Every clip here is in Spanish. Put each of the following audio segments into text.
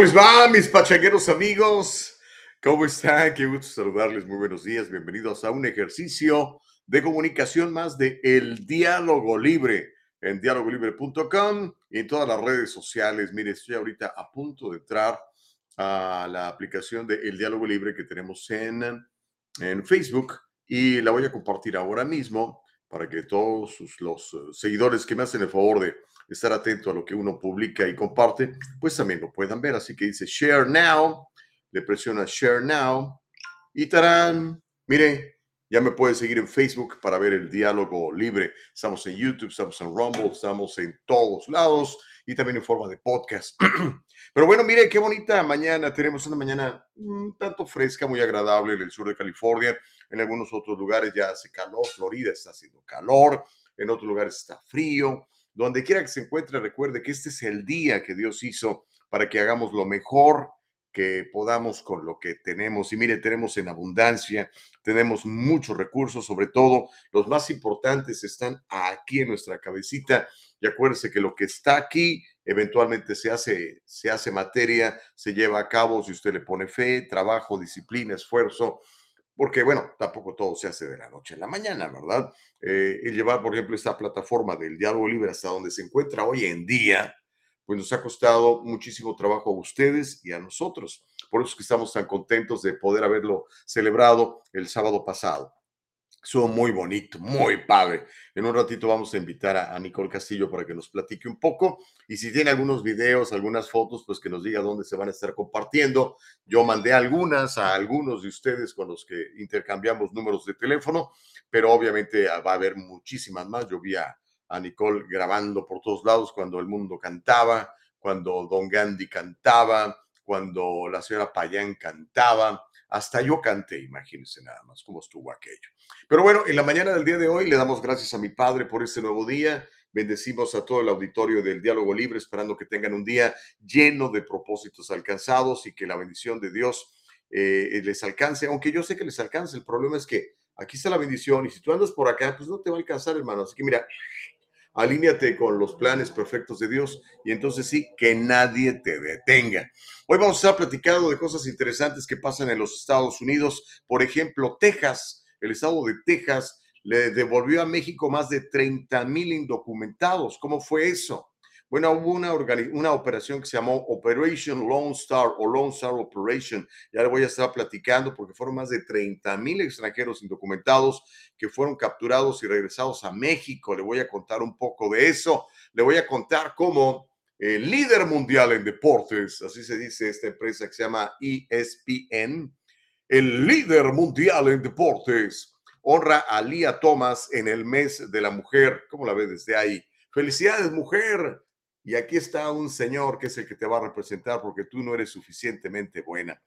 ¿Cómo les va, mis pachangueros amigos? ¿Cómo están? Qué gusto saludarles. Muy buenos días. Bienvenidos a un ejercicio de comunicación más de El Diálogo Libre en dialogolibre.com y en todas las redes sociales. Mire, estoy ahorita a punto de entrar a la aplicación de El Diálogo Libre que tenemos en, en Facebook y la voy a compartir ahora mismo para que todos los eh, seguidores que me hacen el favor de estar atento a lo que uno publica y comparte, pues también lo puedan ver. Así que dice Share Now, le presiona Share Now y tarán, mire, ya me puedes seguir en Facebook para ver el diálogo libre. Estamos en YouTube, estamos en Rumble, estamos en todos lados y también en forma de podcast. Pero bueno, mire qué bonita mañana. Tenemos una mañana un tanto fresca, muy agradable en el sur de California. En algunos otros lugares ya hace calor. Florida está haciendo calor. En otros lugares está frío. Donde quiera que se encuentre, recuerde que este es el día que Dios hizo para que hagamos lo mejor que podamos con lo que tenemos. Y mire, tenemos en abundancia, tenemos muchos recursos, sobre todo los más importantes están aquí en nuestra cabecita. Y acuérdese que lo que está aquí eventualmente se hace, se hace materia, se lleva a cabo si usted le pone fe, trabajo, disciplina, esfuerzo, porque bueno, tampoco todo se hace de la noche a la mañana, ¿verdad? Eh, el llevar, por ejemplo, esta plataforma del diálogo libre hasta donde se encuentra hoy en día, pues nos ha costado muchísimo trabajo a ustedes y a nosotros. Por eso es que estamos tan contentos de poder haberlo celebrado el sábado pasado. Estuvo muy bonito, muy padre. En un ratito vamos a invitar a, Nicole Castillo para que nos platique un poco. Y si tiene algunos videos, algunas fotos, pues que nos diga dónde se van a estar compartiendo. Yo mandé algunas a algunos de ustedes con los que intercambiamos números de teléfono, pero obviamente va a haber muchísimas más. Yo vi a, a Nicole grabando por todos lados cuando el mundo cantaba, cuando Don Gandhi cantaba, cuando la señora Payán cantaba, hasta yo canté, imagínense nada más cómo estuvo aquello. Pero bueno, en la mañana del día de hoy le damos gracias a mi padre por este nuevo día. Bendecimos a todo el auditorio del Diálogo Libre, esperando que tengan un día lleno de propósitos alcanzados y que la bendición de Dios eh, les alcance, aunque yo sé que les alcance. El problema es que aquí está la bendición y si tú andas por acá, pues no te va a alcanzar, hermano. Así que mira, alíñate con los planes perfectos de Dios y entonces sí, que nadie te detenga. Hoy vamos a estar platicando de cosas interesantes que pasan en los Estados Unidos. Por ejemplo, Texas, el estado de Texas le devolvió a México más de 30 mil indocumentados. ¿Cómo fue eso? Bueno, hubo una, una operación que se llamó Operation Lone Star o Lone Star Operation. Ya le voy a estar platicando porque fueron más de 30 mil extranjeros indocumentados que fueron capturados y regresados a México. Le voy a contar un poco de eso. Le voy a contar cómo el líder mundial en deportes, así se dice esta empresa que se llama ESPN, el líder mundial en deportes, honra a Lía Thomas en el mes de la mujer. ¿Cómo la ve desde ahí? Felicidades, mujer. Y aquí está un señor que es el que te va a representar porque tú no eres suficientemente buena.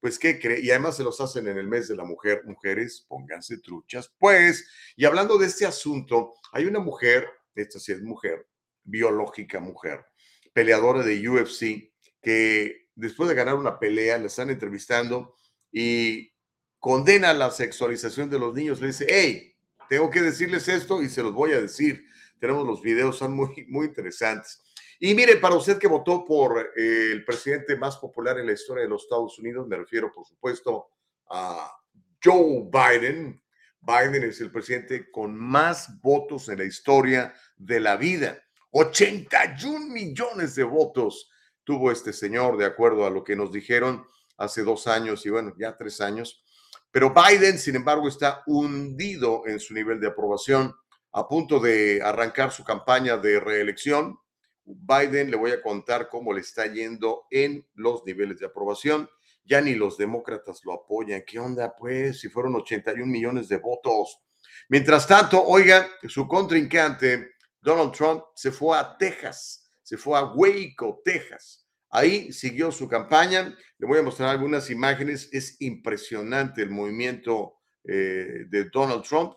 Pues, ¿qué cree? Y además se los hacen en el mes de la mujer. Mujeres, pónganse truchas. Pues, y hablando de este asunto, hay una mujer, esta sí es mujer, biológica mujer, peleadora de UFC, que después de ganar una pelea, la están entrevistando y condena la sexualización de los niños. Le dice, hey, tengo que decirles esto y se los voy a decir. Tenemos los videos, son muy, muy interesantes. Y mire, para usted que votó por eh, el presidente más popular en la historia de los Estados Unidos, me refiero por supuesto a Joe Biden. Biden es el presidente con más votos en la historia de la vida. 81 millones de votos tuvo este señor, de acuerdo a lo que nos dijeron hace dos años y bueno, ya tres años. Pero Biden, sin embargo, está hundido en su nivel de aprobación, a punto de arrancar su campaña de reelección Biden, le voy a contar cómo le está yendo en los niveles de aprobación. Ya ni los demócratas lo apoyan. ¿Qué onda, pues? Si fueron 81 millones de votos. Mientras tanto, oiga, su contrincante, Donald Trump, se fue a Texas. se fue a Waco, Texas. Ahí siguió su campaña. Le voy a mostrar algunas imágenes. Es impresionante el movimiento eh, de Donald Trump.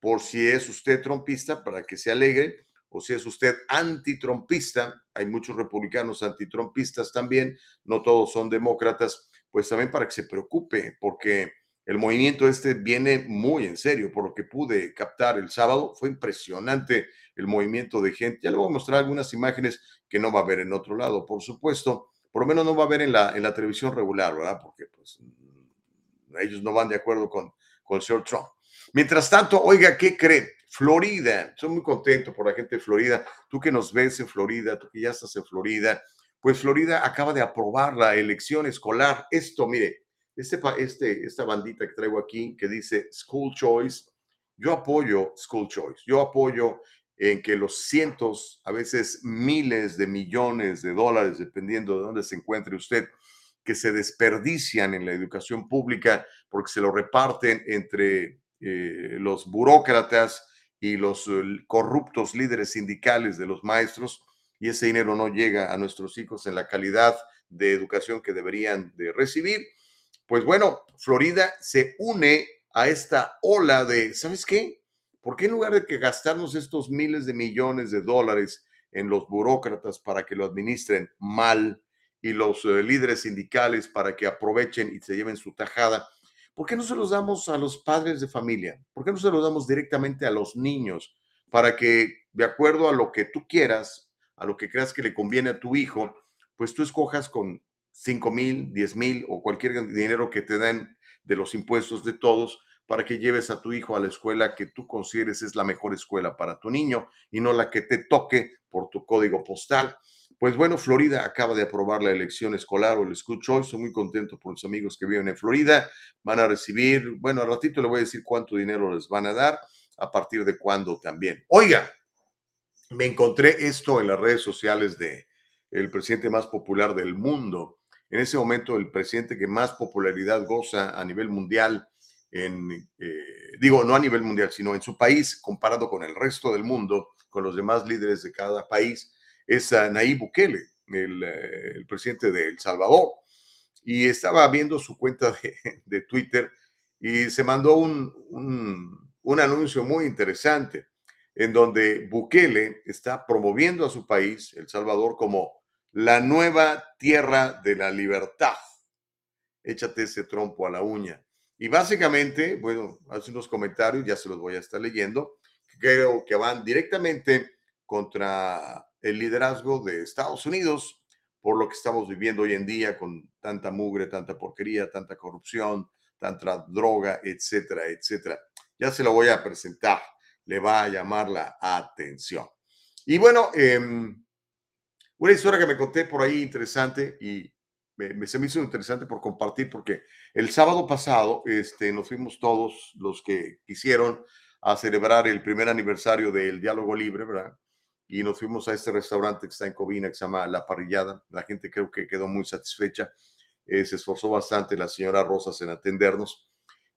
Por si es usted trompista, para que se alegre, o si es usted antitrumpista, hay muchos republicanos antitrumpistas también, no todos son demócratas, pues también para que se preocupe, porque el movimiento este viene muy en serio, por lo que pude captar el sábado. Fue impresionante el movimiento de gente. Ya le voy a mostrar algunas imágenes que no va a ver en otro lado, por supuesto. Por lo menos no va a ver en la, en la televisión regular, ¿verdad? Porque pues, ellos no van de acuerdo con, con el señor Trump. Mientras tanto, oiga, ¿qué cree? Florida, estoy muy contento por la gente de Florida. Tú que nos ves en Florida, tú que ya estás en Florida, pues Florida acaba de aprobar la elección escolar. Esto, mire, este, este, esta bandita que traigo aquí que dice School Choice, yo apoyo School Choice, yo apoyo en que los cientos, a veces miles de millones de dólares, dependiendo de dónde se encuentre usted, que se desperdician en la educación pública porque se lo reparten entre eh, los burócratas y los corruptos líderes sindicales de los maestros, y ese dinero no llega a nuestros hijos en la calidad de educación que deberían de recibir. Pues bueno, Florida se une a esta ola de, ¿sabes qué? ¿Por qué en lugar de que gastarnos estos miles de millones de dólares en los burócratas para que lo administren mal y los eh, líderes sindicales para que aprovechen y se lleven su tajada, ¿por qué no se los damos a los padres de familia? ¿Por qué no se los damos directamente a los niños para que, de acuerdo a lo que tú quieras, a lo que creas que le conviene a tu hijo, pues tú escojas con 5 mil, 10 mil o cualquier dinero que te den de los impuestos de todos, para que lleves a tu hijo a la escuela que tú consideres es la mejor escuela para tu niño y no la que te toque por tu código postal. Pues bueno, Florida acaba de aprobar la elección escolar o el school choice. Muy contento por los amigos que viven en Florida. Van a recibir, bueno, al ratito le voy a decir cuánto dinero les van a dar, a partir de cuándo también. Oiga, me encontré esto en las redes sociales de el presidente más popular del mundo. En ese momento, el presidente que más popularidad goza a nivel mundial en, eh, digo, no a nivel mundial, sino en su país, comparado con el resto del mundo, con los demás líderes de cada país, es Nayib Bukele, el, eh, el, presidente de El Salvador. Y estaba viendo su cuenta de, Twitter y se mandó un, un anuncio muy interesante en donde Bukele está promoviendo a su país, El Salvador, como la nueva tierra de la libertad. Échate ese trompo a la uña. Y básicamente, bueno, hace unos comentarios, ya se los voy a estar leyendo, creo que van directamente contra el liderazgo de Estados Unidos por lo que estamos viviendo hoy en día con tanta mugre, tanta porquería, tanta corrupción, tanta droga, etcétera, etcétera. Ya se lo voy a presentar, le va a llamar la atención. Y bueno, eh, una historia que me conté por ahí interesante y me, se me hizo interesante por compartir porque el sábado pasado este, nos fuimos todos los que quisieron a celebrar el primer aniversario del Diálogo Libre, ¿verdad? Y nos fuimos a este restaurante que está en Covina, que se llama La Parrillada. La gente creo que quedó muy satisfecha. Eh, se esforzó bastante la señora Rosas en atendernos.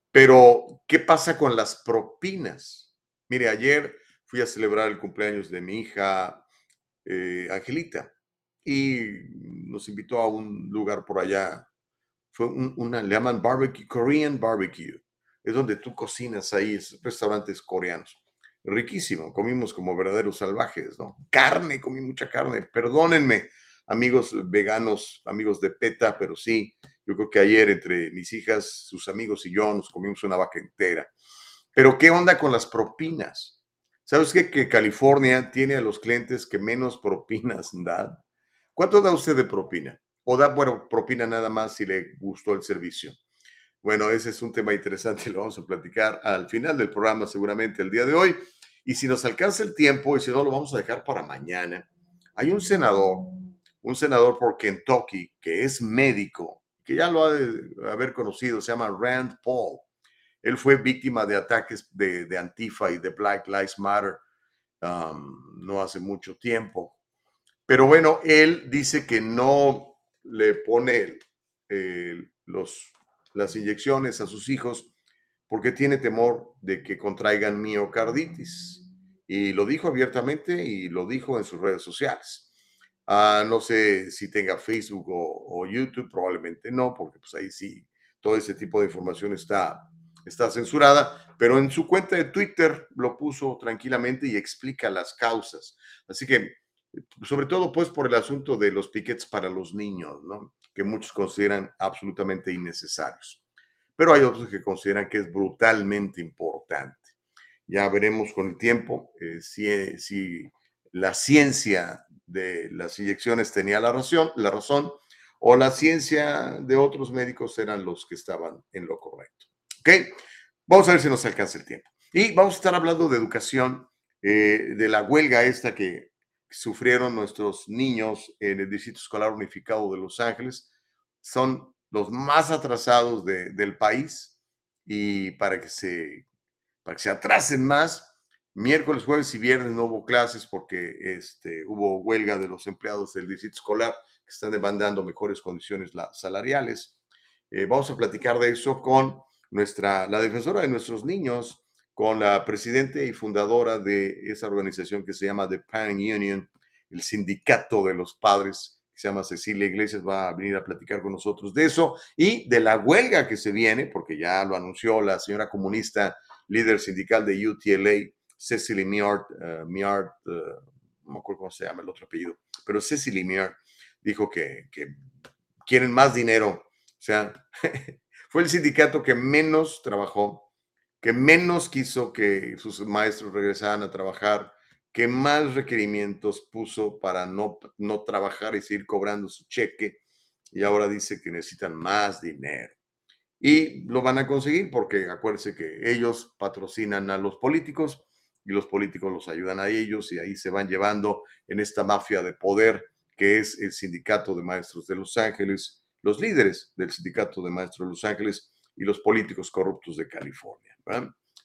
Pero, ¿qué pasa con las propinas? Mire, ayer fui a celebrar el cumpleaños de mi hija eh, Angelita y nos invitó a un lugar por allá. Fue una, le llaman barbecue, Korean barbecue. Es donde tú cocinas ahí, es restaurantes coreanos. Riquísimo, comimos como verdaderos salvajes, ¿no? Carne, comí mucha carne. Perdónenme, amigos veganos, amigos de PETA, pero sí, yo creo que ayer entre mis hijas, sus amigos y yo nos comimos una vaca entera. Pero ¿qué onda con las propinas? ¿Sabes qué? Que California tiene a los clientes que menos propinas dan. ¿Cuánto da usted de propina? O da, bueno, propina nada más si le gustó el servicio. Bueno, ese es un tema interesante, lo vamos a platicar al final del programa seguramente el día de hoy. Y si nos alcanza el tiempo, y si no, lo vamos a dejar para mañana. Hay un senador, un senador por Kentucky, que es médico, que ya lo ha de haber conocido, se llama Rand Paul. Él fue víctima de ataques de, Antifa y de Black Lives Matter um, no hace mucho tiempo. Pero bueno, él dice que no le pone los, las inyecciones a sus hijos porque tiene temor de que contraigan miocarditis. Y lo dijo abiertamente y lo dijo en sus redes sociales. Ah, no sé si tenga Facebook o, YouTube, probablemente no, porque pues ahí sí, todo ese tipo de información está, está censurada, pero en su cuenta de Twitter lo puso tranquilamente y explica las causas. Así que, sobre todo pues por el asunto de los piquetes para los niños, ¿no? Que muchos consideran absolutamente innecesarios. Pero hay otros que consideran que es brutalmente importante. Ya veremos con el tiempo eh, si, si la ciencia de las inyecciones tenía la razón, la razón o la ciencia de otros médicos eran los que estaban en lo correcto. ¿Ok? Vamos a ver si nos alcanza el tiempo. Y vamos a estar hablando de educación, eh, de la huelga esta que sufrieron nuestros niños en el Distrito Escolar Unificado de Los Ángeles. Son los más atrasados del país y para que, se, para que se atrasen más, Miércoles, jueves y viernes no hubo clases porque este, hubo huelga de los empleados del distrito escolar que están demandando mejores condiciones salariales. Eh, vamos a platicar de eso con nuestra, la defensora de nuestros niños, con la presidenta y fundadora de esa organización que se llama The Parent Union, el sindicato de los padres, que se llama Cecilia Iglesias, va a venir a platicar con nosotros de eso y de la huelga que se viene, porque ya lo anunció la señora comunista, líder sindical de UTLA, Cecily Miard, uh, Miard no me acuerdo cómo se llama el otro apellido, pero Cecily Miard dijo que, que quieren más dinero. O sea, fue el sindicato que menos trabajó, que menos quiso que sus maestros regresaran a trabajar, que más requerimientos puso para no, no trabajar y seguir cobrando su cheque. Y ahora dice que necesitan más dinero. Y lo van a conseguir porque acuérdense que ellos patrocinan a los políticos y los políticos los ayudan a ellos y ahí se van llevando en esta mafia de poder que es el sindicato de maestros de Los Ángeles, los líderes del sindicato de maestros de Los Ángeles y los políticos corruptos de California,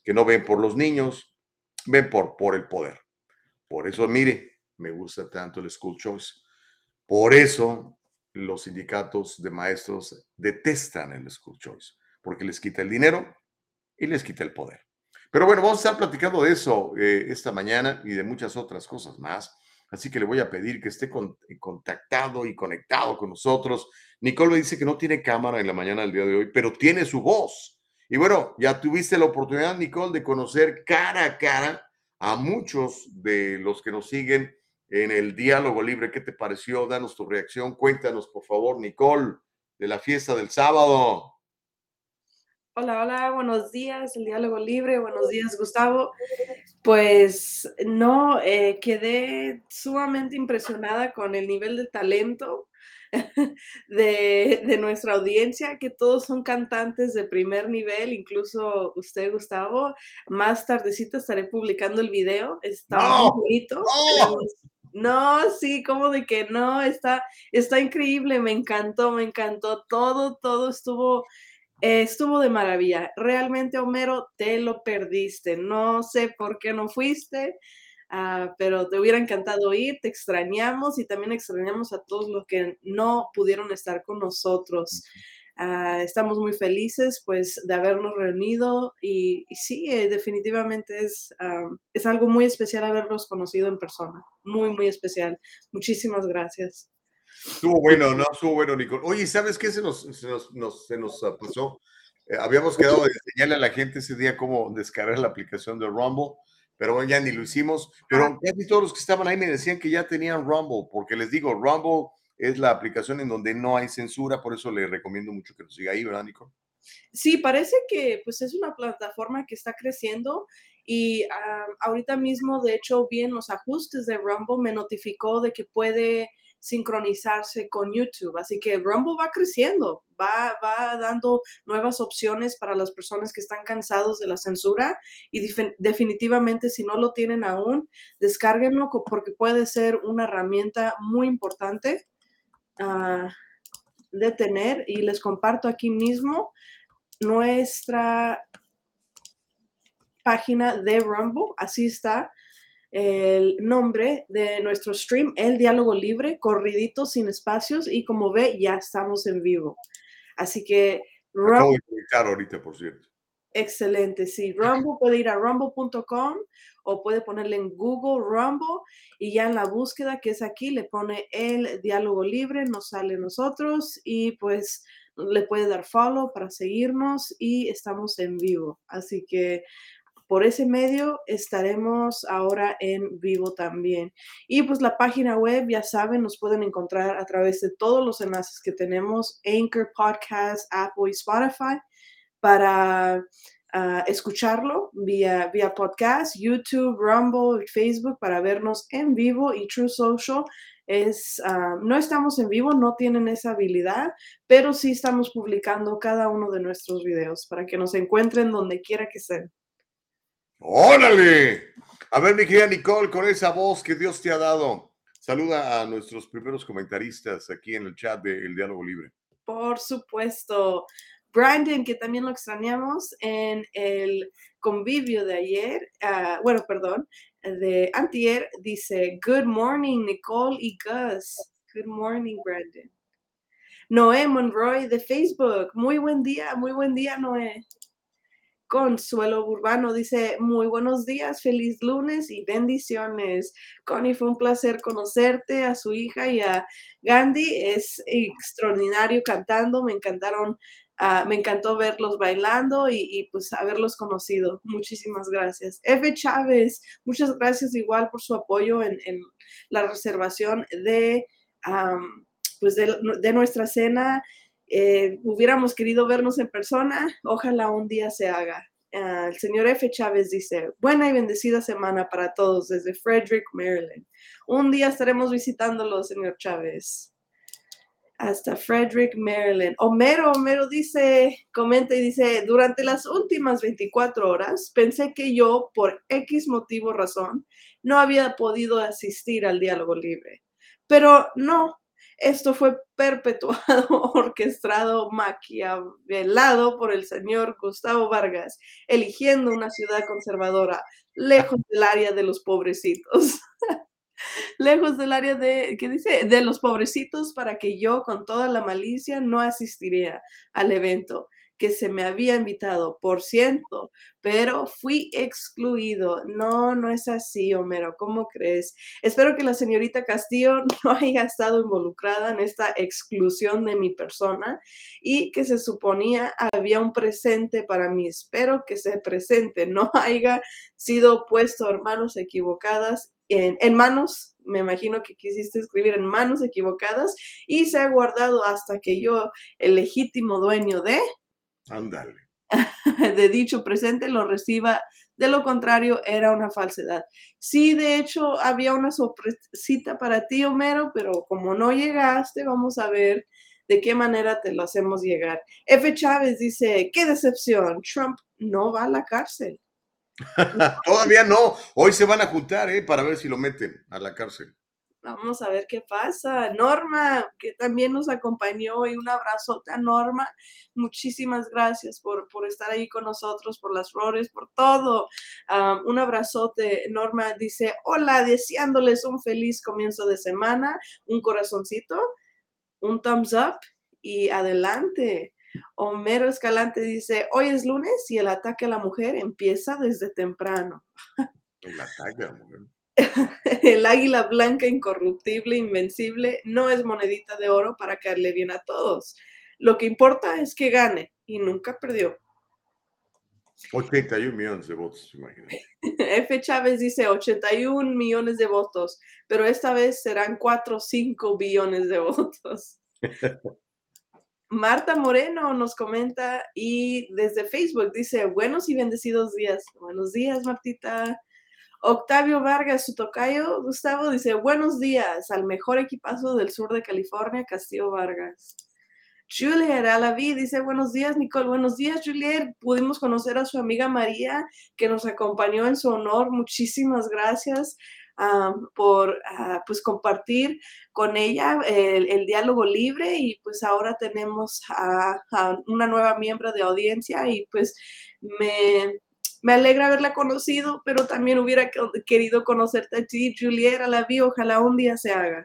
que no ven por los niños, ven por, por el poder. Por eso, mire, me gusta tanto el School Choice. Por eso los sindicatos de maestros detestan el School Choice, porque les quita el dinero y les quita el poder. Pero bueno, vamos a estar platicando de eso eh, esta mañana y de muchas otras cosas más. Así que le voy a pedir que esté eh, contactado y conectado con nosotros. Nicole me dice que no tiene cámara en la mañana del día de hoy, pero tiene su voz. Y bueno, ya tuviste la oportunidad, Nicole, de conocer cara a cara a muchos de los que nos siguen en el diálogo libre. ¿Qué te pareció? Danos tu reacción. Cuéntanos, por favor, Nicole, de la fiesta del sábado. Hola, hola, buenos días, el diálogo libre, buenos días, Gustavo. Pues no, eh, quedé sumamente impresionada con el nivel de talento de, nuestra audiencia, que todos son cantantes de primer nivel, incluso usted, Gustavo. Más tardecito estaré publicando el video, está muy bonito. No, sí, como de que no, está, está increíble, me encantó, me encantó, todo, todo estuvo estuvo de maravilla. Realmente, Homero, te lo perdiste. No sé por qué no fuiste, ah, pero te hubiera encantado ir. Te extrañamos y también extrañamos a todos los que no pudieron estar con nosotros. Ah, estamos muy felices pues de habernos reunido y, sí, eh, definitivamente es, ah, es algo muy especial haberlos conocido en persona, muy, muy especial. Muchísimas gracias. Estuvo bueno, ¿no? Estuvo bueno, Nicole. Oye, ¿sabes qué se nos, se nos, se nos ah, pasó? Eh, habíamos quedado de enseñarle a la gente ese día cómo descargar la aplicación de Rumble, pero bueno, ya ni lo hicimos. Pero casi todos los que estaban ahí me decían que ya tenían Rumble, porque les digo, Rumble es la aplicación en donde no hay censura, por eso le recomiendo mucho que lo siga ahí, ¿verdad, Nicole? Sí, parece que pues es una plataforma que está creciendo y ah, ahorita mismo, de hecho, bien los ajustes de Rumble me notificó de que puede sincronizarse con YouTube. Así que Rumble va creciendo, va, va dando nuevas opciones para las personas que están cansados de la censura y definitivamente si no lo tienen aún, descárguenlo porque puede ser una herramienta muy importante ah, de tener. Y les comparto aquí mismo nuestra página de Rumble, así está el nombre de nuestro stream, El Diálogo Libre, corridito, sin espacios, y como ve, ya estamos en vivo. Así que... Acabo de ahorita, por cierto. Excelente, sí. Rumble puede ir a rumble.com o puede ponerle en Google Rumble y ya en la búsqueda que es aquí le pone el diálogo libre, nos sale nosotros y pues le puede dar follow para seguirnos y estamos en vivo. Así que por ese medio estaremos ahora en vivo también. Y pues la página web, ya saben, nos pueden encontrar a través de todos los enlaces que tenemos, Anchor, Podcast, Apple y Spotify, para ah, escucharlo vía, vía podcast, YouTube, Rumble, Facebook, para vernos en vivo y True Social es, ah, no estamos en vivo, no tienen esa habilidad, pero sí estamos publicando cada uno de nuestros videos para que nos encuentren donde quiera que estén. ¡Órale! A ver, mi querida Nicole, con esa voz que Dios te ha dado, saluda a nuestros primeros comentaristas aquí en el chat de El Diálogo Libre. Por supuesto. Brandon, que también lo extrañamos en el convivio de ayer, ah, bueno, perdón, de Antier, dice, Good morning, Nicole y Gus. Good morning, Brandon. Noé Monroy de Facebook, muy buen día, muy buen día, Noé. Consuelo Urbano dice, muy buenos días, feliz lunes y bendiciones. Connie, fue un placer conocerte, a su hija y a Gandhi. Es extraordinario cantando, me encantaron, ah, me encantó verlos bailando y, pues haberlos conocido. Muchísimas gracias. F. Chávez, muchas gracias igual por su apoyo en, la reservación de, pues de nuestra cena eh, hubiéramos querido vernos en persona, ojalá un día se haga. Ah, el señor F. Chávez dice, buena y bendecida semana para todos desde Frederick, Maryland. Un día estaremos visitándolo, señor Chávez. Hasta Frederick, Maryland. Homero, Homero dice, comenta y dice, durante las últimas 24 horas pensé que yo, por X motivo razón, no había podido asistir al diálogo libre. Pero no, esto fue perpetuado, orquestado, maquiavelado por el señor Gustavo Vargas, eligiendo una ciudad conservadora, lejos del área de los pobrecitos. lejos del área de, ¿qué dice? De los pobrecitos para que yo con toda la malicia no asistiría al evento que se me había invitado, por ciento, pero fui excluido. No, no es así, Homero, ¿cómo crees? Espero que la señorita Castillo no haya estado involucrada en esta exclusión de mi persona y que se suponía había un presente para mí. Espero que ese presente no haya sido puesto en manos equivocadas, en, en manos me imagino que quisiste escribir en manos equivocadas y se ha guardado hasta que yo, el legítimo dueño de, Ándale. de dicho presente lo reciba. De lo contrario, era una falsedad. Sí, de hecho, había una sorpresita para ti, Homero, pero como no llegaste, vamos a ver de qué manera te lo hacemos llegar. F. Chávez dice, qué decepción, Trump no va a la cárcel. Todavía no, hoy se van a juntar ¿eh? para ver si lo meten a la cárcel. Vamos a ver qué pasa. Norma, que también nos acompañó y un abrazote a Norma. Muchísimas gracias por, por estar ahí con nosotros, por las flores, por todo. un abrazote. Norma dice, hola, deseándoles un feliz comienzo de semana, un corazoncito, un thumbs up y adelante. Homero Escalante dice, hoy es lunes y el ataque a la mujer empieza desde temprano. El ataque a la mujer. el águila blanca, incorruptible, invencible, no es monedita de oro para caerle bien a todos. Lo que importa es que gane y nunca perdió. 81 millones de votos, imagínate. F. Chávez dice 81 millones de votos, pero esta vez serán 4 o 5 billones de votos. Marta Moreno nos comenta y desde Facebook dice, buenos y bendecidos días. Buenos días, Martita. Octavio Vargas, su tocayo, Gustavo, dice, buenos días al mejor equipazo del sur de California, Castillo Vargas. Juliet Alaví dice, buenos días, Nicole, buenos días, Juliet. Pudimos conocer a su amiga María, que nos acompañó en su honor. Muchísimas gracias por ah, pues compartir con ella el, diálogo libre y pues ahora tenemos a una nueva miembro de audiencia y pues me, me alegra haberla conocido, pero también hubiera querido conocerte a ti, Julieta, la vi, ojalá un día se haga.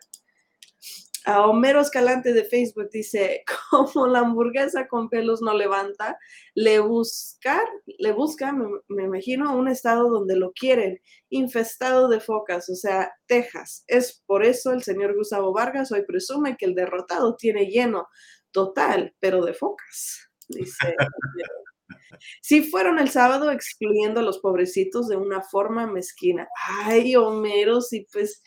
A Homero Escalante de Facebook dice, como la hamburguesa con pelos no levanta, le buscar, le busca, me, me, imagino, un estado donde lo quieren, infestado de focas, o sea, Texas. Es por eso el señor Gustavo Vargas hoy presume que el derrotado tiene lleno total, pero de focas, dice. Si fueron el sábado excluyendo a los pobrecitos de una forma mezquina. Ay, Homero, sí, pues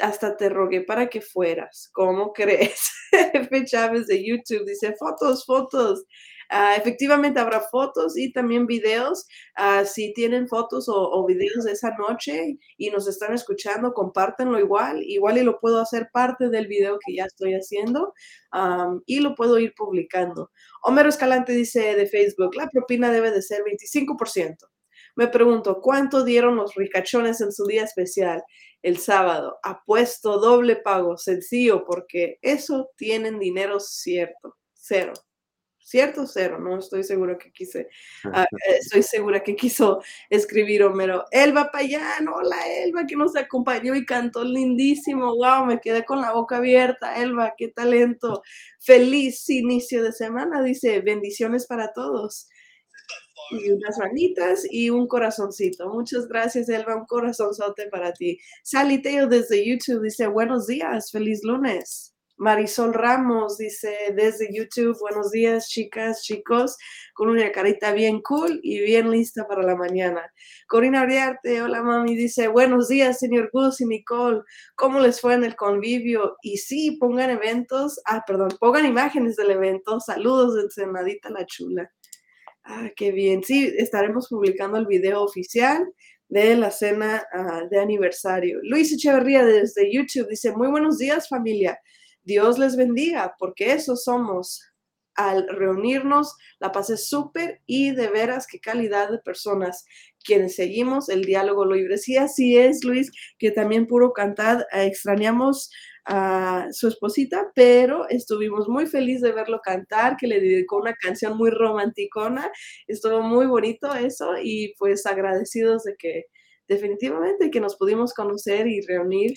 hasta te rogué para que fueras. ¿Cómo crees? F. Chávez de YouTube dice, fotos, fotos. Uh, efectivamente habrá fotos y también videos. Uh, si tienen fotos o, videos de esa noche y nos están escuchando, compártanlo igual. Igual y lo puedo hacer parte del video que ya estoy haciendo y lo puedo ir publicando. Homero Escalante dice de Facebook, la propina debe de ser 25%. Me pregunto, ¿cuánto dieron los ricachones en su día especial el sábado? Apuesto doble pago, sencillo, porque eso tienen dinero cierto, cero. ¿Cierto? Cero, no estoy seguro que quise, uh, estoy segura que quiso escribir Homero. Elba Payán, hola Elba, que nos acompañó y cantó lindísimo, wow, me quedé con la boca abierta, Elba, qué talento. Feliz inicio de semana, dice, bendiciones para todos y unas manitas y un corazoncito. Muchas gracias, Elba, un corazonzote para ti. Saliteo desde YouTube dice, buenos días, feliz lunes. Marisol Ramos dice desde YouTube, buenos días, chicas, chicos, con una carita bien cool y bien lista para la mañana. Corina Ariarte, hola mami, dice, buenos días, señor Gus y Nicole, ¿cómo les fue en el convivio? Y sí, pongan eventos, ah, perdón, pongan imágenes del evento, saludos de Ensenadita la Chula. Ah, qué bien. Sí, estaremos publicando el video oficial de la cena uh, de aniversario. Luis Echeverría desde YouTube dice, muy buenos días familia. Dios les bendiga, porque eso somos. Al reunirnos, la pasé súper y de veras qué calidad de personas quienes seguimos el diálogo libre. Sí, así es, Luis, que también puro cantar, eh, extrañamos a su esposita, pero estuvimos muy felices de verlo cantar, que le dedicó una canción muy romanticona, estuvo muy bonito eso y pues agradecidos de que definitivamente que nos pudimos conocer y reunir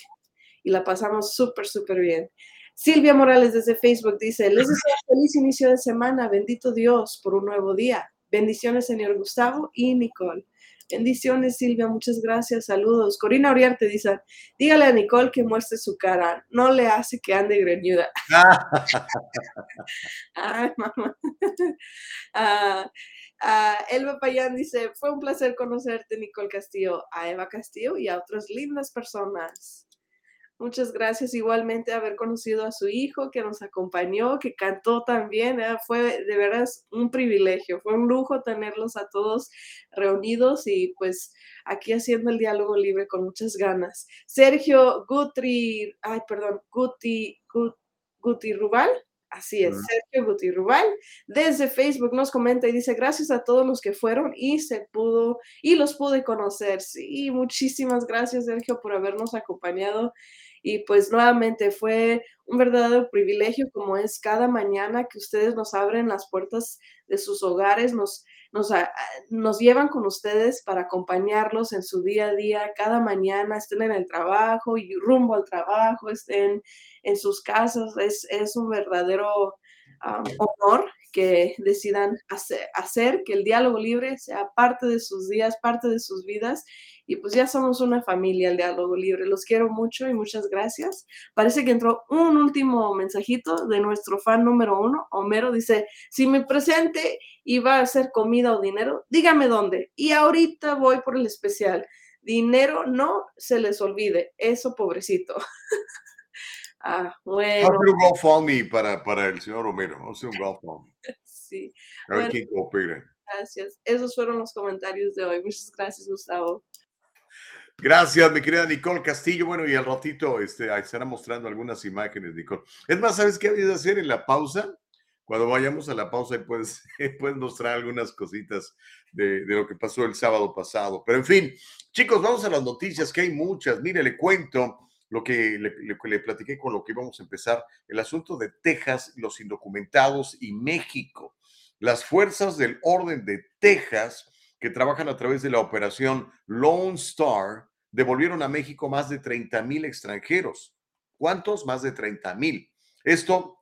y la pasamos súper, súper bien. Silvia Morales desde Facebook dice, les deseo feliz inicio de semana, bendito Dios por un nuevo día. Bendiciones, señor Gustavo y Nicole. Bendiciones, Silvia, muchas gracias, saludos. Corina Oriarte dice, dígale a Nicole que muestre su cara, no le hace que ande greñuda. Ay, mamá. Uh, uh, Elba Payán dice, fue un placer conocerte, Nicole Castillo, a Eva Castillo y a otras lindas personas. Muchas gracias igualmente haber conocido a su hijo que nos acompañó, que cantó también. ¿eh? Fue de veras un privilegio, fue un lujo tenerlos a todos reunidos y pues aquí haciendo el diálogo libre con muchas ganas. Sergio Gutri, ay, perdón, Guti, Guti Rubal. Así es, Sergio Guti Rubal desde Facebook nos comenta y dice gracias a todos los que fueron y se pudo y los pude conocer. Sí, muchísimas gracias Sergio por habernos acompañado y pues nuevamente fue un verdadero privilegio como es cada mañana que ustedes nos abren las puertas de sus hogares, nos, nos, ah, nos llevan con ustedes para acompañarlos en su día a día, cada mañana estén en el trabajo y rumbo al trabajo, estén en sus casas, es, es un verdadero um, honor que decidan hacer, que el diálogo libre sea parte de sus días, parte de sus vidas y pues ya somos una familia, el diálogo libre. Los quiero mucho y muchas gracias. Parece que entró un último mensajito de nuestro fan número uno, Homero. Dice, si me presente y va a hacer comida o dinero, dígame dónde. Y ahorita voy por el especial. Dinero no se les olvide. Eso, pobrecito. ah, bueno. Hazle un GoFundMe para, para el señor Homero. Hazle un GoFundMe. sí. A ver quién coopera. Gracias. Esos fueron los comentarios de hoy. Muchas gracias, Gustavo. Gracias, mi querida Nicole Castillo. Bueno, y al ratito este, estará mostrando algunas imágenes, Nicole. Es más, ¿sabes qué había de hacer en la pausa? Cuando vayamos a la pausa, puedes, puedes mostrar algunas cositas de, de, lo que pasó el sábado pasado. Pero en fin, chicos, vamos a las noticias, que hay muchas. Mire, le cuento lo que le, le, platiqué con lo que íbamos a empezar, el asunto de Texas, los indocumentados y México. Las fuerzas del orden de Texas que trabajan a través de la operación Lone Star, devolvieron a México más de 30 mil extranjeros. ¿Cuántos? Más de 30 mil. Esto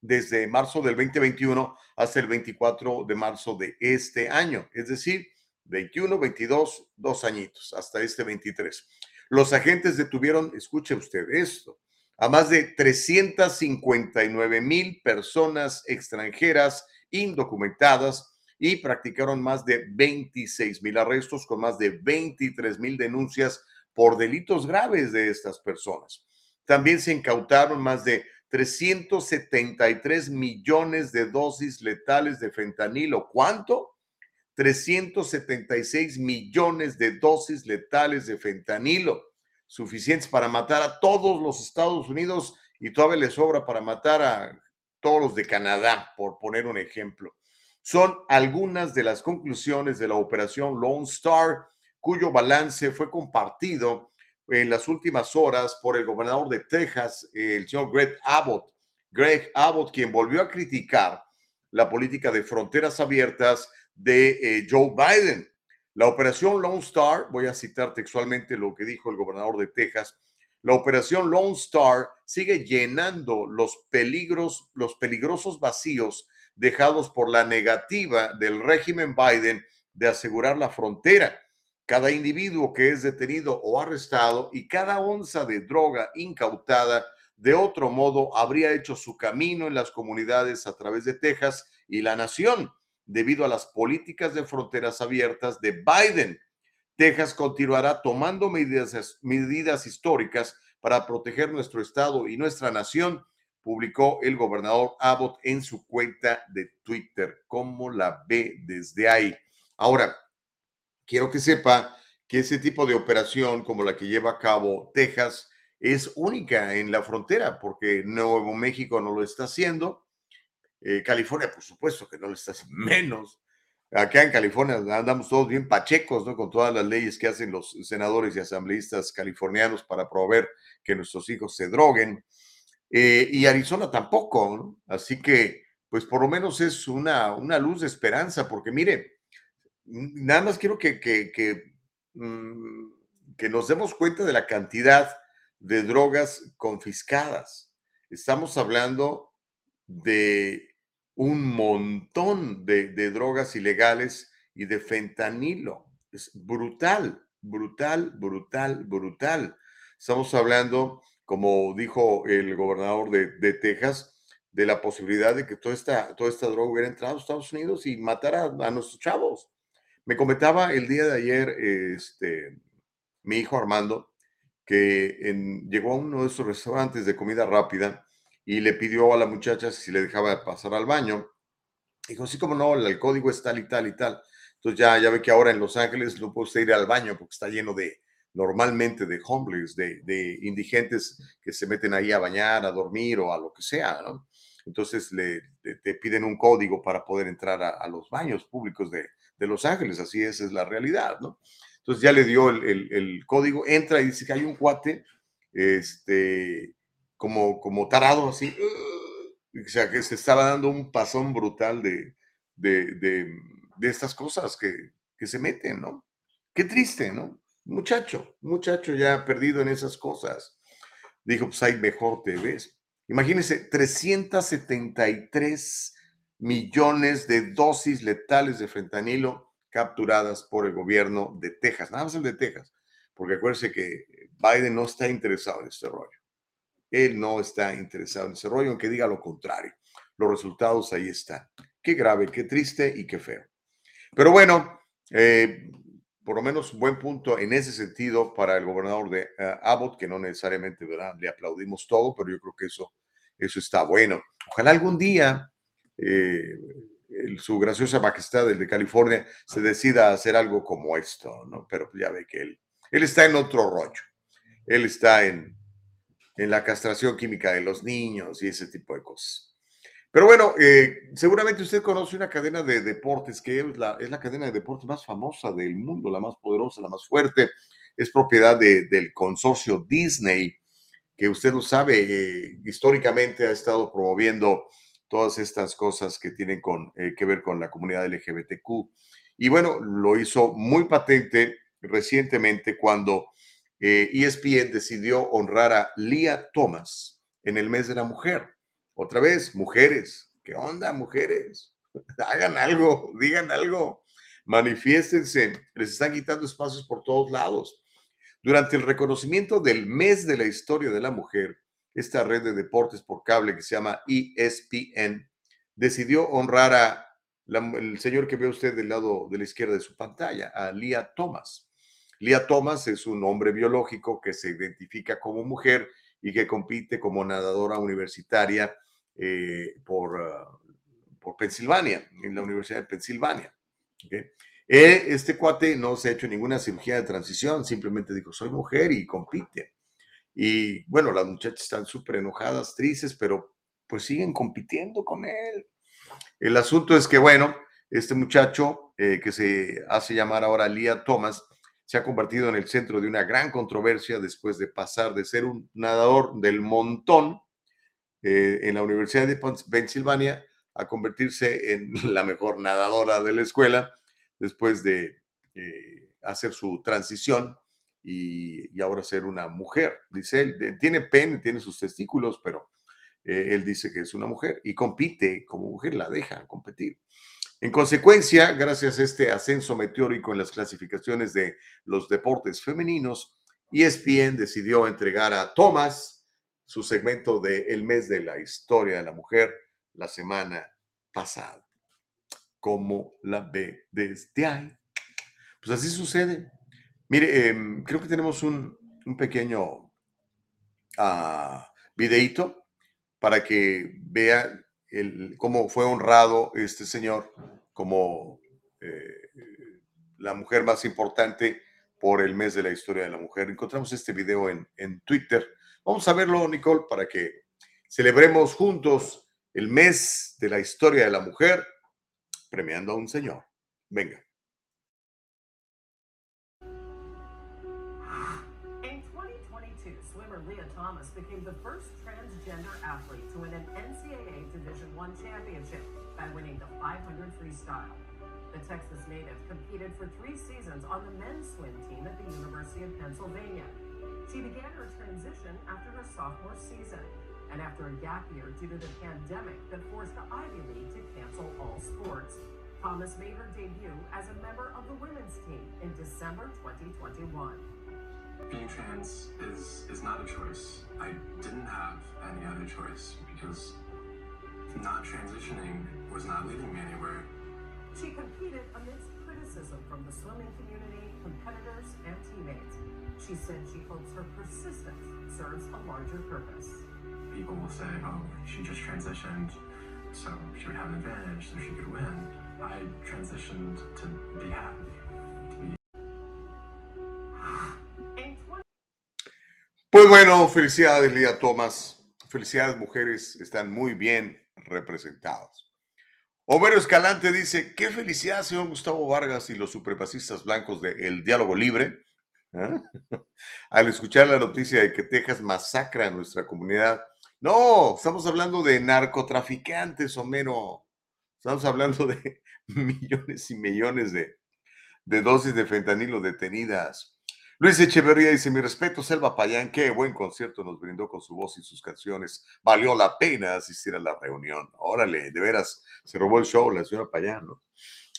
desde marzo del 2021 hasta el 24 de marzo de este año, es decir, 21, 22, dos añitos, hasta este 23. Los agentes detuvieron, escuche usted esto, a más de 359 mil personas extranjeras indocumentadas y practicaron más de 26 mil arrestos con más de 23 mil denuncias por delitos graves de estas personas. También se incautaron más de 373 millones de dosis letales de fentanilo. ¿Cuánto? 376 millones de dosis letales de fentanilo, suficientes para matar a todos los Estados Unidos y todavía les sobra para matar a todos los de Canadá, por poner un ejemplo. Son algunas de las conclusiones de la operación Lone Star, cuyo balance fue compartido en las últimas horas por el gobernador de Texas, el señor Greg Abbott. Greg Abbott, quien volvió a criticar la política de fronteras abiertas de eh, Joe Biden. La operación Lone Star, voy a citar textualmente lo que dijo el gobernador de Texas, la operación Lone Star sigue llenando los peligros, los peligrosos vacíos dejados por la negativa del régimen Biden de asegurar la frontera. Cada individuo que es detenido o arrestado y cada onza de droga incautada de otro modo habría hecho su camino en las comunidades a través de Texas y la nación debido a las políticas de fronteras abiertas de Biden. Texas continuará tomando medidas, históricas para proteger nuestro estado y nuestra nación, publicó el gobernador Abbott en su cuenta de Twitter. ¿Cómo la ve desde ahí? Ahora, quiero que sepa que ese tipo de operación como la que lleva a cabo Texas es única en la frontera porque Nuevo México no lo está haciendo, eh, California, por supuesto que no le estás menos. Acá en California andamos todos bien pachecos, ¿no? Con todas las leyes que hacen los senadores y asambleístas californianos para proveer que nuestros hijos se droguen. Eh, y Arizona tampoco, ¿no? Así que, pues por lo menos es una, una luz de esperanza, porque mire, nada más quiero que, que, mm, que nos demos cuenta de la cantidad de drogas confiscadas. Estamos hablando de un montón de, drogas ilegales y de fentanilo. Es brutal, brutal, brutal, brutal. Estamos hablando, como dijo el gobernador de, Texas, de la posibilidad de que toda esta, toda esta droga hubiera entrado a Estados Unidos y matara a, nuestros chavos. Me comentaba el día de ayer este, mi hijo Armando que llegó a uno de esos restaurantes de comida rápida y le pidió a la muchacha si le dejaba pasar al baño. Dijo, sí, como no, el, código es tal y tal y tal. Entonces ya, ya ve que ahora en Los Ángeles no puede usted ir al baño porque está lleno de, normalmente de homeless, de, de, indigentes que se meten ahí a bañar, a dormir o a lo que sea, ¿no? Entonces le, te piden un código para poder entrar a, los baños públicos de, de, Los Ángeles, así es, es la realidad, ¿no? Entonces ya le dio el, el, el, código, entra y dice que hay un cuate, este, como, como tarado así, o sea, que se estaba dando un pasón brutal de, de, de, estas cosas que, que, se meten, ¿no? Qué triste, ¿no? Muchacho, muchacho ya perdido en esas cosas. Dijo, pues ahí mejor te ves. Imagínense, 373 millones de dosis letales de fentanilo capturadas por el gobierno de Texas, nada más el de Texas, porque acuérdense que Biden no está interesado en este rollo. Él no está interesado en ese rollo, aunque diga lo contrario. Los resultados ahí están. Qué grave, qué triste y qué feo. Pero bueno, eh, por lo menos buen punto en ese sentido para el gobernador de eh, Abbott, que no necesariamente ¿verdad? le aplaudimos todo, pero yo creo que eso, eso está bueno. Ojalá algún día eh, su graciosa majestad, el de California, se decida a hacer algo como esto, ¿no? Pero ya ve que él, él está en otro rollo. Él está en, en la castración química de los niños y ese tipo de cosas. Pero bueno, eh, seguramente usted conoce una cadena de deportes que es la, es la cadena de deportes más famosa del mundo, la más poderosa, la más fuerte. Es propiedad del consorcio Disney, que usted lo sabe, eh, históricamente ha estado promoviendo todas estas cosas que tienen con, eh, que ver con la comunidad LGBTQ. Y bueno, lo hizo muy patente recientemente cuando eh, e decidió honrar a Leah Thomas en el mes de la mujer. Otra vez, mujeres. ¿Qué onda, mujeres? Hagan algo, digan algo, manifiéstense. Les están quitando espacios por todos lados. Durante el reconocimiento del mes de la historia de la mujer, esta red de deportes por cable que se llama ESPN decidió honrar a el señor que ve usted del lado de la izquierda de su pantalla, a Leah Thomas. Leah Thomas es un hombre biológico que se identifica como mujer y que compite como nadadora universitaria eh, por, por Pensilvania, en la Universidad de Pensilvania. Eh, este cuate no se ha hecho ninguna cirugía de transición, simplemente dijo, soy mujer y compite. Y bueno, las muchachas están súper enojadas, tristes, pero pues siguen compitiendo con él. El asunto es que, bueno, este muchacho eh, que se hace llamar ahora Lía Thomas se ha convertido en el centro de una gran controversia después de pasar de ser un nadador del montón eh, en la Universidad de Pensilvania a convertirse en la mejor nadadora de la escuela después de eh, hacer su transición y, ahora ser una mujer. Dice él, tiene pene, tiene sus testículos, pero eh, él dice que es una mujer y compite como mujer, la deja competir. En consecuencia, gracias a este ascenso meteórico en las clasificaciones de los deportes femeninos, ESPN decidió entregar a Thomas su segmento de El mes de la historia de la mujer la semana pasada. ¿Cómo la ve desde ahí? Pues así sucede. Mire, em, creo que tenemos un, pequeño uh, videíto para que vea el, cómo fue honrado este señor como eh, la mujer más importante por el mes de la historia de la mujer. Encontramos este video en, en Twitter. Vamos a verlo, Nicole, para que celebremos juntos el mes de la historia de la mujer premiando a un señor. Venga. The Texas native competed for three seasons on the men's swim team at the University of Pennsylvania. She began her transition after her sophomore season and after a gap year due to the pandemic that forced the Ivy League to cancel all sports. Thomas made her debut as a member of the women's team in December 2021. being trans is is not a choice. I didn't have any other choice because not transitioning was not leading me anywhere. She competed amidst criticism from the swimming community, competitors, and teammates. She said she hopes her persistence serves a larger purpose. People will say, oh, she just transitioned, so she would have an advantage, so she could win. I transitioned to be happy. Pues bueno, felicidades, Lía Tomás. Felicidades, mujeres, están muy bien representadas. Homero Escalante dice, qué felicidad, señor Gustavo Vargas y los supremacistas blancos de El Diálogo Libre. ¿eh? Al escuchar la noticia de que Texas masacra a nuestra comunidad. No, estamos hablando de narcotraficantes, Homero. Estamos hablando de millones y millones de, de dosis de fentanilo detenidas. Luis Echeverría dice, mi respeto, Selva Payán, qué buen concierto nos brindó con su voz y sus canciones. Valió la pena asistir a la reunión. Órale, de veras, se robó el show la señora Payán. ¿no?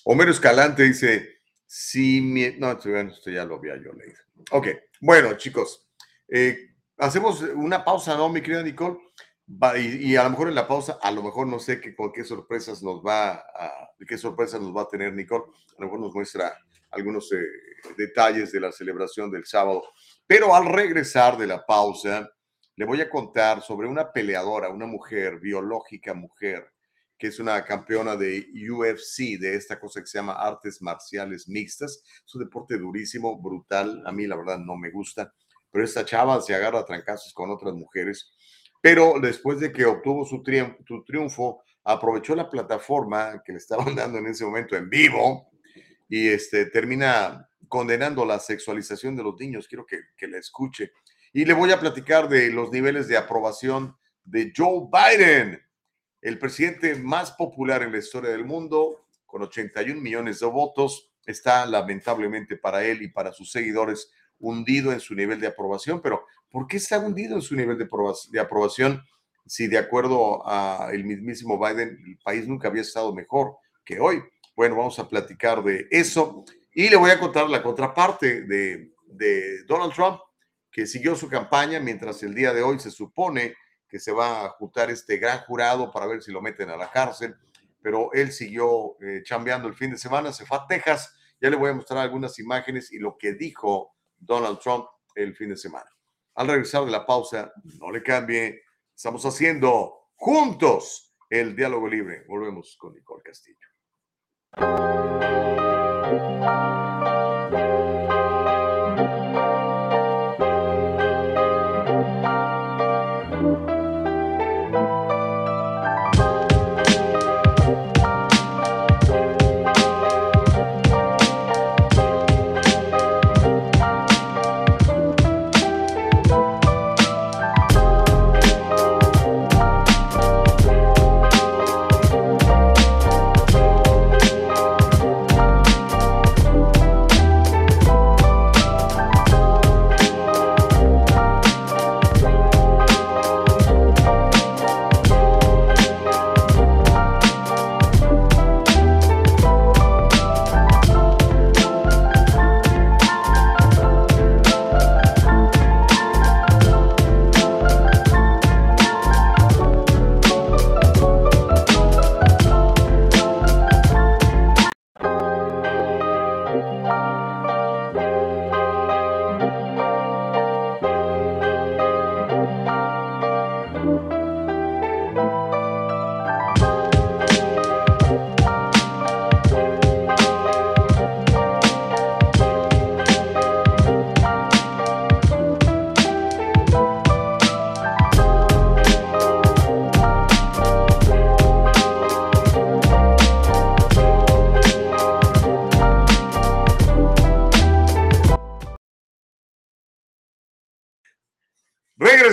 Homero Escalante dice, si mi... No, esto ya lo había yo leído. Ok, bueno, chicos, eh, hacemos una pausa, ¿no, mi querida Nicole? y, a lo mejor en la pausa, a lo mejor no sé qué, qué sorpresas nos va a, qué sorpresas nos va a tener Nicole. A lo mejor nos muestra algunos eh, detalles de la celebración del sábado. Pero al regresar de la pausa, le voy a contar sobre una peleadora, una mujer, biológica mujer, que es una campeona de UFC, de esta cosa que se llama artes marciales mixtas. Es un deporte durísimo, brutal. A mí la verdad no me gusta, pero esta chava se agarra a trancazos con otras mujeres. Pero después de que obtuvo su triunfo, aprovechó la plataforma que le estaban dando en ese momento en vivo y este, termina condenando la sexualización de los niños. Quiero que, que la escuche. Y le voy a platicar de los niveles de aprobación de Joe Biden, el presidente más popular en la historia del mundo, con 81 millones de votos. Está lamentablemente para él y para sus seguidores hundido en su nivel de aprobación, pero ¿por qué está hundido en su nivel de, de aprobación si de acuerdo a el mismísimo Biden el país nunca había estado mejor que hoy? Bueno, vamos a platicar de eso y le voy a contar la contraparte de, Donald Trump, que siguió su campaña mientras el día de hoy se supone que se va a juntar este gran jurado para ver si lo meten a la cárcel, pero él siguió eh, chambeando el fin de semana, se fue a Texas, ya le voy a mostrar algunas imágenes y lo que dijo Donald Trump el fin de semana. Al regresar de la pausa, no le cambie, estamos haciendo juntos el diálogo libre. Volvemos con Nicole Castillo. Música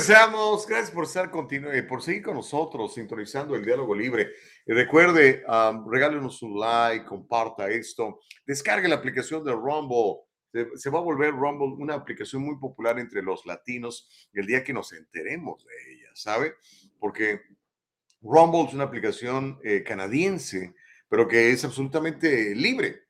Regresamos. Gracias por estar continu por seguir con nosotros, sintonizando el diálogo libre. Y recuerde, um, regálenos un like, comparta esto, descargue la aplicación de Rumble. Se, va a volver Rumble una aplicación muy popular entre los latinos el día que nos enteremos de ella, ¿sabe? Porque Rumble es una aplicación eh, canadiense, pero que es absolutamente libre.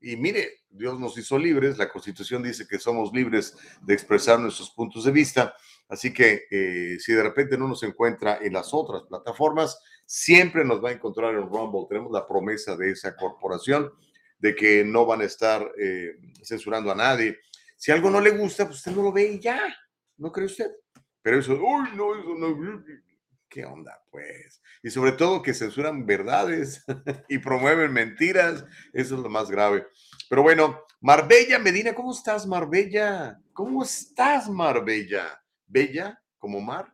Y mire, Dios nos hizo libres, la Constitución dice que somos libres de expresar nuestros puntos de vista Así que eh, si de repente no nos encuentra en las otras plataformas, siempre nos va a encontrar en Rumble. Tenemos la promesa de esa corporación de que no van a estar eh, censurando a nadie. Si algo no le gusta, pues usted no lo ve y ya. ¿No cree usted? Pero eso, uy, no, eso no. ¿Qué onda, pues? Y sobre todo que censuran verdades y promueven mentiras. Eso es lo más grave. Pero bueno, Marbella Medina, ¿cómo estás, Marbella? ¿Cómo estás, Marbella? Bella como mar.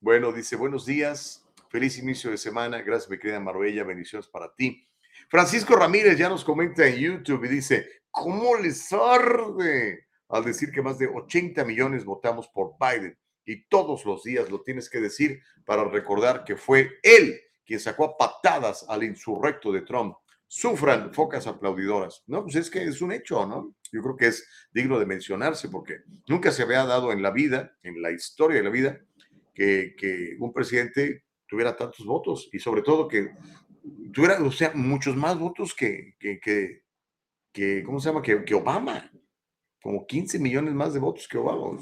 Bueno, dice, buenos días, feliz inicio de semana, gracias mi querida Marbella, bendiciones para ti. Francisco Ramírez ya nos comenta en YouTube y dice, ¿cómo les arde? Al decir que más de 80 millones votamos por Biden y todos los días lo tienes que decir para recordar que fue él quien sacó a patadas al insurrecto de Trump sufran focas aplaudidoras. No, pues es que es un hecho, ¿no? Yo creo que es digno de mencionarse porque nunca se había dado en la vida, en la historia de la vida, que, un presidente tuviera tantos votos y sobre todo que tuviera, o sea, muchos más votos que, que, que, ¿cómo se llama? Que, que Obama. Como 15 millones más de votos que Obama.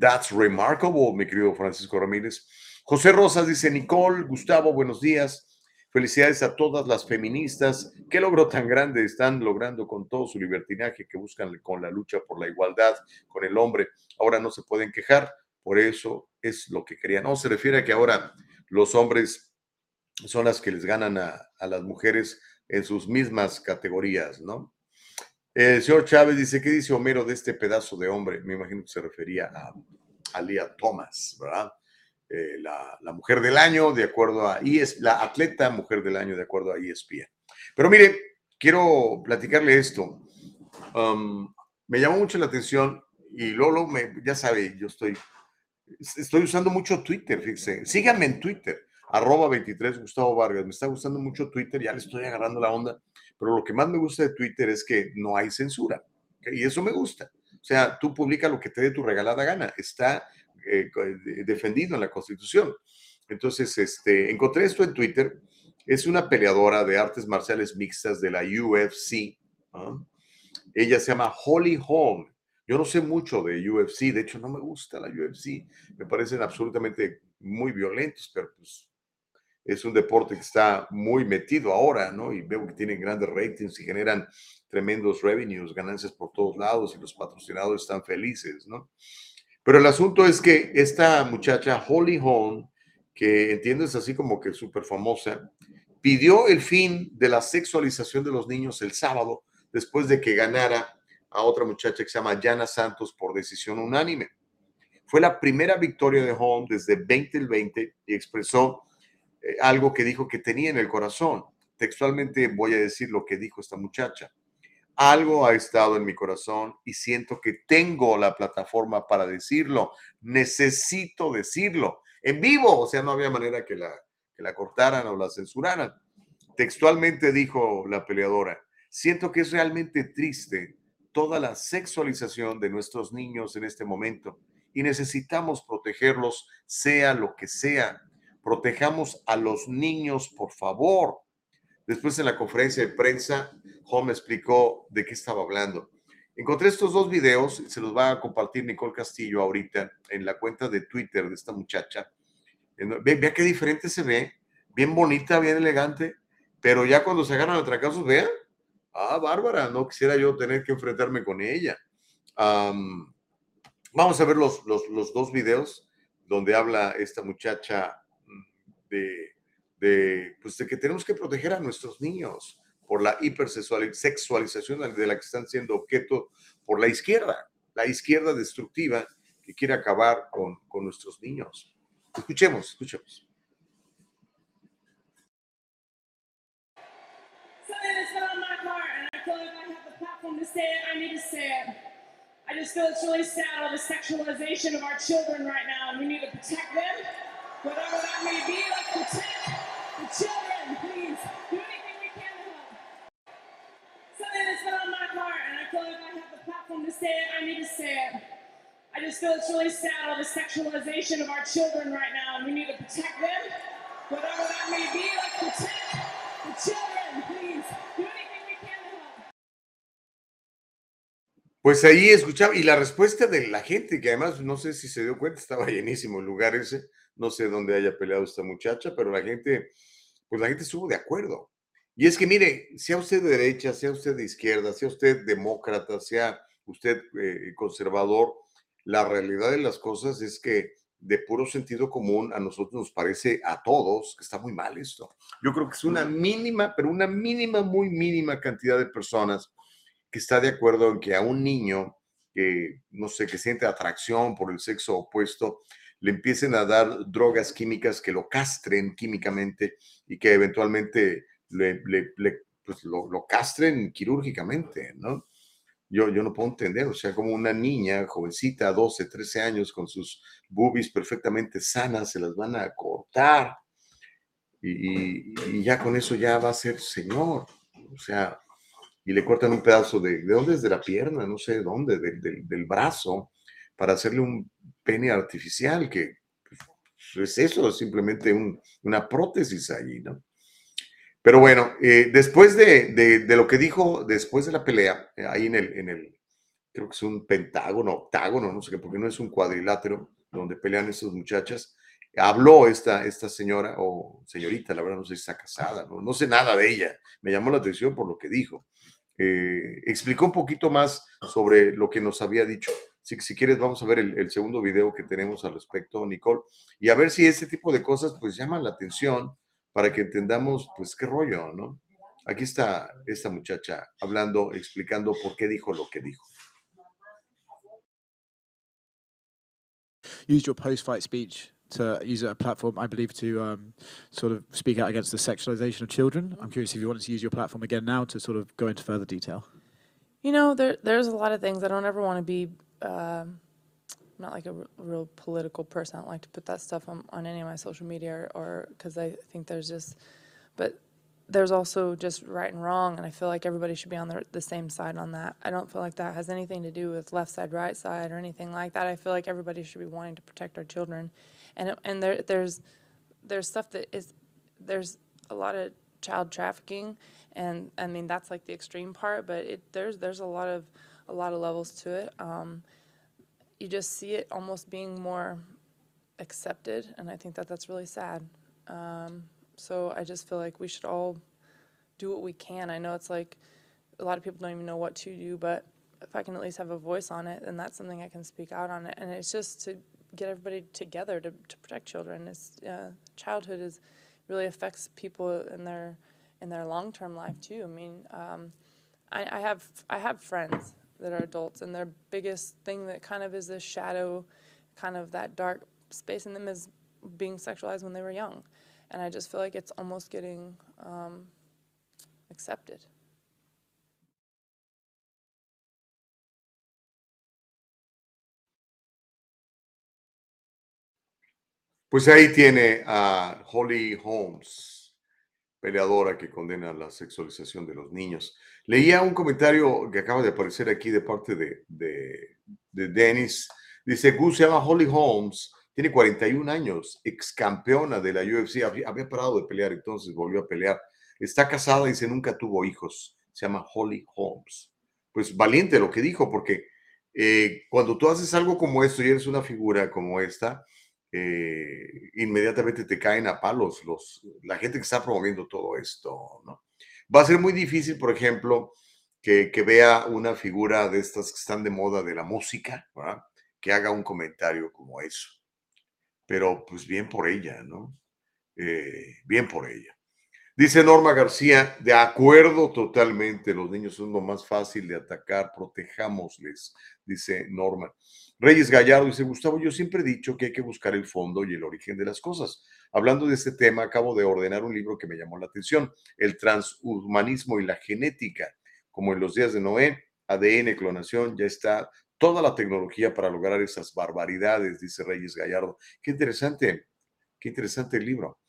That's remarkable, mi querido Francisco Ramírez. José Rosas dice, Nicole, Gustavo, buenos días. Felicidades a todas las feministas. ¿Qué logro tan grande están logrando con todo su libertinaje que buscan con la lucha por la igualdad con el hombre? Ahora no se pueden quejar, por eso es lo que querían. No, se refiere a que ahora los hombres son las que les ganan a, las mujeres en sus mismas categorías, ¿no? El señor Chávez dice, ¿qué dice Homero de este pedazo de hombre? Me imagino que se refería a, a Thomas, ¿verdad? Eh, la, mujer del año de acuerdo a ES, la atleta mujer del año de acuerdo a ESPN. Pero mire, quiero platicarle esto. Um, me llamó mucho la atención y Lolo, ya sabe, yo estoy, estoy usando mucho Twitter, fíjese. Síganme en Twitter, arroba 23 Gustavo Vargas. Me está gustando mucho Twitter, ya le estoy agarrando la onda. Pero lo que más me gusta de Twitter es que no hay censura. Y eso me gusta. O sea, tú publica lo que te dé tu regalada gana. Está eh, defendido en la Constitución. Entonces, este, encontré esto en Twitter. Es una peleadora de artes marciales mixtas de la UFC. Ella se llama Holly Holm. Yo no sé mucho de UFC, de hecho no me gusta la UFC, me parecen absolutamente muy violentos, pero pues es un deporte que está muy metido ahora, ¿no? Y veo que tienen grandes ratings y generan tremendos revenues, ganancias por todos lados y los patrocinadores están felices, ¿no? Pero el asunto es que esta muchacha, Holly Holm, que entiendes así como que súper famosa, pidió el fin de la sexualización de los niños el sábado después de que ganara a otra muchacha que se llama Jana Santos por decisión unánime. Fue la primera victoria de Holm desde 2020 y expresó eh, algo que dijo que tenía en el corazón. Textualmente voy a decir lo que dijo esta muchacha. Algo ha estado en mi corazón y siento que tengo la plataforma para decirlo. Necesito decirlo. En vivo, o sea, no había manera que la, que la cortaran o la censuraran. Textualmente dijo la peleadora, siento que es realmente triste toda la sexualización de nuestros niños en este momento y necesitamos protegerlos, sea lo que sea. Protejamos a los niños, por favor. Después en la conferencia de prensa, Home explicó de qué estaba hablando. Encontré estos dos videos, se los va a compartir Nicole Castillo ahorita en la cuenta de Twitter de esta muchacha. Vea qué diferente se ve, bien bonita, bien elegante, pero ya cuando se agarran a tracasos, vean, ah, Bárbara, no quisiera yo tener que enfrentarme con ella. vamos a ver los, los, dos videos donde habla esta muchacha de, de, pues de que tenemos que proteger a nuestros niños por la hipersexualización de la que están siendo objeto por la izquierda, la izquierda destructiva que quiere acabar con, con nuestros niños. Escuchemos, escuchemos. to I need to. I just feel it's really sad all the sexualization of our children right now, and we need to protect them, whatever that may be. Protect children, please. Sexualization of our children right now, and we need to protect them, whatever that may be. Protect the children, please. Pues ahí escuchaba, y la respuesta de la gente, que además no sé si se dio cuenta, estaba llenísimo el lugar ese, no sé dónde haya peleado esta muchacha, pero la gente, pues la gente estuvo de acuerdo. Y es que mire, sea usted de derecha, sea usted de izquierda, sea usted demócrata, sea usted eh, conservador, la realidad de las cosas es que de puro sentido común a nosotros nos parece a todos que está muy mal esto. Yo creo que es una mínima, pero una mínima, muy mínima cantidad de personas que está de acuerdo en que a un niño que, no sé, que siente atracción por el sexo opuesto, le empiecen a dar drogas químicas que lo castren químicamente y que eventualmente pues lo, lo, castren quirúrgicamente, ¿no? Yo, yo no puedo entender, o sea, como una niña jovencita, 12, 13 años, con sus boobies perfectamente sanas, se las van a cortar y, ya con eso ya va a ser señor. O sea, y le cortan un pedazo de, ¿de dónde es? De la pierna, no sé dónde, del brazo, para hacerle un pene artificial, que pues, es eso, es simplemente una prótesis allí, ¿no? Pero bueno, eh, después de, lo que dijo después de la pelea, eh, ahí en el, creo que es un pentágono, octágono, no sé qué, porque no es un cuadrilátero donde pelean estas muchachas, habló esta, esta señora o señorita, la verdad no sé si está casada, no, no sé nada de ella, me llamó la atención por lo que dijo. Eh, explicó un poquito más sobre lo que nos había dicho. Si, si quieres, vamos a ver el, segundo video que tenemos al respecto, Nicole, y a ver si ese tipo de cosas pues llaman la atención para que entendamos pues qué rollo, ¿no? Aquí está esta muchacha hablando, explicando por qué dijo lo que dijo. Use your post-fight speech to use a platform, I believe, to um, sort of speak out against the sexualization of children. I'm curious if you wanted to use your platform again now to sort of go into further detail. You know, there there's a lot of things. I don't ever want to be. Uh, I'm not like a real political person. I don't like to put that stuff on, on any of my social media or because I think there's just, but there's also just right and wrong, and I feel like everybody should be on the, the same side on that. I don't feel like that has anything to do with left side, right side, or anything like that. I feel like everybody should be wanting to protect our children, and and there there's there's stuff that is there's a lot of child trafficking, and I mean that's like the extreme part, but it there's there's a lot of a lot of levels to it. Um, you just see it almost being more accepted, and I think that that's really sad. Um, so I just feel like we should all do what we can. I know it's like a lot of people don't even know what to do, but if I can at least have a voice on it, then that's something I can speak out on it. And it's just to get everybody together to, to protect children. It's uh, childhood is really affects people in their in their long term life too. I mean, um, I, I have I have friends that are adults, and their biggest thing that kind of is this shadow, kind of that dark space in them is being sexualized when they were young, and I just feel like it's almost getting um, accepted. Pues ahí tiene a Holly Holmes, peleadora que condena la sexualización de los niños. Leía un comentario que acaba de aparecer aquí de parte de, de, de Dennis. Dice, Gus se llama Holly Holmes, tiene 41 años, ex campeona de la UFC, había, había parado de pelear, entonces volvió a pelear. Está casada, dice, nunca tuvo hijos. Se llama Holly Holmes. Pues valiente lo que dijo, porque eh, cuando tú haces algo como esto y eres una figura como esta, eh, inmediatamente te caen a palos los, la gente que está promoviendo todo esto, ¿no? Va a ser muy difícil, por ejemplo, que, que vea una figura de estas que están de moda de la música, ¿verdad? que haga un comentario como eso. Pero pues bien por ella, ¿no? Eh, bien por ella. Dice Norma García, de acuerdo totalmente, los niños son lo más fácil de atacar, protejámosles, dice Norma. Reyes Gallardo dice, Gustavo, yo siempre he dicho que hay que buscar el fondo y el origen de las cosas. Hablando de este tema, acabo de ordenar un libro que me llamó la atención, El transhumanismo y la genética. Como en los días de Noé, ADN, clonación, ya está toda la tecnología para lograr esas barbaridades, dice Reyes Gallardo. Qué interesante, qué interesante el libro.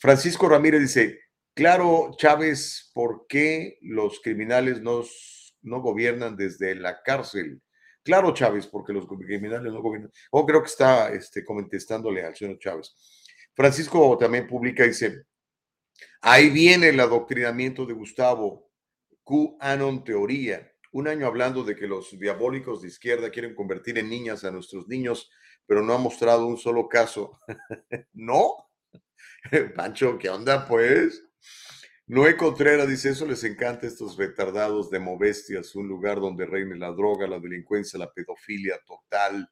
Francisco Ramírez dice, claro, Chávez, ¿por qué los criminales nos, no gobiernan desde la cárcel? Claro, Chávez, porque los criminales no gobiernan. O creo que está este, contestándole al señor Chávez. Francisco también publica, dice, ahí viene el adoctrinamiento de Gustavo, QAnon teoría. Un año hablando de que los diabólicos de izquierda quieren convertir en niñas a nuestros niños, pero no ha mostrado un solo caso. ¿No? Pancho, ¿qué onda, pues? Noé Contreras dice, eso les encanta estos retardados de Movestias, un lugar donde reine la droga, la delincuencia, la pedofilia total.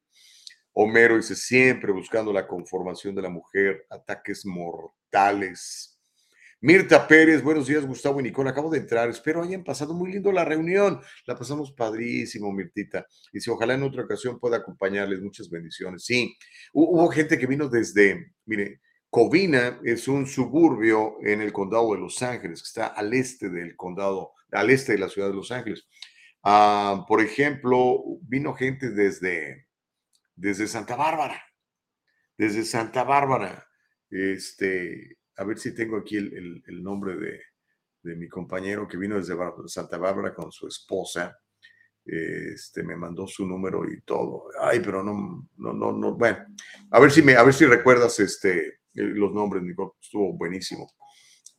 Homero dice, siempre buscando la conformación de la mujer, ataques mortales. Mirta Pérez, buenos días, Gustavo y Nicole, acabo de entrar, espero hayan pasado muy lindo la reunión, la pasamos padrísimo, Mirtita. Dice, ojalá en otra ocasión pueda acompañarles, muchas bendiciones. Sí, hubo gente que vino desde, mire, Covina es un suburbio en el condado de Los Ángeles, que está al este del condado, al este de la ciudad de Los Ángeles. Ah, por ejemplo, vino gente desde, desde Santa Bárbara, desde Santa Bárbara. Este, a ver si tengo aquí el, el- el nombre de, de mi compañero que vino desde Santa Bárbara con su esposa. Este, me mandó su número y todo. Ay, pero no, no, no, no. Bueno, a ver si me, a ver si recuerdas este, los nombres, Nicole. Estuvo buenísimo.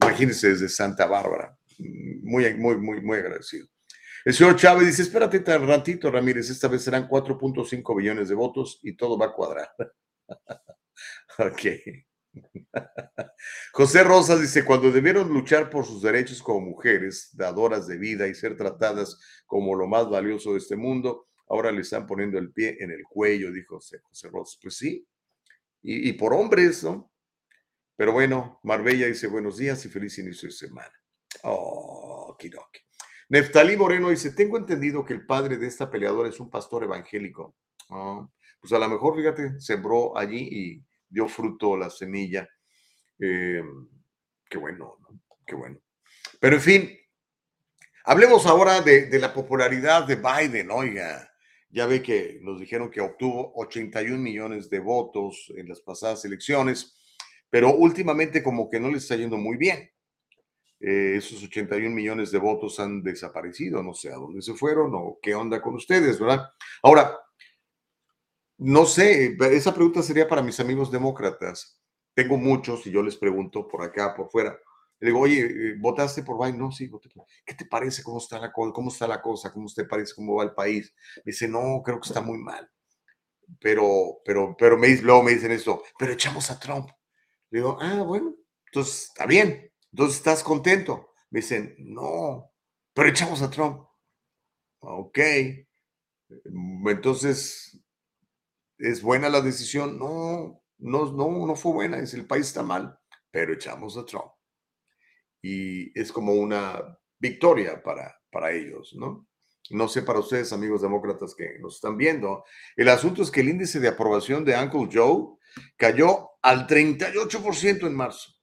Imagínense desde Santa Bárbara. Muy, muy, muy, muy agradecido. El señor Chávez dice, espérate tan ratito, Ramírez, esta vez serán 4.5 billones de votos y todo va a cuadrar. ok. José Rosas dice, cuando debieron luchar por sus derechos como mujeres, dadoras de vida y ser tratadas como lo más valioso de este mundo, ahora le están poniendo el pie en el cuello, dijo José, José Rosas. Pues sí, y por hombres, ¿no? Pero bueno, Marbella dice, buenos días y feliz inicio de semana. Oh, okidoki. Neftalí Moreno dice, tengo entendido que el padre de esta peleadora es un pastor evangélico. Ah, pues a lo mejor, fíjate, sembró allí y dio fruto la semilla. Eh, qué bueno, ¿no? qué bueno. Pero en fin, hablemos ahora de, de la popularidad de Biden. Oiga, ya ve que nos dijeron que obtuvo 81 millones de votos en las pasadas elecciones, pero últimamente como que no le está yendo muy bien. eh, esos 81 millones de votos han desaparecido, no sé a dónde se fueron o qué onda con ustedes, ¿verdad? Ahora, no sé, esa pregunta sería para mis amigos demócratas. Tengo muchos y yo les pregunto por acá, por fuera. Le digo, oye, eh, ¿votaste por Biden? No, sí, voté. ¿Qué te parece? ¿Cómo está la? ¿Cómo está la cosa? ¿Cómo te parece? ¿Cómo va el país? Me dice, no, creo que está muy mal. Pero, pero, pero me, luego me dicen esto, pero echamos a Trump. Le digo, ah, bueno, entonces está bien. Entonces, ¿estás contento? Me dicen, no, pero echamos a Trump. Ok. Entonces, ¿es buena la decisión? No, no, no, no fue buena. Es el país está mal, pero echamos a Trump. Y es como una victoria para, para ellos, ¿no? No sé para ustedes, amigos demócratas que nos están viendo. El asunto es que el índice de aprobación de Uncle Joe cayó al 38% en marzo.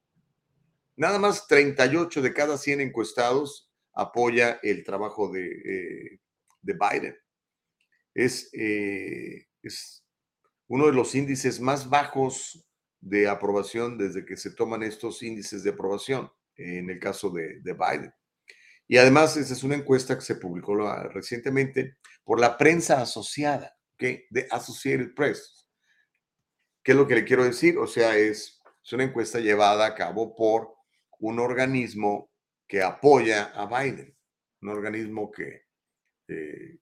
Nada más 38 de cada 100 encuestados apoya el trabajo de, eh, Biden. Es, eh, es uno de los índices más bajos de aprobación desde que se toman estos índices de aprobación en el caso de, Biden. Y además, esa es una encuesta que se publicó recientemente por la prensa asociada, ¿okay? de Associated Press. ¿Qué es lo que le quiero decir? O sea, es, una encuesta llevada a cabo por un organismo que apoya a Biden, un organismo que eh,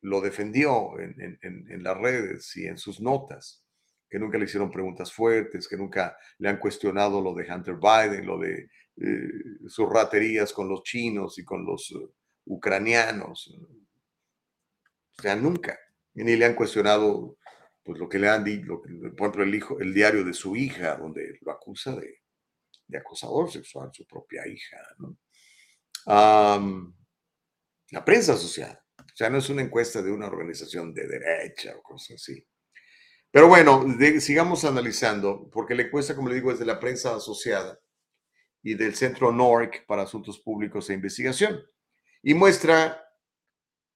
lo defendió en, las redes y en sus notas, que nunca le hicieron preguntas fuertes, que nunca le han cuestionado lo de Hunter Biden, lo de eh, sus raterías con los chinos y con los eh, ucranianos. O sea, nunca. Ni le han cuestionado pues, lo que le han dicho, por ejemplo, el, hijo, el diario de su hija, donde lo acusa de acosador sexual, su propia hija. ¿no? la prensa social. O sea, no es una encuesta de una organización de derecha o cosas así. Pero bueno, sigamos analizando, porque la encuesta, como le digo, es de la prensa asociada y del Centro NORC para Asuntos Públicos e Investigación. Y muestra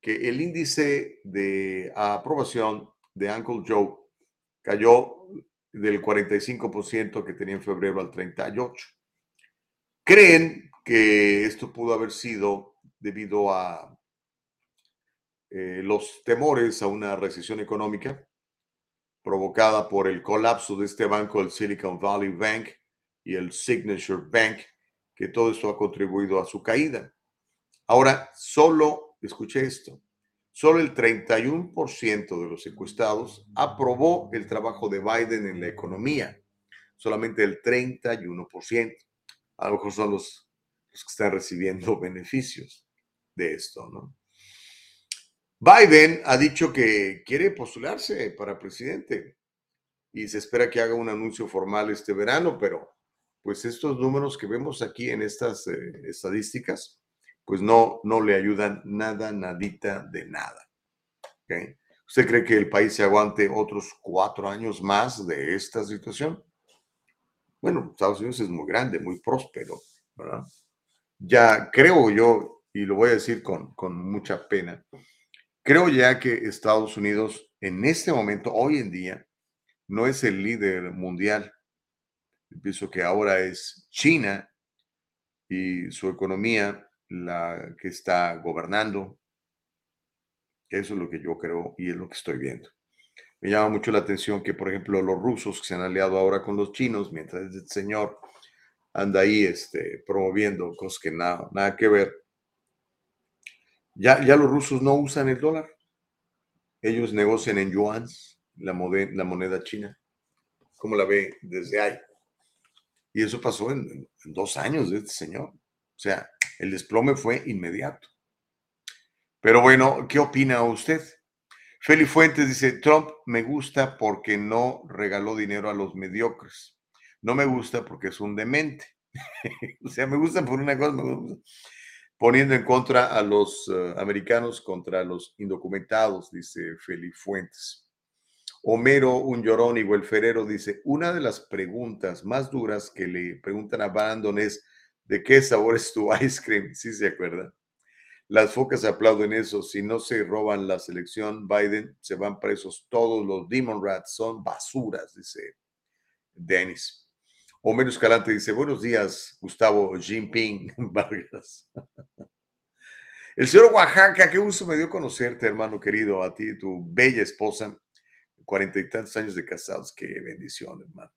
que el índice de aprobación de Uncle Joe cayó del 45% que tenía en febrero al 38%. Creen que esto pudo haber sido debido a eh, los temores a una recesión económica provocada por el colapso de este banco, el Silicon Valley Bank y el Signature Bank, que todo esto ha contribuido a su caída. Ahora, solo, escuché esto, Solo el 31% de los encuestados aprobó el trabajo de Biden en la economía. Solamente el 31%. A lo mejor son los, los que están recibiendo beneficios de esto, ¿no? Biden ha dicho que quiere postularse para presidente y se espera que haga un anuncio formal este verano, pero pues estos números que vemos aquí en estas eh, estadísticas pues no, no le ayudan nada, nadita de nada. ¿Usted cree que el país se aguante otros cuatro años más de esta situación? Bueno, Estados Unidos es muy grande, muy próspero, ¿verdad? Ya creo yo, y lo voy a decir con, con mucha pena, creo ya que Estados Unidos en este momento, hoy en día, no es el líder mundial. Pienso que ahora es China y su economía la que está gobernando. Eso es lo que yo creo y es lo que estoy viendo. Me llama mucho la atención que, por ejemplo, los rusos que se han aliado ahora con los chinos, mientras el señor anda ahí este, promoviendo cosas que nada, nada que ver, ya, ya los rusos no usan el dólar. Ellos negocian en yuan, la, la moneda china. como la ve desde ahí? Y eso pasó en dos años de este señor. O sea, el desplome fue inmediato. Pero bueno, ¿qué opina usted? Feli Fuentes dice, Trump me gusta porque no regaló dinero a los mediocres. No me gusta porque es un demente. o sea, me gusta por una cosa, poniendo en contra a los eh, americanos contra los indocumentados, dice Feli Fuentes. Homero, un llorón y Ferrero dice, una de las preguntas más duras que le preguntan a Brandon es, ¿De qué sabor es tu ice cream? Sí, se acuerdan. Las focas aplauden eso. Si no se roban la selección, Biden, se van presos. Todos los Demon Rats son basuras, dice Dennis. Homero Escalante dice, buenos días, Gustavo Jinping Vargas. El señor Oaxaca, qué gusto me dio conocerte, hermano querido, a ti y tu bella esposa, cuarenta y tantos años de casados, qué bendición, hermano.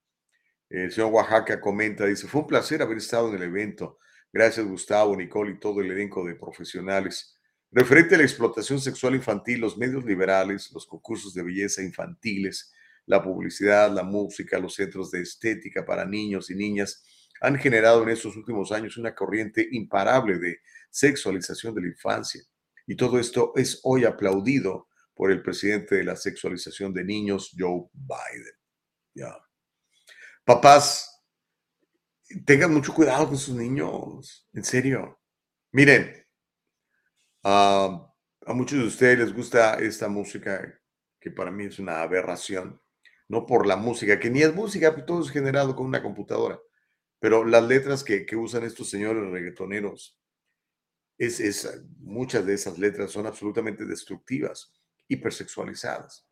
El señor Oaxaca comenta, dice, fue un placer haber estado en el evento. Gracias, Gustavo, Nicole y todo el elenco de profesionales. Referente a la explotación sexual infantil, los medios liberales, los concursos de belleza infantiles, la publicidad, la música, los centros de estética para niños y niñas han generado en estos últimos años una corriente imparable de sexualización de la infancia. Y todo esto es hoy aplaudido por el presidente de la sexualización de niños, Joe Biden. Ya. Papás, tengan mucho cuidado con sus niños, en serio. Miren, a muchos de ustedes les gusta esta música que para mí es una aberración no por la música, que ni es música, pues, todo es generado con una computadora. Pero las letras que, usan estos señores reggaetoneros, es, muchas de esas letras son absolutamente destructivas, hipersexualizadas.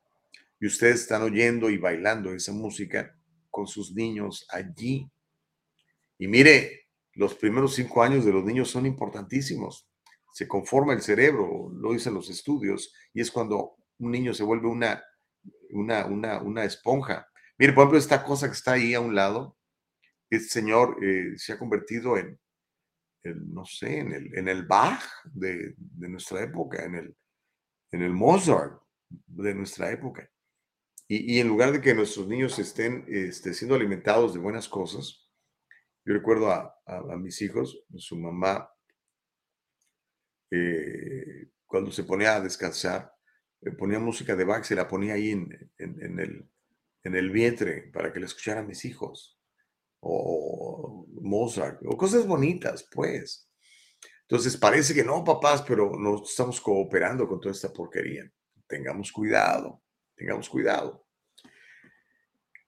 Y ustedes están oyendo y bailando esa música con sus niños allí. Y mire, los primeros cinco años de los niños son importantísimos. Se conforma el cerebro, lo dicen los estudios, y es cuando un niño se vuelve una una, una, una esponja. Mire, por ejemplo, esta cosa que está ahí a un lado, este señor eh, se ha convertido en, no sé, en el, en el Bach de, nuestra época, en el, en el Mozart de nuestra época. Y, en lugar de que nuestros niños estén este, siendo alimentados de buenas cosas, yo recuerdo a, mis hijos, su mamá, eh, cuando se ponía a descansar, ponía música de Bach, se la ponía ahí en, el, en el vientre para que la escucharan mis hijos. O Mozart, o cosas bonitas, pues. Entonces parece que no, papás, pero no estamos cooperando con toda esta porquería. Tengamos cuidado, tengamos cuidado.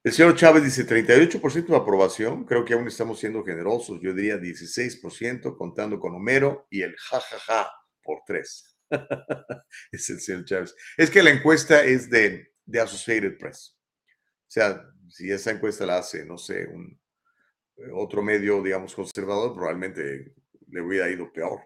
El señor Chávez dice 38% de aprobación, creo que aún estamos siendo generosos, yo diría 16% contando con Homero y el jajaja por tres. es el señor Chávez. Es que la encuesta es de, de Associated Press. O sea, si esa encuesta la hace, no sé, un otro medio, digamos, conservador, probablemente le hubiera ido peor.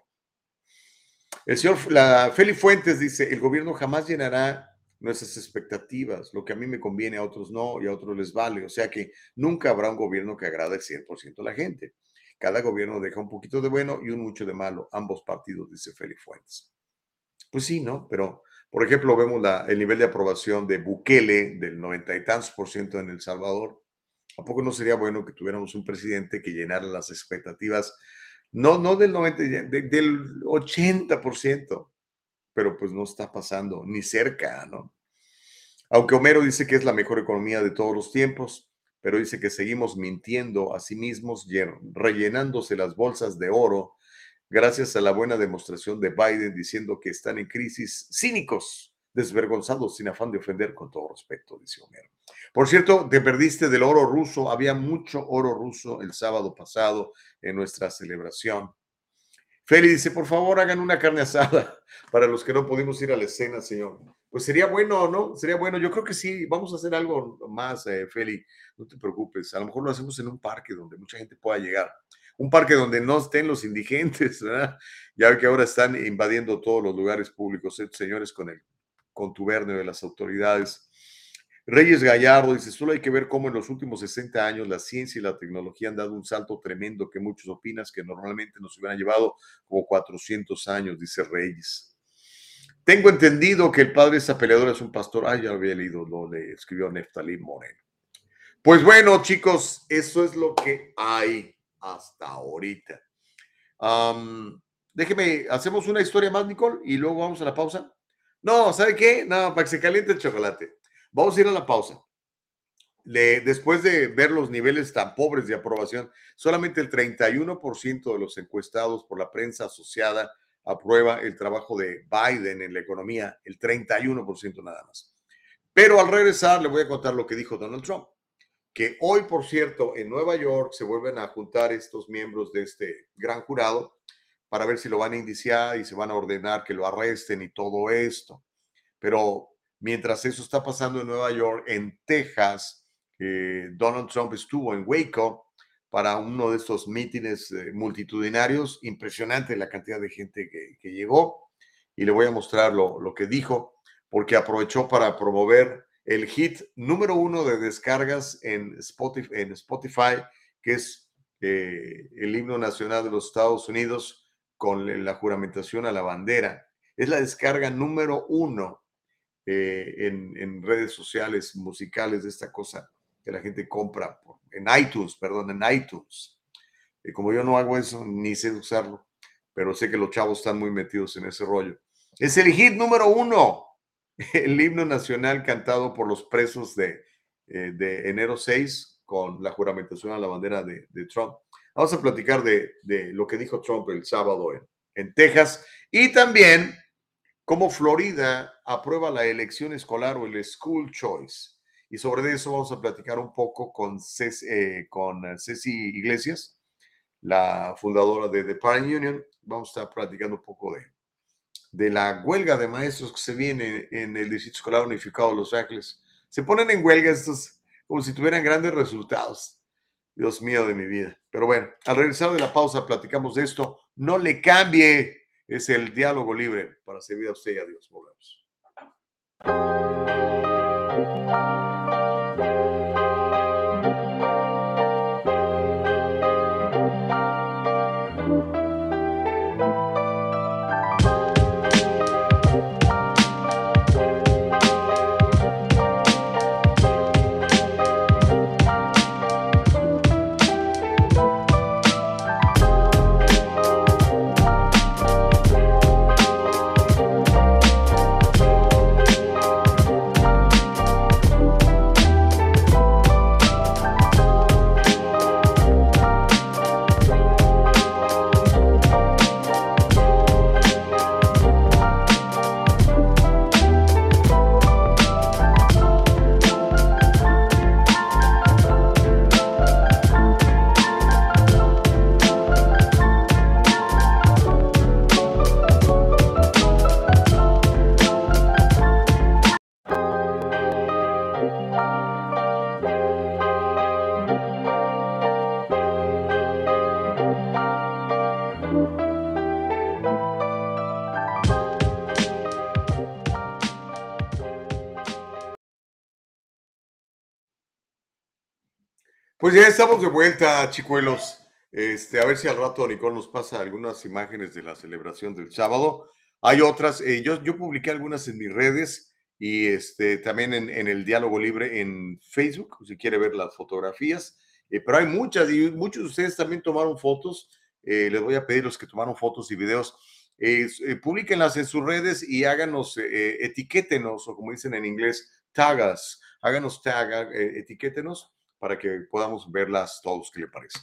El señor la Feli Fuentes dice, el gobierno jamás llenará nuestras expectativas, lo que a mí me conviene, a otros no, y a otros les vale. O sea que nunca habrá un gobierno que agrade el 100% a la gente. Cada gobierno deja un poquito de bueno y un mucho de malo, ambos partidos, dice Feli Fuentes. Pues sí, ¿no? Pero, por ejemplo, vemos el nivel de aprobación de Bukele del noventa y tantos por ciento en El Salvador. ¿A poco no sería bueno que tuviéramos un presidente que llenara las expectativas, no, no del 90, del 80%, pero pues no está pasando ni cerca, ¿no? Aunque Homero dice que es la mejor economía de todos los tiempos, pero dice que seguimos mintiendo a sí mismos, rellenándose las bolsas de oro gracias a la buena demostración de Biden diciendo que están en crisis cínicos, desvergonzados, sin afán de ofender, con todo respeto, dice Homero. Por cierto, te perdiste del oro ruso. Había mucho oro ruso el sábado pasado en nuestra celebración. Feli dice, por favor, hagan una carne asada para los que no pudimos ir a la escena, señor. Pues sería bueno, ¿no? Sería bueno. Yo creo que sí, vamos a hacer algo más, eh, Feli. No te preocupes. A lo mejor lo hacemos en un parque donde mucha gente pueda llegar un parque donde no estén los indigentes, ¿verdad? Ya que ahora están invadiendo todos los lugares públicos, señores con el contubernio de las autoridades. Reyes Gallardo dice, solo hay que ver cómo en los últimos 60 años la ciencia y la tecnología han dado un salto tremendo que muchos opinas que normalmente nos hubieran llevado como 400 años, dice Reyes. Tengo entendido que el padre de esa peleadora es un pastor. Ah, ya lo había leído, lo le escribió Neftalí Moreno. Pues bueno, chicos, eso es lo que hay hasta ahorita. déjeme, hacemos una historia más, Nicole, y luego vamos a la pausa. No, ¿sabe qué? No, para que se caliente el chocolate. Vamos a ir a la pausa. después de ver los niveles tan pobres de aprobación, solamente el 31% de los encuestados por la prensa asociada aprueba el trabajo de Biden en la economía, el 31% nada más. Pero al regresar le voy a contar lo que dijo Donald Trump que hoy, por cierto, en Nueva York se vuelven a juntar estos miembros de este gran jurado para ver si lo van a indiciar y se van a ordenar que lo arresten y todo esto. Pero mientras eso está pasando en Nueva York, en Texas, eh, Donald Trump estuvo en Waco para uno de estos mítines eh, multitudinarios. Impresionante la cantidad de gente que, llegó. Y le voy a mostrar lo, que dijo, porque aprovechó para promover el hit número uno de descargas en Spotify, que es eh, el himno nacional de los Estados Unidos con la juramentación a la bandera. Es la descarga número uno eh, en, redes sociales musicales de esta cosa que la gente compra en iTunes, perdón, en iTunes. Y como yo no hago eso, ni sé usarlo, pero sé que los chavos están muy metidos en ese rollo. Es el hit número uno, el himno nacional cantado por los presos de, eh, de enero 6 con la juramentación a la bandera de, de Trump. Vamos a platicar de, de, lo que dijo Trump el sábado en, en Texas y también cómo Florida aprueba la elección escolar o el school choice. Y sobre eso vamos a platicar un poco con Ceci, eh, con Ceci Iglesias, la fundadora de The Parent Union. Vamos a estar platicando un poco de, de la huelga de maestros que se viene en el Distrito Escolar Unificado de Los Ángeles. Se ponen en huelga estos como si tuvieran grandes resultados. Dios mío de mi vida. Pero bueno, al regresar de la pausa platicamos de esto. No le cambie. Es el diálogo libre para servir a usted y a Dios. Volvemos. Pues ya estamos de vuelta, chicuelos. Este, a ver si al rato Nicole nos pasa algunas imágenes de la celebración del sábado. Hay otras, eh, yo, yo publiqué algunas en mis redes y este, también en, en, el Diálogo Libre en Facebook, si quiere ver las fotografías. Eh, pero hay muchas y muchos de ustedes también tomaron fotos. Eh, les voy a pedir los que tomaron fotos y videos, eh, publíquenlas en sus redes y háganos, etiquétenos, o como dicen en inglés, tagas, háganos tag, etiquétenos para que podamos verlas todos, ¿qué le parece?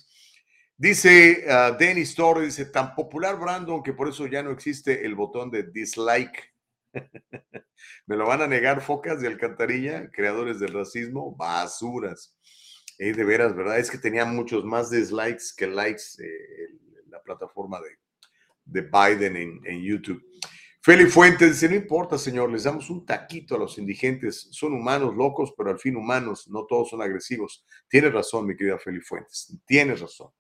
Dice uh, Dennis Torres, dice, tan popular Brandon que por eso ya no existe el botón de dislike. Me lo van a negar focas de alcantarilla, creadores del racismo, basuras. Eh, de veras, ¿verdad? Es que tenía muchos más dislikes que likes eh, la plataforma de, de Biden en, en YouTube. Feli Fuentes dice, no importa, señor, les damos un taquito a los indigentes. Son humanos locos, pero al fin humanos, no todos son agresivos. Tienes razón, mi querida Feli Fuentes, tienes razón.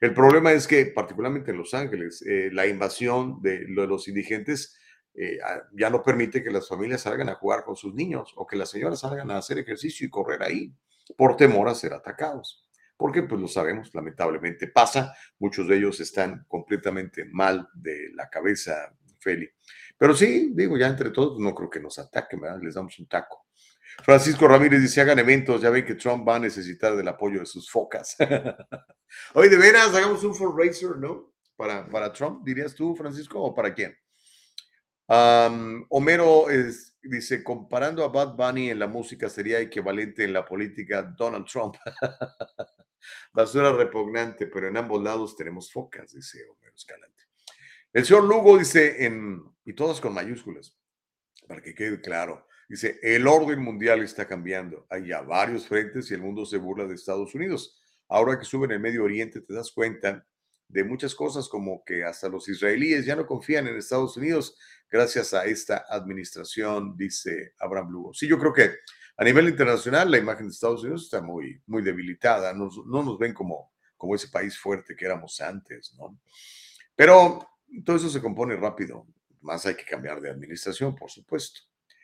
El problema es que, particularmente en Los Ángeles, eh, la invasión de, de los indigentes eh, ya no permite que las familias salgan a jugar con sus niños o que las señoras salgan a hacer ejercicio y correr ahí por temor a ser atacados. Porque, pues lo sabemos, lamentablemente pasa. Muchos de ellos están completamente mal de la cabeza, Feli. Pero sí, digo, ya entre todos, no creo que nos ataquen, ¿verdad? Les damos un taco. Francisco Ramírez dice, hagan eventos, ya ven que Trump va a necesitar del apoyo de sus focas. Hoy de veras, hagamos un fundraiser, ¿no? Para, para Trump, dirías tú, Francisco, o para quién? Homero dice, comparando a Bad Bunny en la música sería equivalente en la política Donald Trump. Basura repugnante, pero en ambos lados tenemos focas, dice Homero Escalante. El señor Lugo dice, en, y todas con mayúsculas, para que quede claro, dice, el orden mundial está cambiando. Hay ya varios frentes y el mundo se burla de Estados Unidos. Ahora que sube en el Medio Oriente te das cuenta de muchas cosas como que hasta los israelíes ya no confían en Estados Unidos gracias a esta administración, dice Abraham Lugo. Sí, yo creo que a nivel internacional la imagen de Estados Unidos está muy, muy debilitada. Nos, no nos ven como como ese país fuerte que éramos antes, ¿no? Pero todo eso se compone rápido. Más hay que cambiar de administración, por supuesto.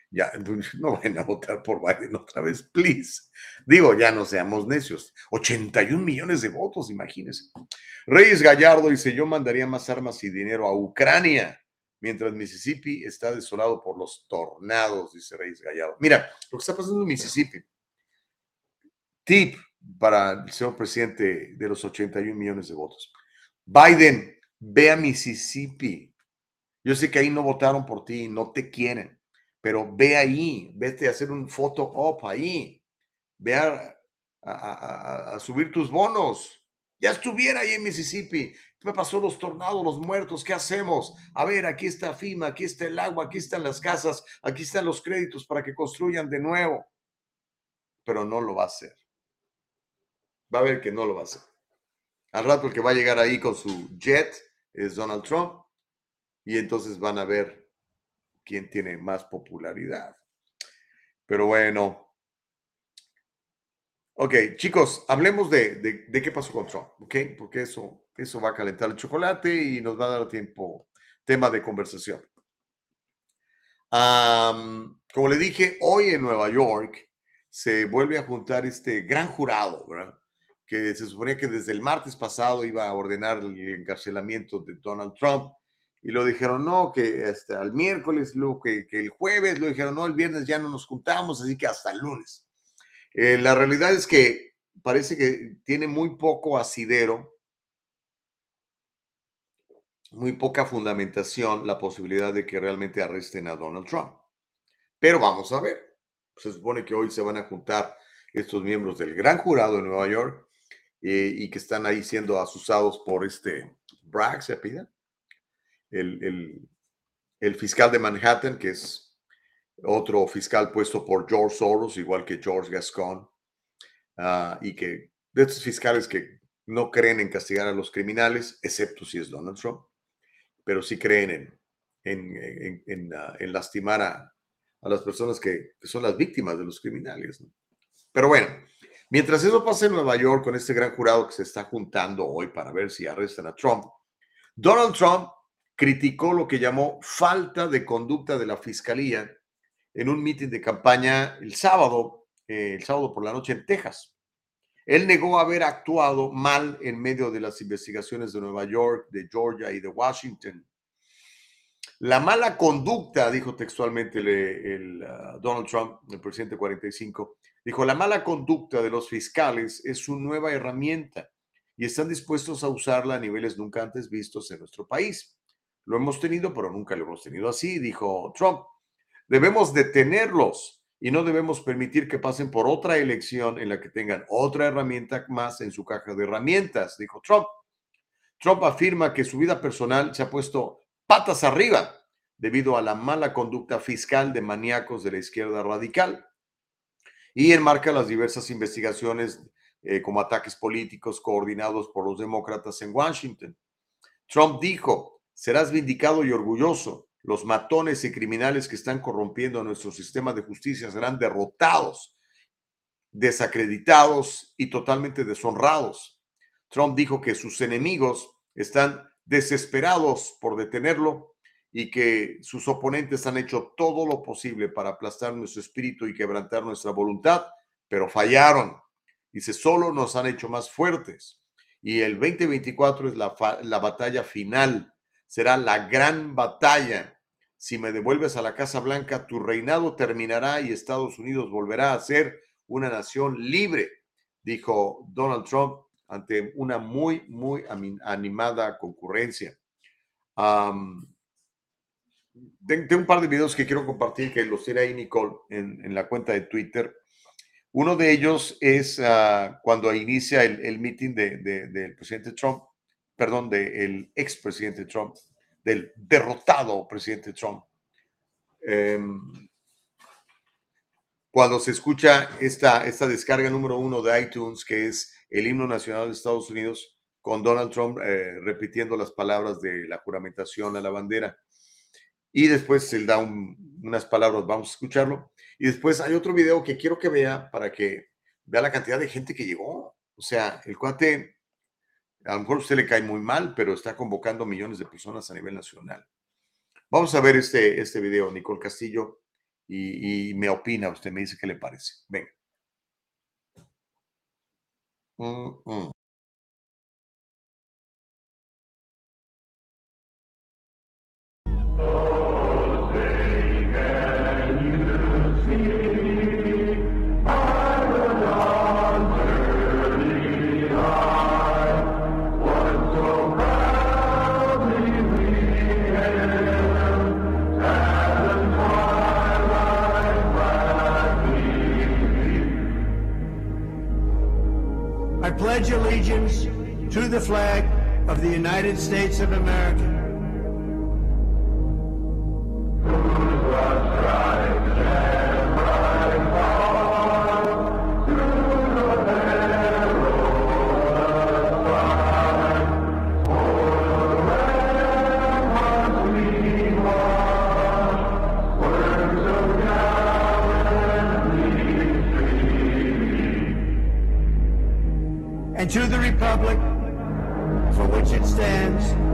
Ya, no vayan a votar por Biden otra vez, please. Digo, ya no seamos necios. 81 millones de votos, imagínense. Reyes Gallardo dice, yo mandaría más armas y dinero a Ucrania, mientras Mississippi está desolado por los tornados, dice Reyes Gallardo. Mira, lo que está pasando en Mississippi. Tip para el señor presidente de los 81 millones de votos. Biden, ve a Mississippi. Yo sé que ahí no votaron por ti, no te quieren, pero ve ahí, vete a hacer un photo op ahí, ve a, a subir tus bonos. Ya estuviera ahí en Mississippi. Me pasó los tornados, los muertos, ¿qué hacemos? A ver, aquí está FIMA, aquí está el agua, aquí están las casas, aquí están los créditos para que construyan de nuevo. Pero no lo va a hacer. Va a ver que no lo va a hacer. Al rato el que va a llegar ahí con su jet es Donald Trump y entonces van a ver quién tiene más popularidad. Pero bueno, Ok, chicos, hablemos de, de, qué pasó con Trump, ¿ok? Porque eso, eso va a calentar el chocolate y nos va a dar tiempo, tema de conversación. como le dije, hoy en Nueva York se vuelve a juntar este gran jurado, ¿verdad? Que se suponía que desde el martes pasado iba a ordenar el encarcelamiento de Donald Trump y lo dijeron, no, que hasta el miércoles, luego que, que el jueves, lo dijeron, no, el viernes ya no nos juntamos, así que hasta el lunes. Eh, la realidad es que parece que tiene muy poco asidero, muy poca fundamentación la posibilidad de que realmente arresten a Donald Trump. Pero vamos a ver. Se supone que hoy se van a juntar estos miembros del gran jurado de Nueva York eh, y que están ahí siendo asusados por este Bragg, se pida, el, el fiscal de Manhattan, que es otro fiscal puesto por George Soros, igual que George Gascon, ah, y que de estos fiscales que no creen en castigar a los criminales, excepto si es Donald Trump, pero sí creen en, en, ah, lastimar a, las personas que, son las víctimas de los criminales. Pero bueno, mientras eso pasa en Nueva York con este gran jurado que se está juntando hoy para ver si arrestan a Trump, Donald Trump criticó lo que llamó falta de conducta de la fiscalía en un mitin de campaña el sábado, eh, el sábado por la noche en Texas. Él negó haber actuado mal en medio de las investigaciones de Nueva York, de Georgia y de Washington. La mala conducta, dijo textualmente el, uh, Donald Trump, el presidente 45, dijo, la mala conducta de los fiscales es su nueva herramienta y están dispuestos a usarla a niveles nunca antes vistos en nuestro país. Lo hemos tenido, pero nunca lo hemos tenido así, dijo Trump. Debemos detenerlos y no debemos permitir que pasen por otra elección en la que tengan otra herramienta más en su caja de herramientas, dijo Trump. Trump afirma que su vida personal se ha puesto patas arriba debido a la mala conducta fiscal de maníacos de la izquierda radical y enmarca las diversas investigaciones eh, como ataques políticos coordinados por los demócratas en Washington. Trump dijo, serás vindicado y orgulloso los matones y criminales que están corrompiendo nuestro sistema de justicia serán derrotados, desacreditados y totalmente deshonrados. Trump dijo que sus enemigos están desesperados por detenerlo y que sus oponentes han hecho todo lo posible para aplastar nuestro espíritu y quebrantar nuestra voluntad, pero fallaron. Dice, solo nos han hecho más fuertes. Y el 2024 es la, la batalla final, será la gran batalla si me devuelves a la Casa Blanca, tu reinado terminará y Estados Unidos volverá a ser una nación libre, dijo Donald Trump ante una muy, muy animada concurrencia. Tengo un par de videos que quiero compartir que los tiene ahí Nicole en, la cuenta de Twitter. Uno de ellos es ah, cuando inicia el, el meeting de, del presidente Trump, perdón, del expresidente Trump del derrotado presidente Trump. Em, cuando se escucha esta, esta descarga número uno de iTunes, que es el himno nacional de Estados Unidos, con Donald Trump eh, repitiendo las palabras de la juramentación a la bandera. Y después él da unas palabras, vamos a escucharlo. Y después hay otro video que quiero que vea para que vea la cantidad de gente que llegó. O sea, el cuate A lo mejor a usted le cae muy mal, pero está convocando millones de personas a nivel nacional. Vamos a ver este, este video, Nicole Castillo, y, me opina, usted me dice qué le parece. Venga. Mm, mm. Allegiance to the flag of the United States of America republic for which it stands,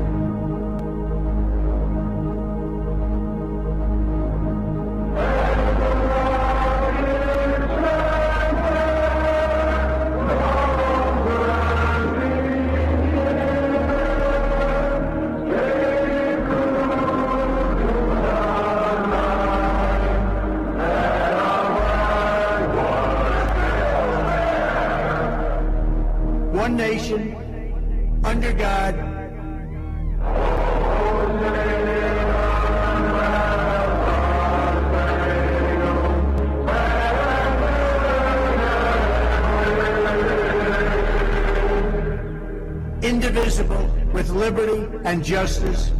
one nation, under God, indivisible, with liberty and justice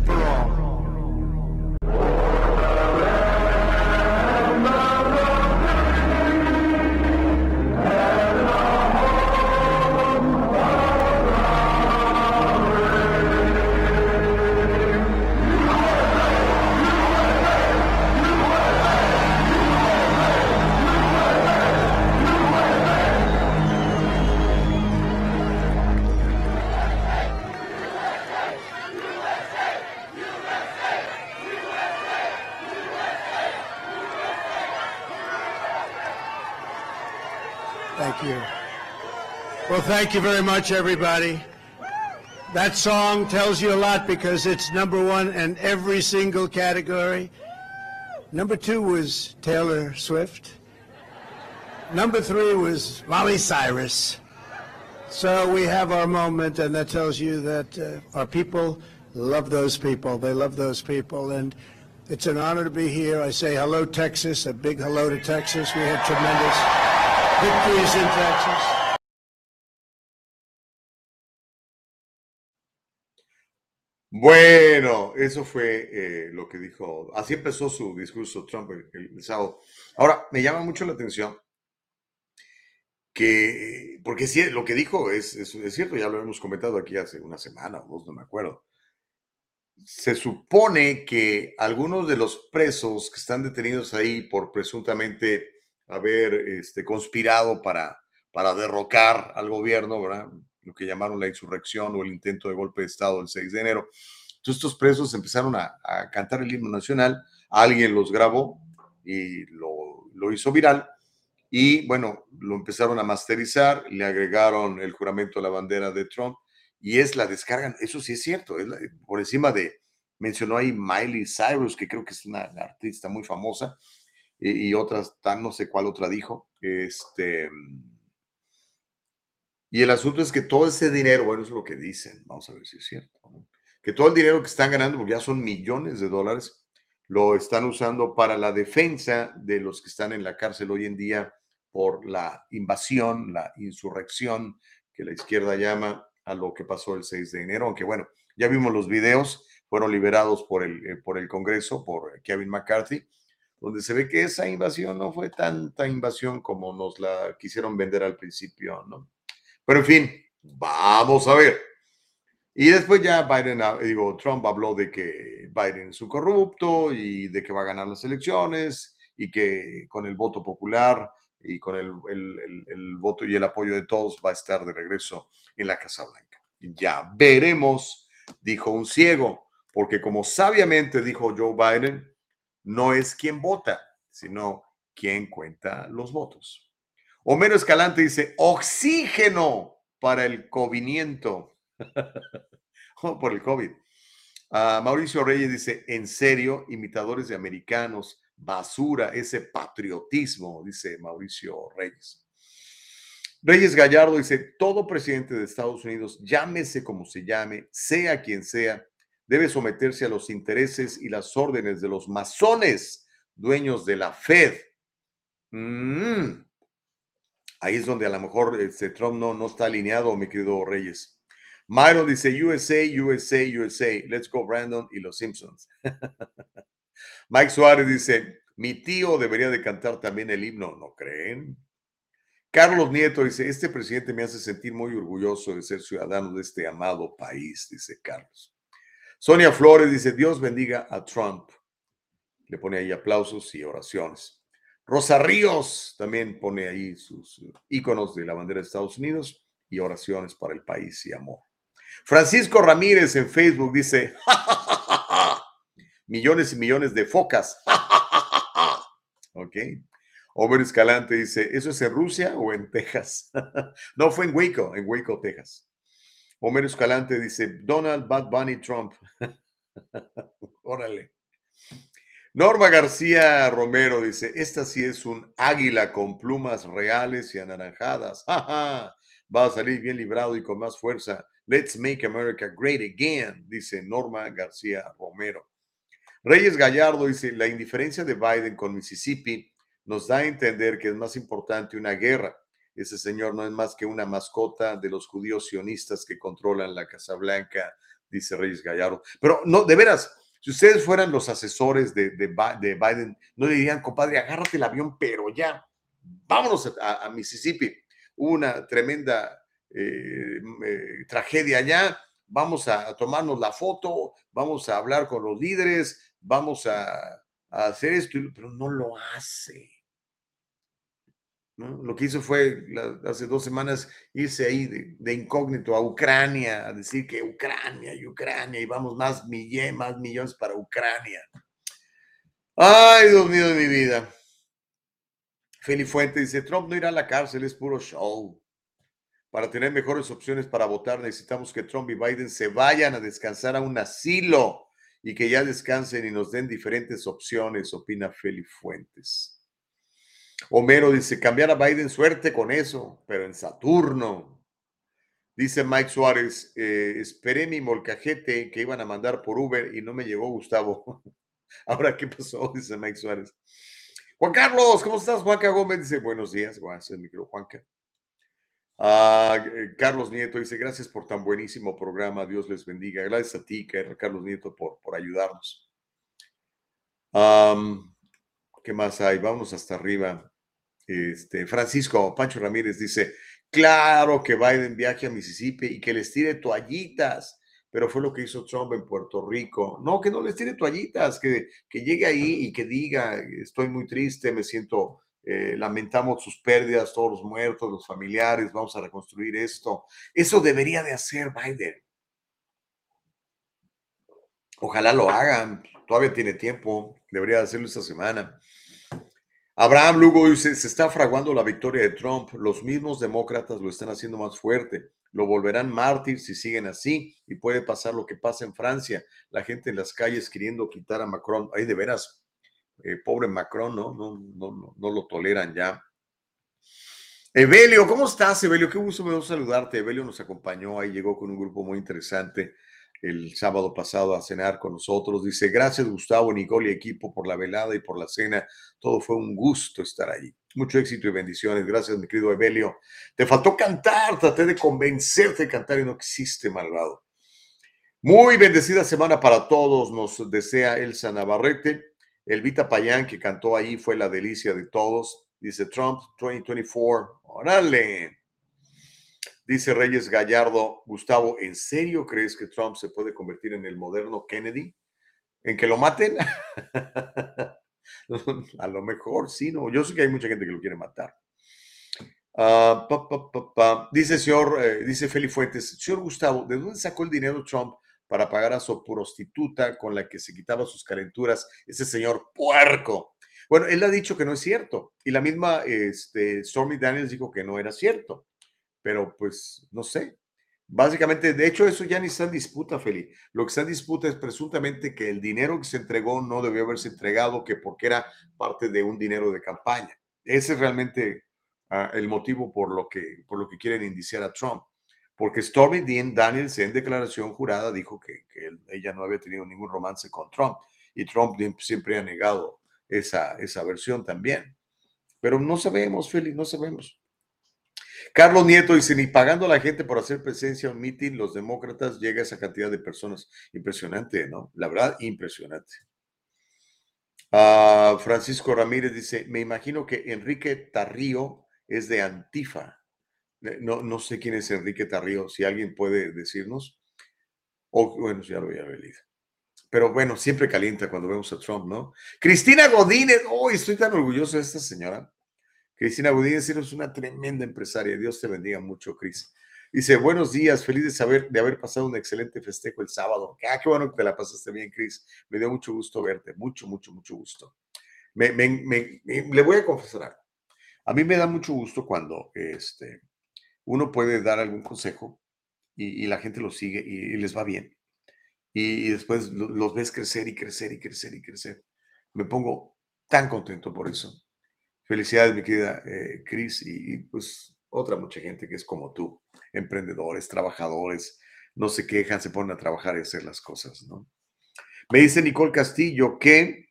thank you very much, everybody. That song tells you a lot because it's number one in every single category. Number two was Taylor Swift. Number three was Molly Cyrus. So we have our moment, and that tells you that uh, our people love those people. They love those people, and it's an honor to be here. I say hello, Texas. A big hello to Texas. We had tremendous victories in Texas. Bueno, eso fue eh, lo que dijo. Así empezó su discurso Trump el, sábado. Ahora, me llama mucho la atención que, porque sí, lo que dijo es, es, es cierto, ya lo hemos comentado aquí hace una semana o dos, no me acuerdo. Se supone que algunos de los presos que están detenidos ahí por presuntamente haber este, conspirado para, para derrocar al gobierno, ¿verdad? Lo que llamaron la insurrección o el intento de golpe de Estado el 6 de enero. Entonces estos presos empezaron a, a cantar el himno nacional, alguien los grabó y lo, lo hizo viral y bueno, lo empezaron a masterizar, le agregaron el juramento a la bandera de Trump y es la descargan, eso sí es cierto, es la- por encima de, mencionó ahí Miley Cyrus, que creo que es una artista muy famosa, y, y otras, tan no sé cuál otra dijo, este, y el asunto es que todo ese dinero, bueno, eso es lo que dicen, vamos a ver si es cierto, ¿no? que todo el dinero que están ganando, porque ya son millones de dólares, lo están usando para la defensa de los que están en la cárcel hoy en día por la invasión, la insurrección que la izquierda llama a lo que pasó el 6 de enero, aunque bueno, ya vimos los videos, fueron liberados por el, eh, por el Congreso, por Kevin McCarthy, donde se ve que esa invasión no fue tanta invasión como nos la quisieron vender al principio, ¿no? Pero en fin, vamos a ver. Y después ya Biden, digo, Trump habló de que Biden es un corrupto y de que va a ganar las elecciones y que con el voto popular y con el- el- el voto y el apoyo de todos va a estar de regreso en la Casa Blanca. Ya veremos, dijo un ciego, porque como sabiamente dijo Joe Biden, no es quien vota, sino quien cuenta los votos. Homero Escalante dice, oxígeno para el coviniento. oh, por el COVID. Ah, Mauricio Reyes dice, en serio, imitadores de americanos, basura, ese patriotismo, dice Mauricio Reyes. Reyes Gallardo dice, todo presidente de Estados Unidos, llámese como se llame, sea quien sea, debe someterse a los intereses y las órdenes de los masones, dueños de la Fed. Mm. Ahí es donde a lo mejor este, Trump no, no está alineado, mi querido Reyes. Myron dice USA, USA, USA, let's go Brandon y los Simpsons. Mike Suárez dice, mi tío debería de cantar también el himno, ¿no creen? Carlos Nieto dice, este presidente me hace sentir muy orgulloso de ser ciudadano de este amado país, dice Carlos. Sonia Flores dice, Dios bendiga a Trump. Le pone ahí aplausos y oraciones. Rosa Ríos también pone ahí sus iconos de la bandera de Estados Unidos y oraciones para el país y amor. Francisco Ramírez en Facebook dice, millones y millones de focas. ok. Omer Escalante dice, ¿eso es en Rusia o en Texas? no, fue en Waco, en Waco, Texas. Homer Escalante dice, Donald Bad Bunny Trump. Órale. Norma García Romero dice, esta sí es un águila con plumas reales y anaranjadas. Va a salir bien librado y con más fuerza. Let's make America great again, dice Norma García Romero. Reyes Gallardo dice, la indiferencia de Biden con Mississippi nos da a entender que es más importante una guerra. Ese señor no es más que una mascota de los judíos sionistas que controlan la Casa Blanca, dice Reyes Gallardo. Pero no, de veras, si ustedes fueran los asesores de, Biden, no dirían, compadre, agárrate el avión, pero ya, vámonos a, Mississippi. Una tremenda eh, eh, tragedia allá, vamos a tomarnos la foto, vamos a hablar con los líderes, vamos a hacer esto, pero no lo hace. Lo que hizo fue hace dos semanas irse ahí de, incógnito a Ucrania, a decir que Ucrania y Ucrania, y vamos más, millones, más millones para Ucrania. Ay, Dios mío de mi vida. Feli Fuente dice, Trump no irá a la cárcel, es puro show. Para tener mejores opciones para votar, necesitamos que Trump y Biden se vayan a descansar a un asilo y que ya descansen y nos den diferentes opciones, opina Feli Fuentes. Homero dice, cambiar a Biden, suerte con eso, pero en Saturno. Dice Mike Suárez, eh, esperé mi molcajete que iban a mandar por Uber y no me llegó Gustavo. Ahora, ¿qué pasó? Dice Mike Suárez. Juan Carlos, ¿cómo estás? Juanca Gómez dice, buenos días, el micro, Juanca. Ah, eh, Carlos Nieto dice, gracias por tan buenísimo programa, Dios les bendiga. Gracias a ti, Carlos Nieto, por, por ayudarnos. ¿Qué más hay? Vamos hasta arriba. Este, Francisco Pancho Ramírez dice, claro que Biden viaje a Mississippi y que les tire toallitas, pero fue lo que hizo Trump en Puerto Rico. No, que no les tire toallitas, que, que llegue ahí y que diga, estoy muy triste, me siento, eh, lamentamos sus pérdidas, todos los muertos, los familiares, vamos a reconstruir esto. Eso debería de hacer Biden. Ojalá lo hagan, todavía tiene tiempo, debería hacerlo esta semana. Abraham Lugo se está fraguando la victoria de Trump. Los mismos demócratas lo están haciendo más fuerte. Lo volverán mártir si siguen así y puede pasar lo que pasa en Francia. La gente en las calles queriendo quitar a Macron. Ay, de veras, eh, pobre Macron, ¿no? No, no, no, lo toleran ya. Evelio, ¿cómo estás, Evelio? Qué gusto me saludarte. Evelio nos acompañó ahí, llegó con un grupo muy interesante el sábado pasado a cenar con nosotros. Dice, gracias Gustavo, Nicole y equipo por la velada y por la cena. Todo fue un gusto estar ahí. Mucho éxito y bendiciones. Gracias, mi querido Evelio. Te faltó cantar, traté de convencerte de cantar y no existe malvado. Muy bendecida semana para todos, nos desea Elsa Navarrete. Elvita Payán, que cantó ahí, fue la delicia de todos. Dice Trump 2024. Órale. Dice Reyes Gallardo, Gustavo, ¿en serio crees que Trump se puede convertir en el moderno Kennedy? ¿En que lo maten? A lo mejor sí, no. Yo sé que hay mucha gente que lo quiere matar. Ah. Dice señor, eh, dice Feli Fuentes, señor Gustavo, ¿de dónde sacó el dinero Trump para pagar a su prostituta con la que se quitaba sus calenturas? Ese señor puerco. Bueno, él ha dicho que no es cierto. Y la misma este, Stormy Daniels dijo que no era cierto. Pero pues, no sé. Básicamente, de hecho, eso ya ni está en disputa, Feli. Lo que está en disputa es presuntamente que el dinero que se entregó no debió haberse entregado, que porque era parte de un dinero de campaña. Ese es realmente ah, el motivo por lo, que, por lo que quieren indiciar a Trump. Porque Stormy Dean Daniels en declaración jurada dijo que, ella no había tenido ningún romance con Trump. Y Trump siempre ha negado esa, esa versión también. Pero no sabemos, Feli, no sabemos. Carlos Nieto dice, ni pagando a la gente por hacer presencia a un mitin, los demócratas llega esa cantidad de personas. Impresionante, ¿no? La verdad, impresionante. Ah, Francisco Ramírez dice, me imagino que Enrique Tarrío es de Antifa. No, no sé quién es Enrique Tarrío, si alguien puede decirnos. O bueno, ya lo había leído. Pero bueno, siempre calienta cuando vemos a Trump, ¿no? Cristina Godínez, oh, estoy tan orgulloso de esta señora. Cristina Godínez, eres una tremenda empresaria. Dios te bendiga mucho, Cris. Dice, buenos días, feliz de saber de haber pasado un excelente festejo el sábado. Ah, qué bueno que te la pasaste bien, Cris. Me dio mucho gusto verte, mucho, mucho, mucho gusto. Me, le voy a confesar. A mí me da mucho gusto cuando este, uno puede dar algún consejo y, la gente lo sigue y, les va bien. Y, después lo- los ves crecer y crecer y crecer y crecer. Me pongo tan contento por eso. Felicidades, mi querida eh, Cris, y, pues otra mucha gente que es como tú, emprendedores, trabajadores, no se quejan, se ponen a trabajar y hacer las cosas, ¿no? Me dice Nicole Castillo que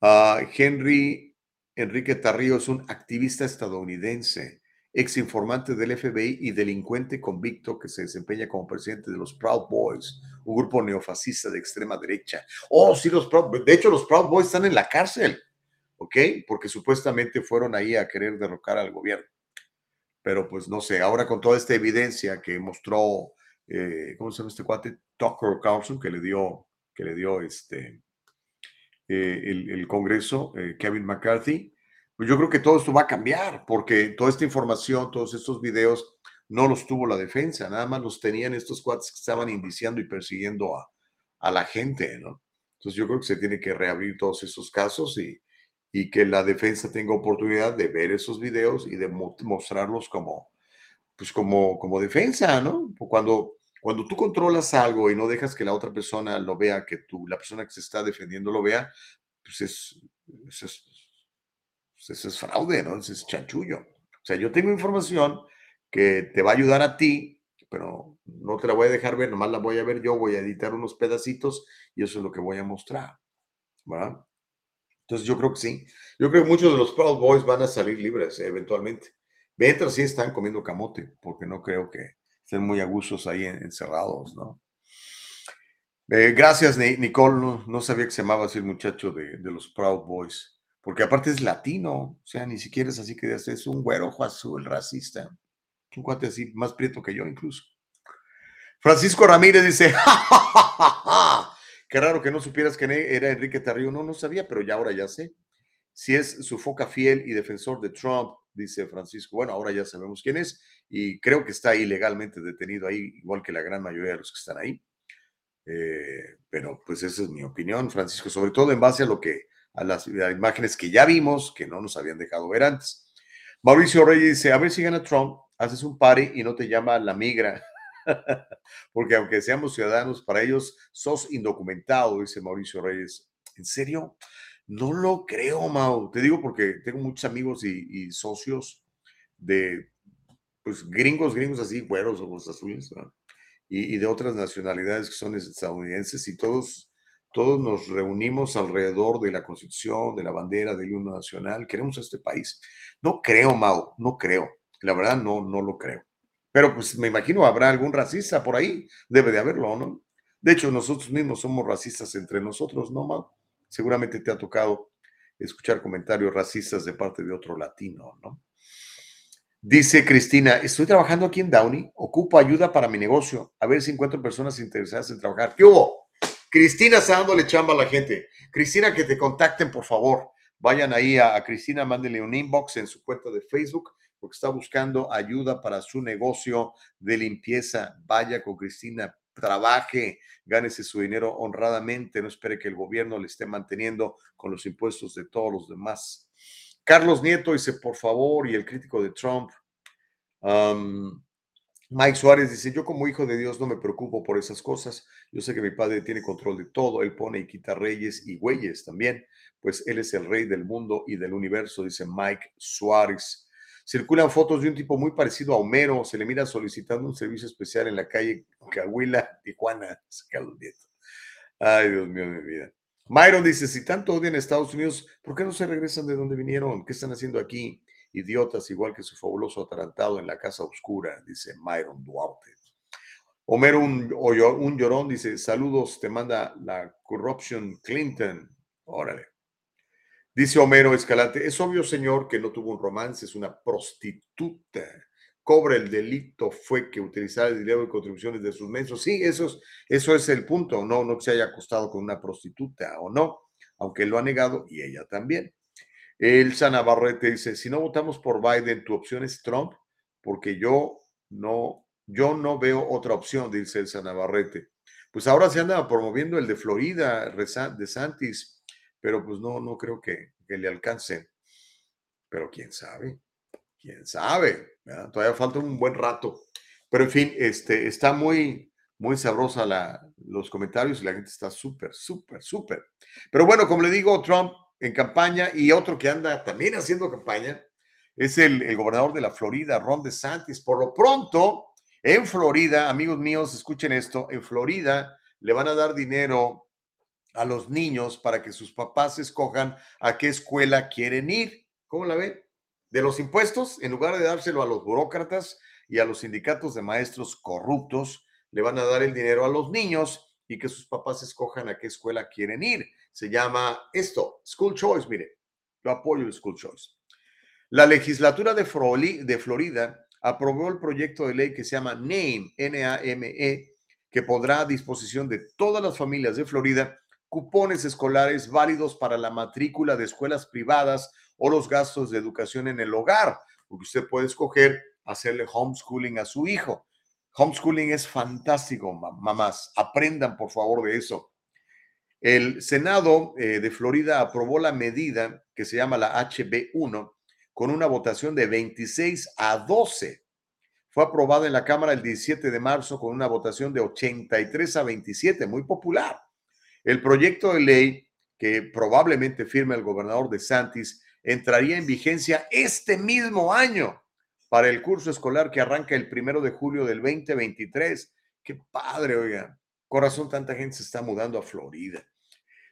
ah, Henry Enrique Tarrío es un activista estadounidense, ex informante del FBI y delincuente convicto que se desempeña como presidente de los Proud Boys, un grupo neofascista de extrema derecha. Oh, sí, los Proud De hecho, los Proud Boys están en la cárcel. ¿Ok? Porque supuestamente fueron ahí a querer derrocar al gobierno. Pero pues no sé, ahora con toda esta evidencia que mostró, eh, ¿cómo se llama este cuate? Tucker Carlson, que le dio, que le dio este, eh, el, el Congreso, eh, Kevin McCarthy, pues yo creo que todo esto va a cambiar, porque toda esta información, todos estos videos, no los tuvo la defensa, nada más los tenían estos cuates que estaban indiciando y persiguiendo a, a la gente, ¿no? Entonces yo creo que se tiene que reabrir todos esos casos y, y que la defensa tenga oportunidad de ver esos videos y de mo- mostrarlos como, pues como, como defensa, ¿no? Cuando, cuando tú controlas algo y no dejas que la otra persona lo vea, que tú, la persona que se está defendiendo lo vea, pues es, es- es- pues es fraude, ¿no? Eso es chanchullo. O sea, yo tengo información que te va a ayudar a ti, pero no te la voy a dejar ver, nomás la voy a ver yo, voy a editar unos pedacitos y eso es lo que voy a mostrar, ¿verdad? Entonces yo creo que sí. Yo creo que muchos de los Proud Boys van a salir libres eventualmente. Mientras sí están comiendo camote, porque no creo que estén muy a gustos ahí en- encerrados, ¿no? Eh, gracias, Ni- Nicole. No, sabía que se llamaba así el muchacho de, los Proud Boys, porque aparte es latino, o sea, ni siquiera es así que es un güero ojo azul racista. Un cuate así, más prieto que yo incluso. Francisco Ramírez dice, "Ja, ja, ja, ja, ja. Qué raro que no supieras que era Enrique Tarrío. No, no sabía, pero ya ahora ya sé. Si es su foca fiel y defensor de Trump, dice Francisco. Bueno, ahora ya sabemos quién es y creo que está ilegalmente detenido ahí, igual que la gran mayoría de los que están ahí. Eh, pero pues esa es mi opinión, Francisco, sobre todo en base a lo que, a las, a las imágenes que ya vimos, que no nos habían dejado ver antes. Mauricio Reyes dice, a ver si gana Trump, haces un party y no te llama la migra. Porque aunque seamos ciudadanos, para ellos sos indocumentado, dice Mauricio Reyes. ¿En serio? No lo creo, Mau. Te digo porque tengo muchos amigos y, y socios de, pues, gringos, gringos así, güeros, ojos azules, ¿no? y, y de otras nacionalidades que son estadounidenses y todos, todos nos reunimos alrededor de la Constitución, de la bandera, del himno nacional. Queremos a este país. No creo, Mau, no creo. La verdad, no, no lo creo. Pero pues me imagino habrá algún racista por ahí. Debe de haberlo, ¿no? De hecho, nosotros mismos somos racistas entre nosotros, ¿no, Mau? Seguramente te ha tocado escuchar comentarios racistas de parte de otro latino, ¿no? Dice Cristina, estoy trabajando aquí en Downey, ocupo ayuda para mi negocio, a ver si encuentro personas interesadas en trabajar. ¿Qué hubo? Cristina está dándole chamba a la gente. Cristina, que te contacten, por favor. Vayan ahí a, a Cristina, mándenle un inbox en su cuenta de Facebook porque está buscando ayuda para su negocio de limpieza. Vaya con Cristina, trabaje, gánese su dinero honradamente, no espere que el gobierno le esté manteniendo con los impuestos de todos los demás. Carlos Nieto dice, por favor, y el crítico de Trump. Um, Mike Suárez dice, yo como hijo de Dios no me preocupo por esas cosas. Yo sé que mi padre tiene control de todo. Él pone y quita reyes y güeyes también, pues él es el rey del mundo y del universo, dice Mike Suárez. Circulan fotos de un tipo muy parecido a Homero. Se le mira solicitando un servicio especial en la calle Cahuila, Tijuana. Ay, Dios mío, mi vida. Myron dice, si tanto odian a Estados Unidos, ¿por qué no se regresan de donde vinieron? ¿Qué están haciendo aquí? idiotas igual que su fabuloso atarantado en la casa oscura, dice Myron Duarte. Homero, un, un llorón, dice, saludos, te manda la Corruption Clinton. Órale. Dice Homero Escalante, es obvio, señor, que no tuvo un romance, es una prostituta. Cobra el delito fue que utilizara el dinero de contribuciones de sus mensos. Sí, eso es, eso es el punto, no, no que se haya acostado con una prostituta o no, aunque él lo ha negado y ella también. Elsa Navarrete dice, si no votamos por Biden, tu opción es Trump, porque yo no, yo no veo otra opción, dice Elsa Navarrete. Pues ahora se anda promoviendo el de Florida, de Santis, pero pues no, no creo que, le alcance. Pero quién sabe, quién sabe, todavía falta un buen rato. Pero en fin, este, está muy, muy sabrosa la, los comentarios y la gente está súper, súper, súper. Pero bueno, como le digo, Trump en campaña y otro que anda también haciendo campaña es el, gobernador de la Florida, Ron DeSantis. Por lo pronto, en Florida, amigos míos, escuchen esto, en Florida le van a dar dinero a los niños para que sus papás escojan a qué escuela quieren ir. ¿Cómo la ven? De los impuestos, en lugar de dárselo a los burócratas y a los sindicatos de maestros corruptos, le van a dar el dinero a los niños y que sus papás escojan a qué escuela quieren ir. Se llama esto, School Choice, mire, yo apoyo el School Choice. La legislatura de, de Florida aprobó el proyecto de ley que se llama NAME, N-A-M-E, que pondrá a disposición de todas las familias de Florida cupones escolares válidos para la matrícula de escuelas privadas o los gastos de educación en el hogar, porque usted puede escoger hacerle homeschooling a su hijo. Homeschooling es fantástico, mamás. Aprendan, por favor, de eso. El Senado eh, de Florida aprobó la medida que se llama la HB1 con una votación de 26 a 12. Fue aprobada en la Cámara el 17 de marzo con una votación de 83 a 27, muy popular. El proyecto de ley que probablemente firme el gobernador de Santis entraría en vigencia este mismo año para el curso escolar que arranca el primero de julio del 2023. Qué padre, oiga. Corazón, tanta gente se está mudando a Florida.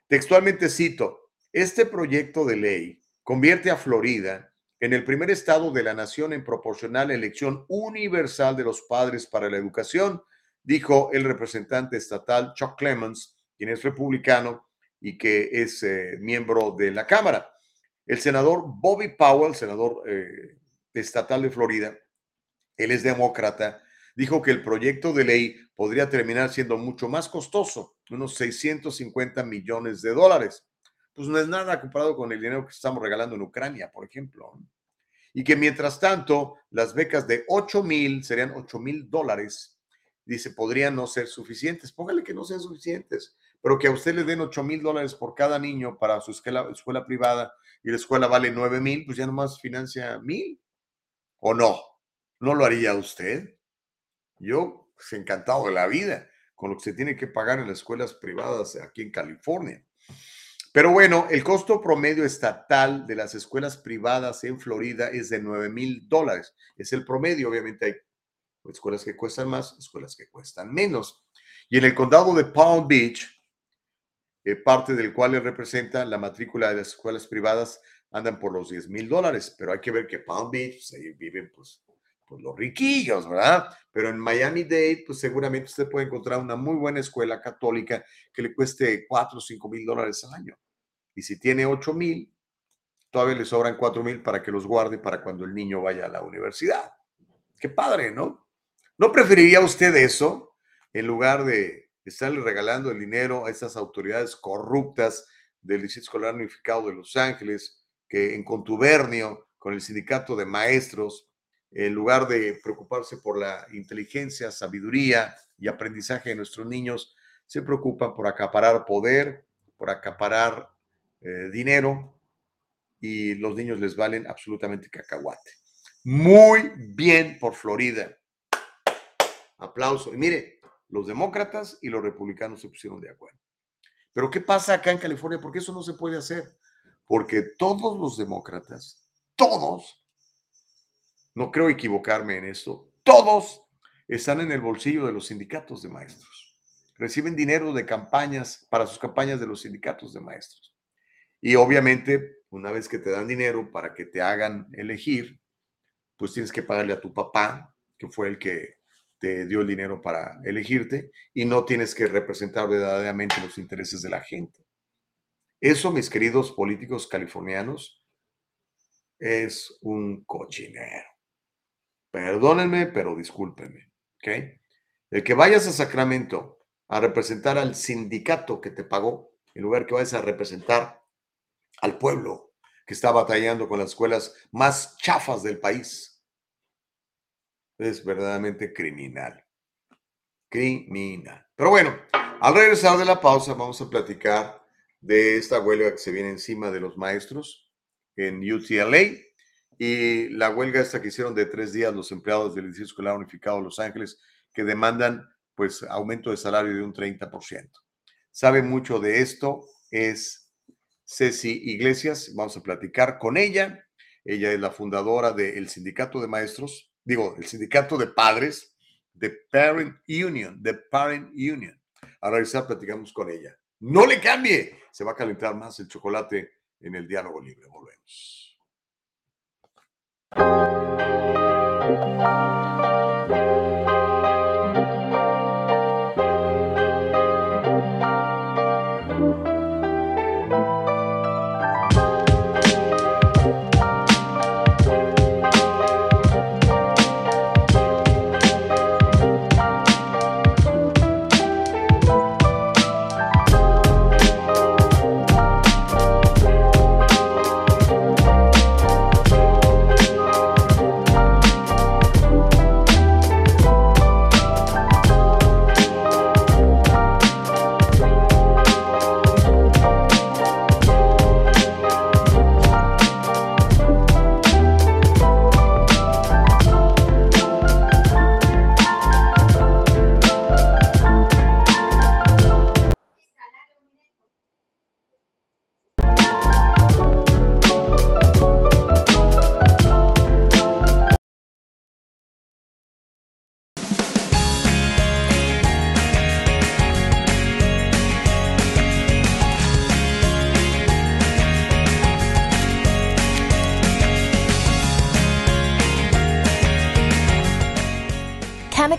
Textualmente cito, este proyecto de ley convierte a Florida en el primer estado de la nación en proporcionar la elección universal de los padres para la educación, dijo el representante estatal Chuck Clemens, quien es republicano y que es eh, miembro de la Cámara. El senador Bobby Powell, senador eh, estatal de Florida, él es demócrata, dijo que el proyecto de ley podría terminar siendo mucho más costoso, unos 650 millones de dólares. Pues no es nada comparado con el dinero que estamos regalando en Ucrania, por ejemplo. Y que mientras tanto, las becas de 8 mil serían 8 mil dólares, dice, podrían no ser suficientes. Póngale que no sean suficientes, pero que a usted le den 8 mil dólares por cada niño para su escuela, escuela privada y la escuela vale 9 mil, pues ya nomás financia mil. ¿O no? ¿No lo haría usted? Yo, pues, encantado de la vida con lo que se tiene que pagar en las escuelas privadas aquí en California. Pero bueno, el costo promedio estatal de las escuelas privadas en Florida es de 9 mil dólares. Es el promedio, obviamente hay escuelas que cuestan más, escuelas que cuestan menos. Y en el condado de Palm Beach, eh, parte del cual representa la matrícula de las escuelas privadas, andan por los 10 mil dólares, pero hay que ver que Palm Beach, pues, ahí viven pues, pues los riquillos, ¿verdad? Pero en Miami Dade, pues seguramente usted puede encontrar una muy buena escuela católica que le cueste 4 o 5 mil dólares al año. Y si tiene 8 mil, todavía le sobran 4 mil para que los guarde para cuando el niño vaya a la universidad. Qué padre, ¿no? ¿No preferiría usted eso en lugar de estarle regalando el dinero a esas autoridades corruptas del Distrito Escolar Unificado de Los Ángeles, que en contubernio con el sindicato de maestros en lugar de preocuparse por la inteligencia, sabiduría y aprendizaje de nuestros niños, se preocupan por acaparar poder, por acaparar eh, dinero y los niños les valen absolutamente cacahuate. Muy bien por Florida. Aplauso. Y mire, los demócratas y los republicanos se pusieron de acuerdo. Pero ¿qué pasa acá en California? Porque eso no se puede hacer. Porque todos los demócratas, todos, no creo equivocarme en esto, todos están en el bolsillo de los sindicatos de maestros. Reciben dinero de campañas para sus campañas de los sindicatos de maestros. Y obviamente, una vez que te dan dinero para que te hagan elegir, pues tienes que pagarle a tu papá, que fue el que te dio el dinero para elegirte, y no tienes que representar verdaderamente los intereses de la gente. Eso, mis queridos políticos californianos, es un cochinero. Perdónenme, pero discúlpenme. ¿ok? El que vayas a Sacramento a representar al sindicato que te pagó, en lugar que vayas a representar al pueblo que está batallando con las escuelas más chafas del país, es verdaderamente criminal. Criminal. Pero bueno, al regresar de la pausa vamos a platicar de esta huelga que se viene encima de los maestros en UTLA y la huelga esta que hicieron de tres días los empleados del Distrito Escolar Unificado de Los Ángeles que demandan pues aumento de salario de un 30%. Sabe mucho de esto, es Ceci Iglesias, vamos a platicar con ella. Ella es la fundadora del sindicato de maestros, digo, el sindicato de padres, de Parent Union, de Parent Union. A regresar platicamos con ella. No le cambie, se va a calentar más el chocolate en el diálogo libre. Volvemos.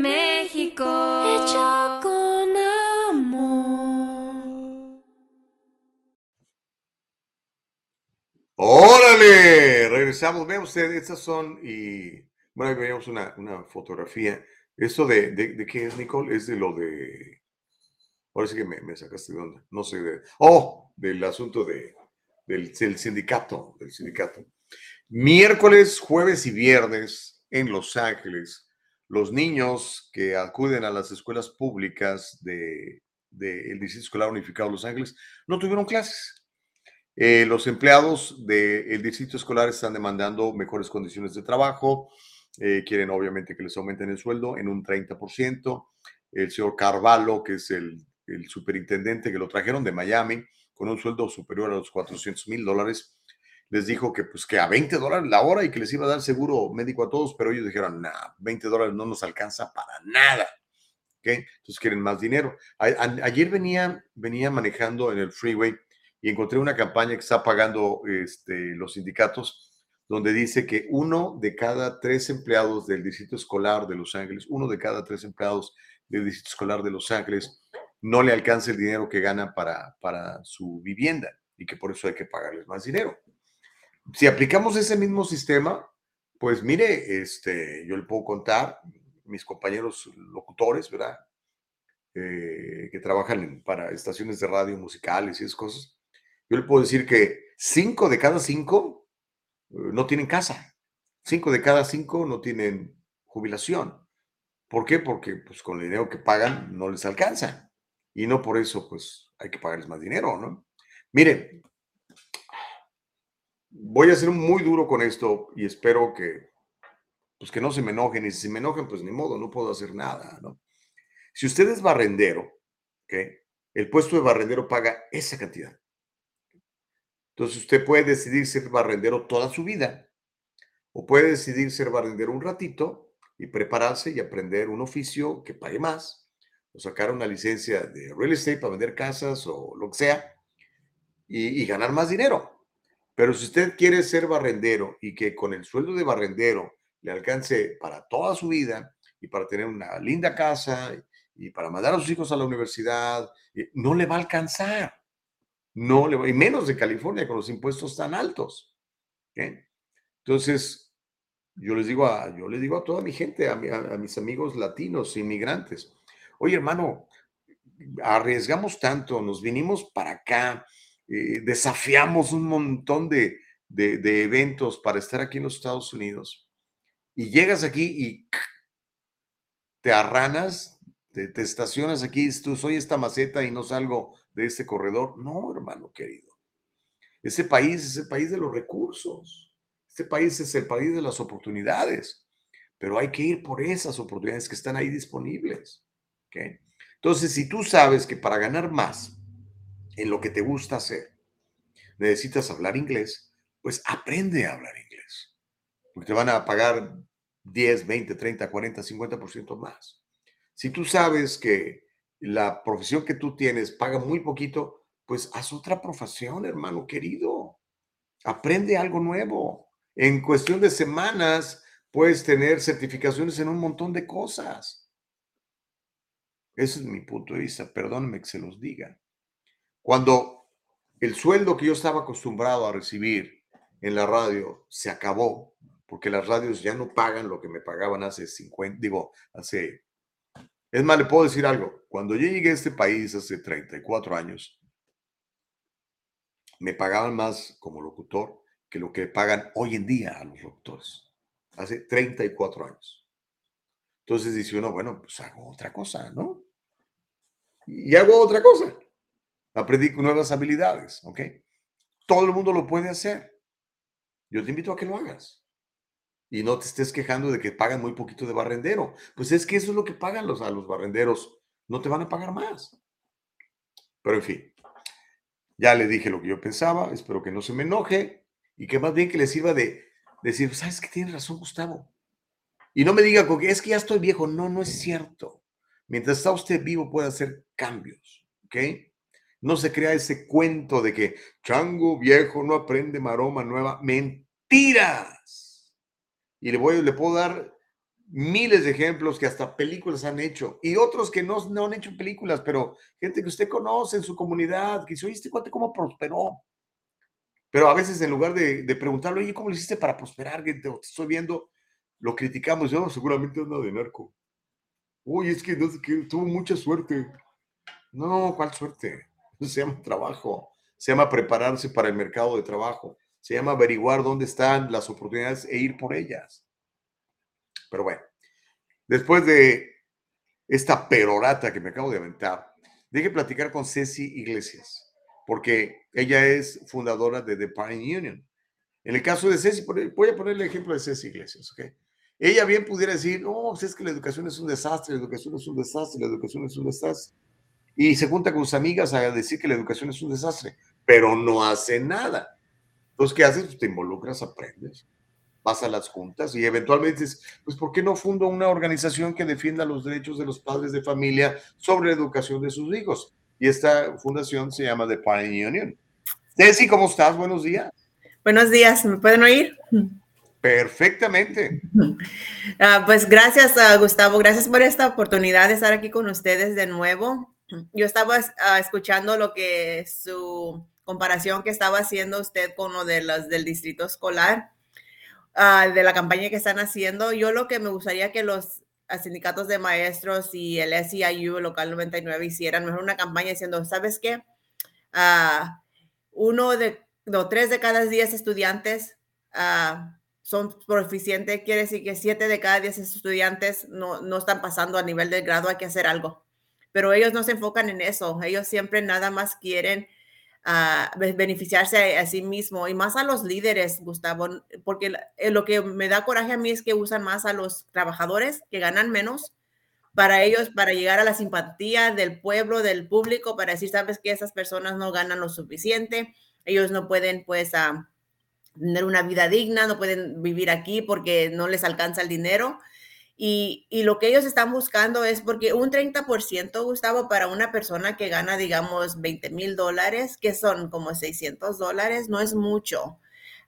México. Hecho con amor. ¡Órale! Regresamos. Vean ustedes, estas son, y bueno, ahí veíamos una, una fotografía. Esto de, de, de qué es, Nicole? Es de lo de. Ahora sí que me, me sacaste de onda. No sé de. ¡Oh! Del asunto de, del, del sindicato. Del sindicato. Miércoles, jueves y viernes en Los Ángeles, los niños que acuden a las escuelas públicas del de, Distrito Escolar Unificado de Los Ángeles no tuvieron clases. Eh, los empleados del distrito escolar están demandando mejores condiciones de trabajo, eh, quieren obviamente que les aumenten el sueldo en un 30%. El señor Carvalho, que es el, el superintendente que lo trajeron de Miami, con un sueldo superior a los 400 mil dólares, les dijo que pues que a 20 dólares la hora y que les iba a dar seguro médico a todos, pero ellos dijeron, no, 20 dólares no nos alcanza para nada. ¿Okay? Entonces quieren más dinero. ayer venía, venía manejando en el freeway y encontré una campaña que está pagando este, los sindicatos donde dice que uno de cada tres empleados del distrito escolar de Los Ángeles, uno de cada tres empleados del distrito escolar de Los Ángeles no le alcanza el dinero que gana para, para su vivienda y que por eso hay que pagarles más dinero. Si aplicamos ese mismo sistema, pues mire, este, yo le puedo contar, mis compañeros locutores, ¿verdad? Eh, que trabajan para estaciones de radio musicales y esas cosas, yo le puedo decir que cinco de cada cinco eh, no tienen casa, cinco de cada cinco no tienen jubilación. ¿Por qué? Porque pues con el dinero que pagan no les alcanza y no por eso pues hay que pagarles más dinero, ¿no? Mire, voy a ser muy duro con esto y espero que pues que no se me enojen y si se me enojen pues ni modo, no puedo hacer nada, ¿no? Si usted es barrendero, ¿ok? El puesto de barrendero paga esa cantidad. Entonces usted puede decidir ser barrendero toda su vida o puede decidir ser barrendero un ratito y prepararse y aprender un oficio que pague más o sacar una licencia de real estate para vender casas o lo que sea y, ganar más dinero. Pero si usted quiere ser barrendero y que con el sueldo de barrendero le alcance para toda su vida y para tener una linda casa y para mandar a sus hijos a la universidad, no le va a alcanzar. No le va, y menos de California con los impuestos tan altos. Entonces, yo les digo a, yo les digo a toda mi gente, a, a mis amigos latinos, inmigrantes, oye hermano, arriesgamos tanto, nos vinimos para acá, eh, desafiamos un montón de, eventos para estar aquí en los Estados Unidos y llegas aquí y te arranas, te, estacionas aquí, tú soy esta maceta y no salgo de este corredor. No, hermano querido. Ese país es el país de los recursos. Este país es el país de las oportunidades. Pero hay que ir por esas oportunidades que están ahí disponibles. Entonces, si tú sabes que para ganar más en lo que te gusta hacer, necesitas hablar inglés, pues aprende a hablar inglés. Porque te van a pagar 10, 20, 30, 40, 50% más. Si tú sabes que la profesión que tú tienes paga muy poquito, pues haz otra profesión, hermano querido. Aprende algo nuevo. En cuestión de semanas puedes tener certificaciones en un montón de cosas. Ese es mi punto de vista, perdónenme que se los diga. Cuando el sueldo que yo estaba acostumbrado a recibir en la radio se acabó, porque las radios ya no pagan lo que me pagaban hace 50, digo, hace... Es más, le puedo decir algo. Cuando yo llegué a este país hace 34 años, me pagaban más como locutor que lo que pagan hoy en día a los locutores. Hace 34 años. Entonces dice uno, bueno, pues hago otra cosa, ¿no? Y hago otra cosa. Aprendí nuevas habilidades, ¿ok? Todo el mundo lo puede hacer. Yo te invito a que lo hagas. Y no te estés quejando de que pagan muy poquito de barrendero. Pues es que eso es lo que pagan los, a los barrenderos. No te van a pagar más. Pero en fin, ya le dije lo que yo pensaba. Espero que no se me enoje y que más bien que le sirva de decir, ¿sabes que tienes razón, Gustavo? Y no me diga es que ya estoy viejo. No, no es cierto. Mientras está usted vivo puede hacer cambios, ¿ok? No se crea ese cuento de que chango viejo no aprende maroma nueva. Mentiras. Y le, voy, le puedo dar miles de ejemplos que hasta películas han hecho y otros que no, no han hecho películas, pero gente que usted conoce en su comunidad, que dice, oye, este cómo prosperó. Pero a veces en lugar de, preguntarle, oye, ¿cómo le hiciste para prosperar? Que te estoy viendo, lo criticamos, yo seguramente anda de narco. Uy, es que, tuvo mucha suerte. No, ¿cuál suerte? Se llama trabajo, se llama prepararse para el mercado de trabajo, se llama averiguar dónde están las oportunidades e ir por ellas. Pero bueno, después de esta perorata que me acabo de aventar, deje platicar con Ceci Iglesias, porque ella es fundadora de The Pine Union. En el caso de Ceci, voy a poner el ejemplo de Ceci Iglesias, ¿ok? Ella bien pudiera decir, no, pues es que la educación es un desastre, la educación es un desastre, la educación es un desastre. Y se junta con sus amigas a decir que la educación es un desastre, pero no hace nada. Entonces, ¿qué haces? Pues te involucras, aprendes, vas a las juntas y eventualmente dices, pues, ¿por qué no fundo una organización que defienda los derechos de los padres de familia sobre la educación de sus hijos? Y esta fundación se llama The Parent Union. Ceci, ¿cómo estás? Buenos días. Buenos días, ¿me pueden oír? Perfectamente. Ah, pues gracias, uh, Gustavo. Gracias por esta oportunidad de estar aquí con ustedes de nuevo. Yo estaba uh, escuchando lo que su comparación que estaba haciendo usted con lo de los del distrito escolar, uh, de la campaña que están haciendo. Yo lo que me gustaría que los sindicatos de maestros y el SEIU local 99 hicieran mejor una campaña diciendo, ¿sabes qué? uno de, no, tres de cada diez estudiantes son proficientes, quiere decir que siete de cada diez estudiantes no, no están pasando a nivel de grado, hay que hacer algo. Pero ellos no se enfocan en eso, ellos siempre nada más quieren uh, beneficiarse a, sí mismo y más a los líderes, Gustavo, porque eh, lo que me da coraje a mí es que usan más a los trabajadores que ganan menos para ellos, para llegar a la simpatía del pueblo, del público, para decir, sabes que esas personas no ganan lo suficiente, ellos no pueden pues... Uh, tener una vida digna, no pueden vivir aquí porque no les alcanza el dinero. Y, y, lo que ellos están buscando es porque un 30%, Gustavo, para una persona que gana, digamos, 20 mil dólares, que son como 600 dólares, no es mucho.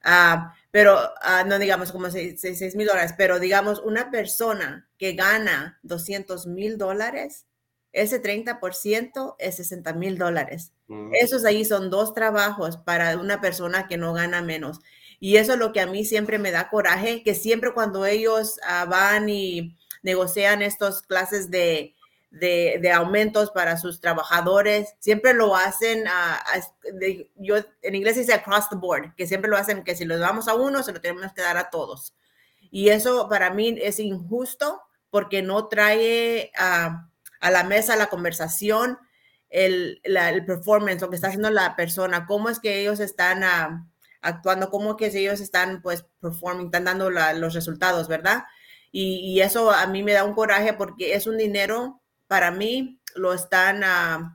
Uh, pero uh, no digamos como 6 mil dólares, pero digamos una persona que gana 200 mil dólares, ese 30% es 60 mil dólares. Mm. Esos ahí son dos trabajos para una persona que no gana menos. Y eso es lo que a mí siempre me da coraje, que siempre cuando ellos uh, van y negocian estas clases de, de, aumentos para sus trabajadores, siempre lo hacen, uh, de, yo en inglés dice across the board, que siempre lo hacen que si lo damos a uno, se lo tenemos que dar a todos. Y eso para mí es injusto porque no trae a, a la mesa la conversación, el, el performance, lo que está haciendo la persona, cómo es que ellos están... Actuando, como que ellos están pues performing, están dando los resultados, ¿verdad? Y, eso a mí me da un coraje porque es un dinero, para mí, lo están, uh,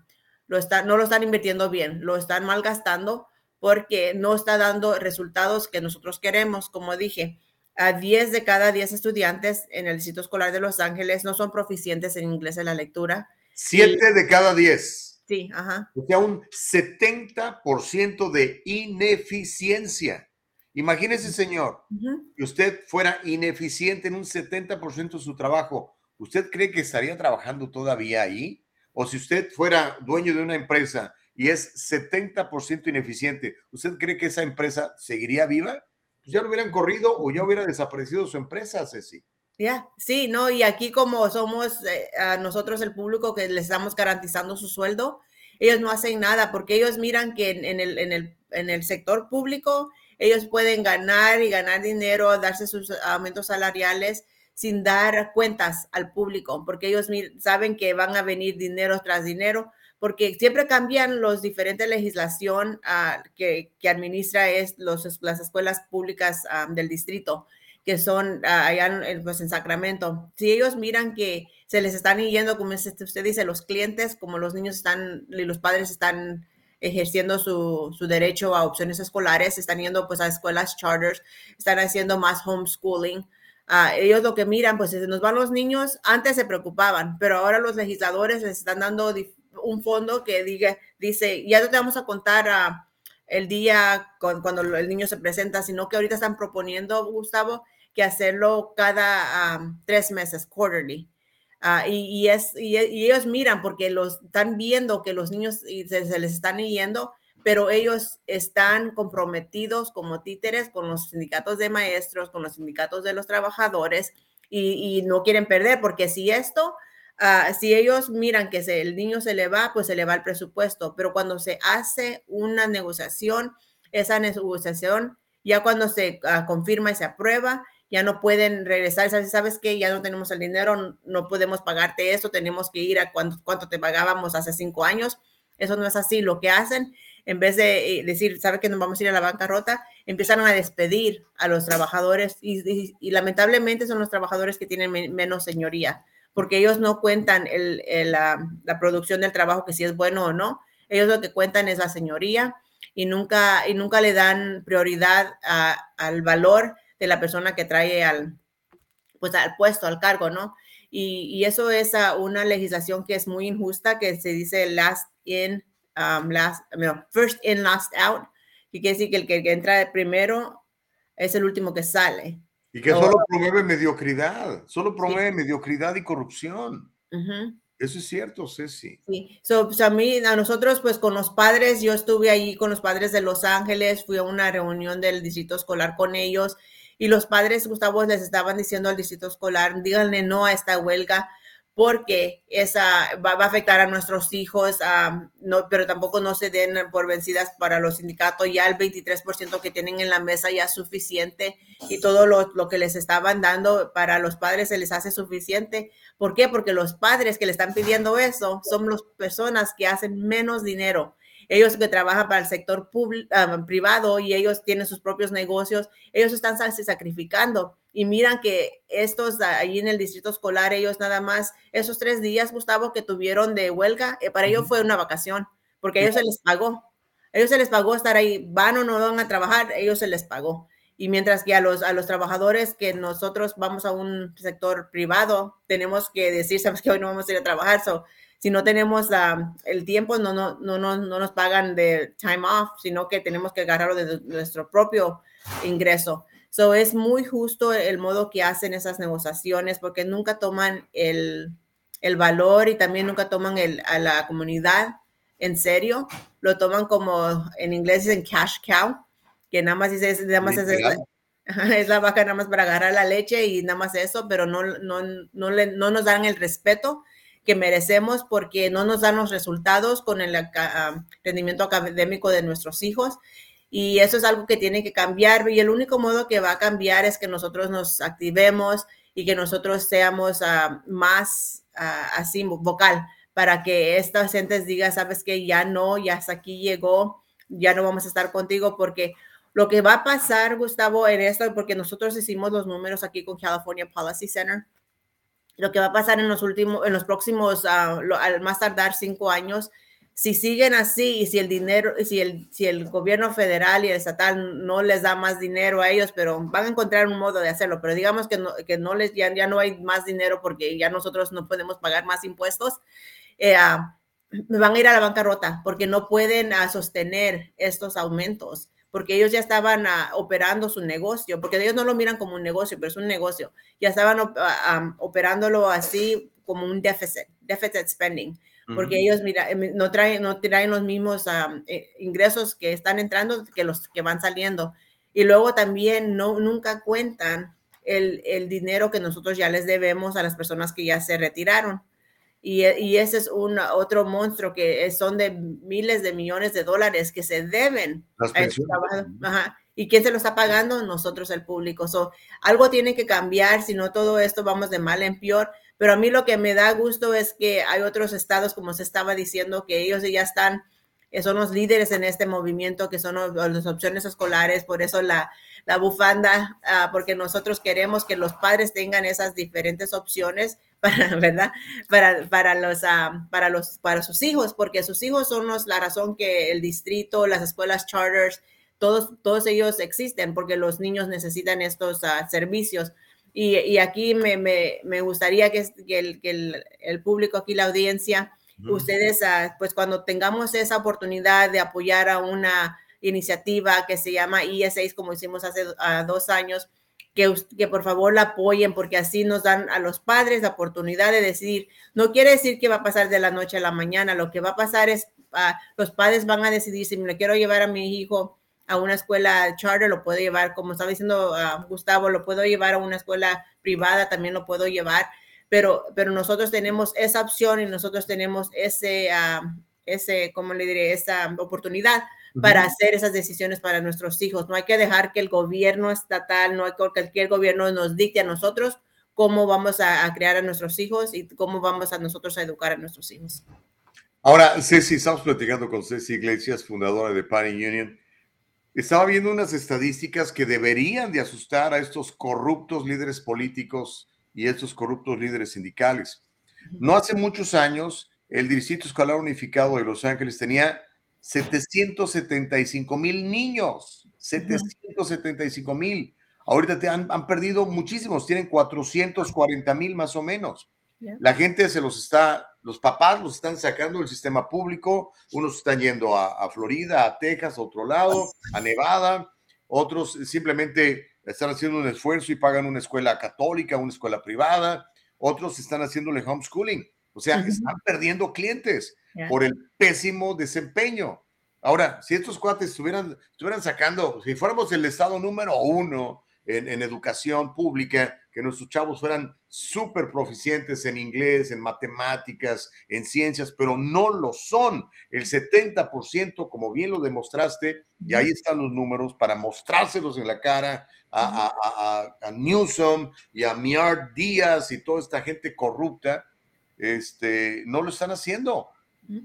lo están, no lo están invirtiendo bien, lo están malgastando porque no está dando resultados que nosotros queremos, como dije. A 10 de cada 10 estudiantes en el Distrito Escolar de Los Ángeles no son proficientes en inglés en la lectura. 7 de cada 10. Sí, ajá. O sea, un 70% de ineficiencia. Imagínese, señor, que usted fuera ineficiente en un 70% de su trabajo. ¿Usted cree que estaría trabajando todavía ahí? O si usted fuera dueño de una empresa y es 70% ineficiente, ¿usted cree que esa empresa seguiría viva? Pues ya lo hubieran corrido o ya hubiera desaparecido su empresa, Ceci. Ya, sí, no, y aquí como somos eh, a nosotros el público que les estamos garantizando su sueldo, ellos no hacen nada porque ellos miran que en, el, en, el, en el sector público ellos pueden ganar y ganar dinero, darse sus aumentos salariales sin dar cuentas al público, porque ellos saben que van a venir dinero tras dinero, porque siempre cambian los diferentes legislación uh, que, que, administra es los, las escuelas públicas um, del distrito que son ah, allá en, pues, en Sacramento, si ellos miran que se les están yendo, como usted dice, los clientes, como los niños están y los padres están ejerciendo su, su, derecho a opciones escolares, están yendo pues a escuelas charters, están haciendo más homeschooling. Uh, ellos lo que miran, pues se nos van los niños, antes se preocupaban, pero ahora los legisladores les están dando un fondo que diga, dice, ya no te vamos a contar a el día cuando el niño se presenta, sino que ahorita están proponiendo, Gustavo, que hacerlo cada tres meses, quarterly. Ah, y, es, y, ellos miran porque los están viendo que los niños se, les están yendo, pero ellos están comprometidos como títeres con los sindicatos de maestros, con los sindicatos de los trabajadores y, no quieren perder porque si esto, uh, si ellos miran que el niño se le va, pues se le va el presupuesto, pero cuando se hace una negociación, esa negociación ya cuando se uh, confirma y se aprueba, ya no pueden regresar, sabes, sabes que ya no tenemos el dinero, no podemos pagarte eso, tenemos que ir a cuánto, cuánto te pagábamos hace cinco años. Eso no es así. Lo que hacen, en vez de eh, decir, sabe que nos vamos a ir a la bancarrota, empiezan a despedir a los trabajadores y, lamentablemente son los trabajadores que tienen menos señoría, porque ellos no cuentan el, la, la producción del trabajo, que si es bueno o no. Ellos lo que cuentan es la señoría y nunca, y nunca le dan prioridad al valor de la persona que trae al, pues, al puesto, al cargo, ¿no? Y, eso es una legislación que es muy injusta, que se dice last in, um, last, first in, last out, que quiere decir que el que, entra primero es el último que sale. Y que solo promueve mediocridad, solo promueve mediocridad y corrupción. Eso es cierto, Ceci. Sí, so, a mí, a nosotros, pues con los padres, yo estuve allí con los padres de Los Ángeles, fui a una reunión del distrito escolar con ellos y los padres, Gustavo, les estaban diciendo al distrito escolar, díganle no a esta huelga porque esa va, a afectar a nuestros hijos, no, pero tampoco no se den por vencidas para los sindicatos. Ya el 23% que tienen en la mesa ya es suficiente y todo lo, lo, que les estaban dando para los padres se les hace suficiente. ¿Por qué? Porque los padres que le están pidiendo eso son las personas que hacen menos dinero ellos que trabajan para el sector ah, privado y ellos tienen sus propios negocios, ellos están sacrificando. Y miran que estos ahí en el distrito escolar, ellos nada más, esos tres días, Gustavo, que tuvieron de huelga, eh, para ellos fue una vacación, porque a ellos se les pagó. ellos se les pagó estar ahí, van o no van a trabajar, ellos se les pagó. Y mientras que a los, a los trabajadores que nosotros vamos a un sector privado, tenemos que decir, sabes que hoy no vamos a ir a trabajar, so, si no tenemos el tiempo, no, no, no, no, nos pagan de time off, sino que tenemos que agarrarlo de nuestro propio ingreso. So es muy justo el modo que hacen esas negociaciones porque nunca toman el, el valor y también nunca toman el, a la comunidad en serio. Lo toman como en inglés dicen cash cow, que nada más dice, nada más es, es, la vaca nada más para agarrar la leche y nada más eso, pero no, no, no, le, no nos dan el respeto que merecemos porque no nos dan los resultados con el ah, rendimiento académico de nuestros hijos. Y eso es algo que tiene que cambiar. Y el único modo que va a cambiar es que nosotros nos activemos y que nosotros seamos ah, más ah, así vocal para que estas gentes digan, sabes que ya no, ya hasta aquí llegó, ya no vamos a estar contigo porque lo que va a pasar, Gustavo, en esto, porque nosotros hicimos los números aquí con California Policy Center, lo que va a pasar en los últimos, en los próximos, uh, al más tardar cinco años, si siguen así y si el dinero, si el, si el gobierno federal y el estatal no les da más dinero a ellos, pero van a encontrar un modo de hacerlo, pero digamos que no, que no les, ya, ya no hay más dinero porque ya nosotros no podemos pagar más impuestos, eh, uh, van a ir a la bancarrota porque no pueden uh, sostener estos aumentos porque ellos ya estaban ah, operando su negocio, porque ellos no lo miran como un negocio, pero es un negocio. Ya estaban ah, operándolo así como un deficit, deficit spending, porque ellos mira, em, no, traen, no traen los mismos eh, ingresos que están entrando que los que van saliendo. Y luego también no, nunca cuentan el, el dinero que nosotros ya les debemos a las personas que ya se retiraron. Y, y, ese es un otro monstruo que son de miles de millones de dólares que se deben a ¿Y quién se lo está pagando? Nosotros, el público. So, algo tiene que cambiar, si no todo esto vamos de mal en peor. Pero a mí lo que me da gusto es que hay otros estados, como se estaba diciendo, que ellos ya están, eh, son los líderes en este movimiento, que son las opciones escolares, por eso la, la bufanda, ah, porque nosotros queremos que los padres tengan esas diferentes opciones para, ¿verdad? Para, para, los, ah, para, los, para sus hijos, porque sus hijos son la razón que el distrito, las escuelas charters, todos, todos ellos existen, porque los niños necesitan estos ah, servicios. Y, y, aquí me, me, me gustaría que, que, el, que el, el, público aquí, la audiencia, ustedes, uh, pues cuando tengamos esa oportunidad de apoyar a una iniciativa que se llama IS6, como hicimos hace dos años, que, por favor la apoyen porque así nos dan a los padres la oportunidad de decidir. No quiere decir que va a pasar de la noche a la mañana, lo que va a pasar es, uh, los padres van a decidir si me quiero llevar a mi hijo a una escuela charter, lo puedo llevar, como estaba diciendo uh, Gustavo, lo puedo llevar a una escuela privada, también lo puedo llevar, pero, pero nosotros tenemos esa opción y nosotros tenemos ese, ese, ¿cómo le diré? Esa oportunidad para hacer esas decisiones para nuestros hijos. No hay que dejar que el gobierno estatal, no hay que cualquier gobierno nos dicte a nosotros cómo vamos a, crear a nuestros hijos y cómo vamos a nosotros a educar a nuestros hijos. Ahora, Ceci, estamos platicando con Ceci Iglesias, fundadora de Party Union. Estaba viendo unas estadísticas que deberían de asustar a estos corruptos líderes políticos y estos corruptos líderes sindicales. No hace muchos años, el Distrito Escolar Unificado de Los Ángeles tenía 775 mil niños, 775 mil. Ahorita te han, han, perdido muchísimos, tienen 440 mil más o menos. La gente se los está, los papás los están sacando del sistema público, unos están yendo a, a Florida, a Texas, a otro lado, a Nevada, otros simplemente están haciendo un esfuerzo y pagan una escuela católica, una escuela privada, otros están haciéndole homeschooling, o sea, uh -huh. están perdiendo clientes yeah. por el pésimo desempeño. Ahora, si estos cuates estuvieran, estuvieran sacando, si fuéramos el estado número uno en, en educación pública, que nuestros chavos fueran súper proficientes en inglés, en matemáticas, en ciencias, pero no lo son. El 70%, como bien lo demostraste, y ahí están los números para mostrárselos en la cara a, a, a, a Newsom y a Miard Díaz y toda esta gente corrupta, este, no lo están haciendo.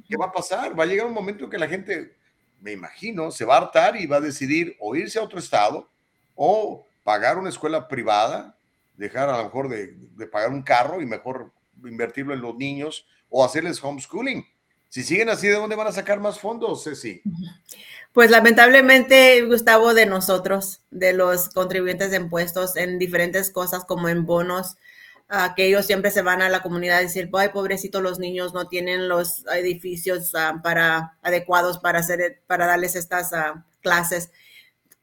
¿Qué va a pasar? Va a llegar un momento en que la gente, me imagino, se va a hartar y va a decidir o irse a otro estado o pagar una escuela privada dejar a lo mejor de, de, pagar un carro y mejor invertirlo en los niños o hacerles homeschooling. Si siguen así, ¿de dónde van a sacar más fondos, Ceci? Pues lamentablemente, Gustavo, de nosotros, de los contribuyentes de impuestos, en diferentes cosas como en bonos, uh, que ellos siempre se van a la comunidad a decir, ay, pobrecito, los niños no tienen los edificios uh, para, adecuados para, hacer, para darles estas uh, clases.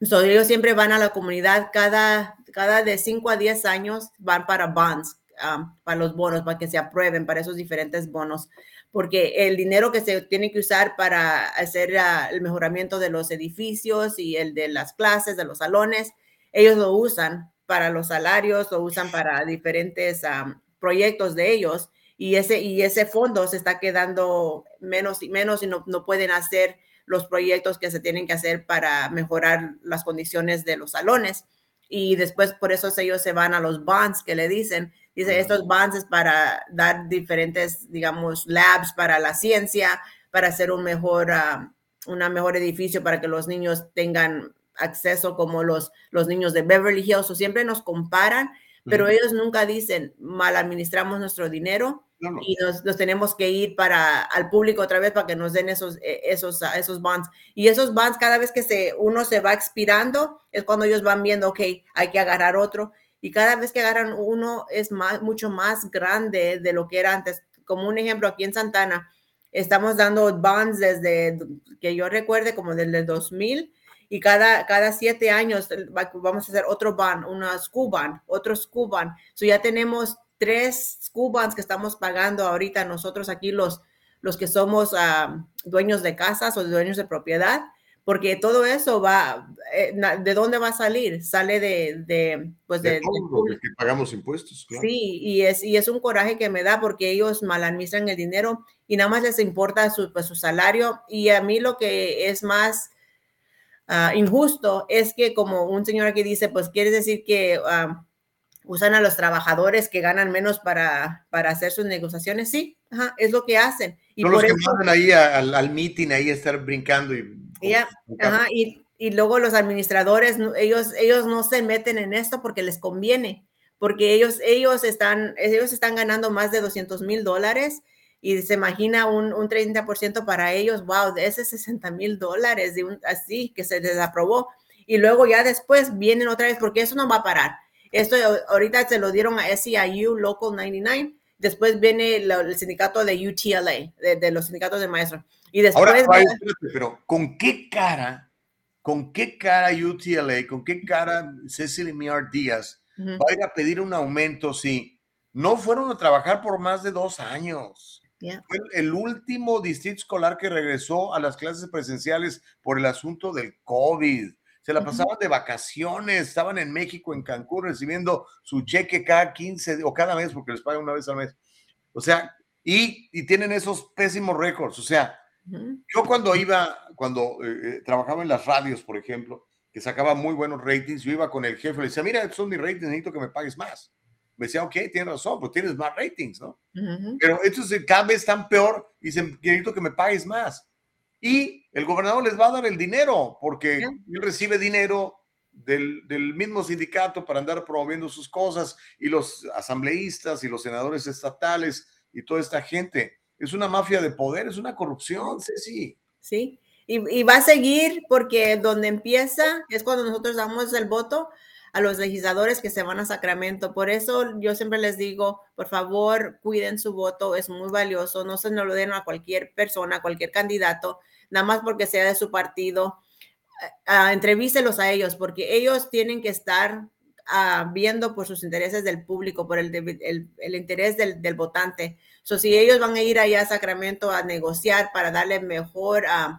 So, ellos siempre van a la comunidad cada, cada de 5 a 10 años, van para bonds, um, para los bonos, para que se aprueben para esos diferentes bonos, porque el dinero que se tiene que usar para hacer el mejoramiento de los edificios y el de las clases, de los salones, ellos lo usan para los salarios, lo usan para diferentes um, proyectos de ellos y ese, y ese fondo se está quedando menos y menos y no, no pueden hacer los proyectos que se tienen que hacer para mejorar las condiciones de los salones. Y después por eso ellos se van a los bonds que le dicen. Dice, estos bonds es para dar diferentes, digamos, labs para la ciencia, para hacer un mejor, uh, una mejor edificio para que los niños tengan acceso como los, los niños de Beverly Hills. O siempre nos comparan, pero uh -huh. ellos nunca dicen, mal administramos nuestro dinero no, no. y nos, nos, tenemos que ir para al público otra vez para que nos den esos, eh, esos, esos bonds. Y esos bonds, cada vez que se, uno se va expirando, es cuando ellos van viendo, ok, hay que agarrar otro. Y cada vez que agarran uno es más, mucho más grande de lo que era antes. Como un ejemplo, aquí en Santana, estamos dando bonds desde que yo recuerde, como desde el 2000 y cada, cada siete años vamos a hacer otro bond, una school bond, otro school bond. So ya tenemos tres school que estamos pagando ahorita nosotros aquí los, los que somos uh, dueños de casas o dueños de propiedad, porque todo eso va, eh, ¿de dónde va a salir? Sale de, de pues de, de, todo, de, que pagamos impuestos. Claro. Sí, y es, y es un coraje que me da porque ellos mal administran el dinero y nada más les importa su, pues, su salario y a mí lo que es más uh, injusto es que como un señor aquí dice, pues quiere decir que... Uh, usan a los trabajadores que ganan menos para, para hacer sus negociaciones, sí, ajá, es lo que hacen. Y Son los que mandan ahí al, al meeting, ahí a estar brincando y... Yeah, ajá, y, y, luego los administradores, ellos, ellos no se meten en esto porque les conviene, porque ellos, ellos, están, ellos están ganando más de 200 mil dólares y se imagina un, un 30% para ellos, wow, de ese 60 mil dólares, de un, así que se les aprobó. Y luego ya después vienen otra vez, porque eso no va a parar esto ahorita se lo dieron a SEIU Local 99. Después viene el, el sindicato de UTLA, de, de, los sindicatos de maestros. Y después. Ahora, pero ¿con qué cara, con qué cara UTLA, con qué cara Cecily Miar Díaz uh -huh. va a ir a pedir un aumento si no fueron a trabajar por más de dos años? Yeah. Fue el último distrito escolar que regresó a las clases presenciales por el asunto del COVID se la pasaban de vacaciones, estaban en México, en Cancún, recibiendo su cheque cada 15 o cada mes, porque les pagan una vez al mes. O sea, y, y tienen esos pésimos récords. O sea, uh -huh. yo cuando iba, cuando eh, trabajaba en las radios, por ejemplo, que sacaba muy buenos ratings, yo iba con el jefe, le decía, mira, estos son mis ratings, necesito que me pagues más. Me decía, ok, tienes razón, pues tienes más ratings, ¿no? Uh -huh. Pero estos cada vez están peor y dicen, necesito que me pagues más y el gobernador les va a dar el dinero porque yeah. él recibe dinero del, del, mismo sindicato para andar promoviendo sus cosas y los asambleístas y los senadores estatales y toda esta gente. Es una mafia de poder, es una corrupción, Ceci. Sí, Y, y va a seguir porque donde empieza es cuando nosotros damos el voto a los legisladores que se van a Sacramento. Por eso yo siempre les digo, por favor, cuiden su voto, es muy valioso, no se lo den a cualquier persona, a cualquier candidato, nada más porque sea de su partido. Uh, entrevíselos a ellos, porque ellos tienen que estar uh, viendo por sus intereses del público, por el, el, interés del, votante. So, si ellos van a ir allá a Sacramento a negociar para darle mejor uh,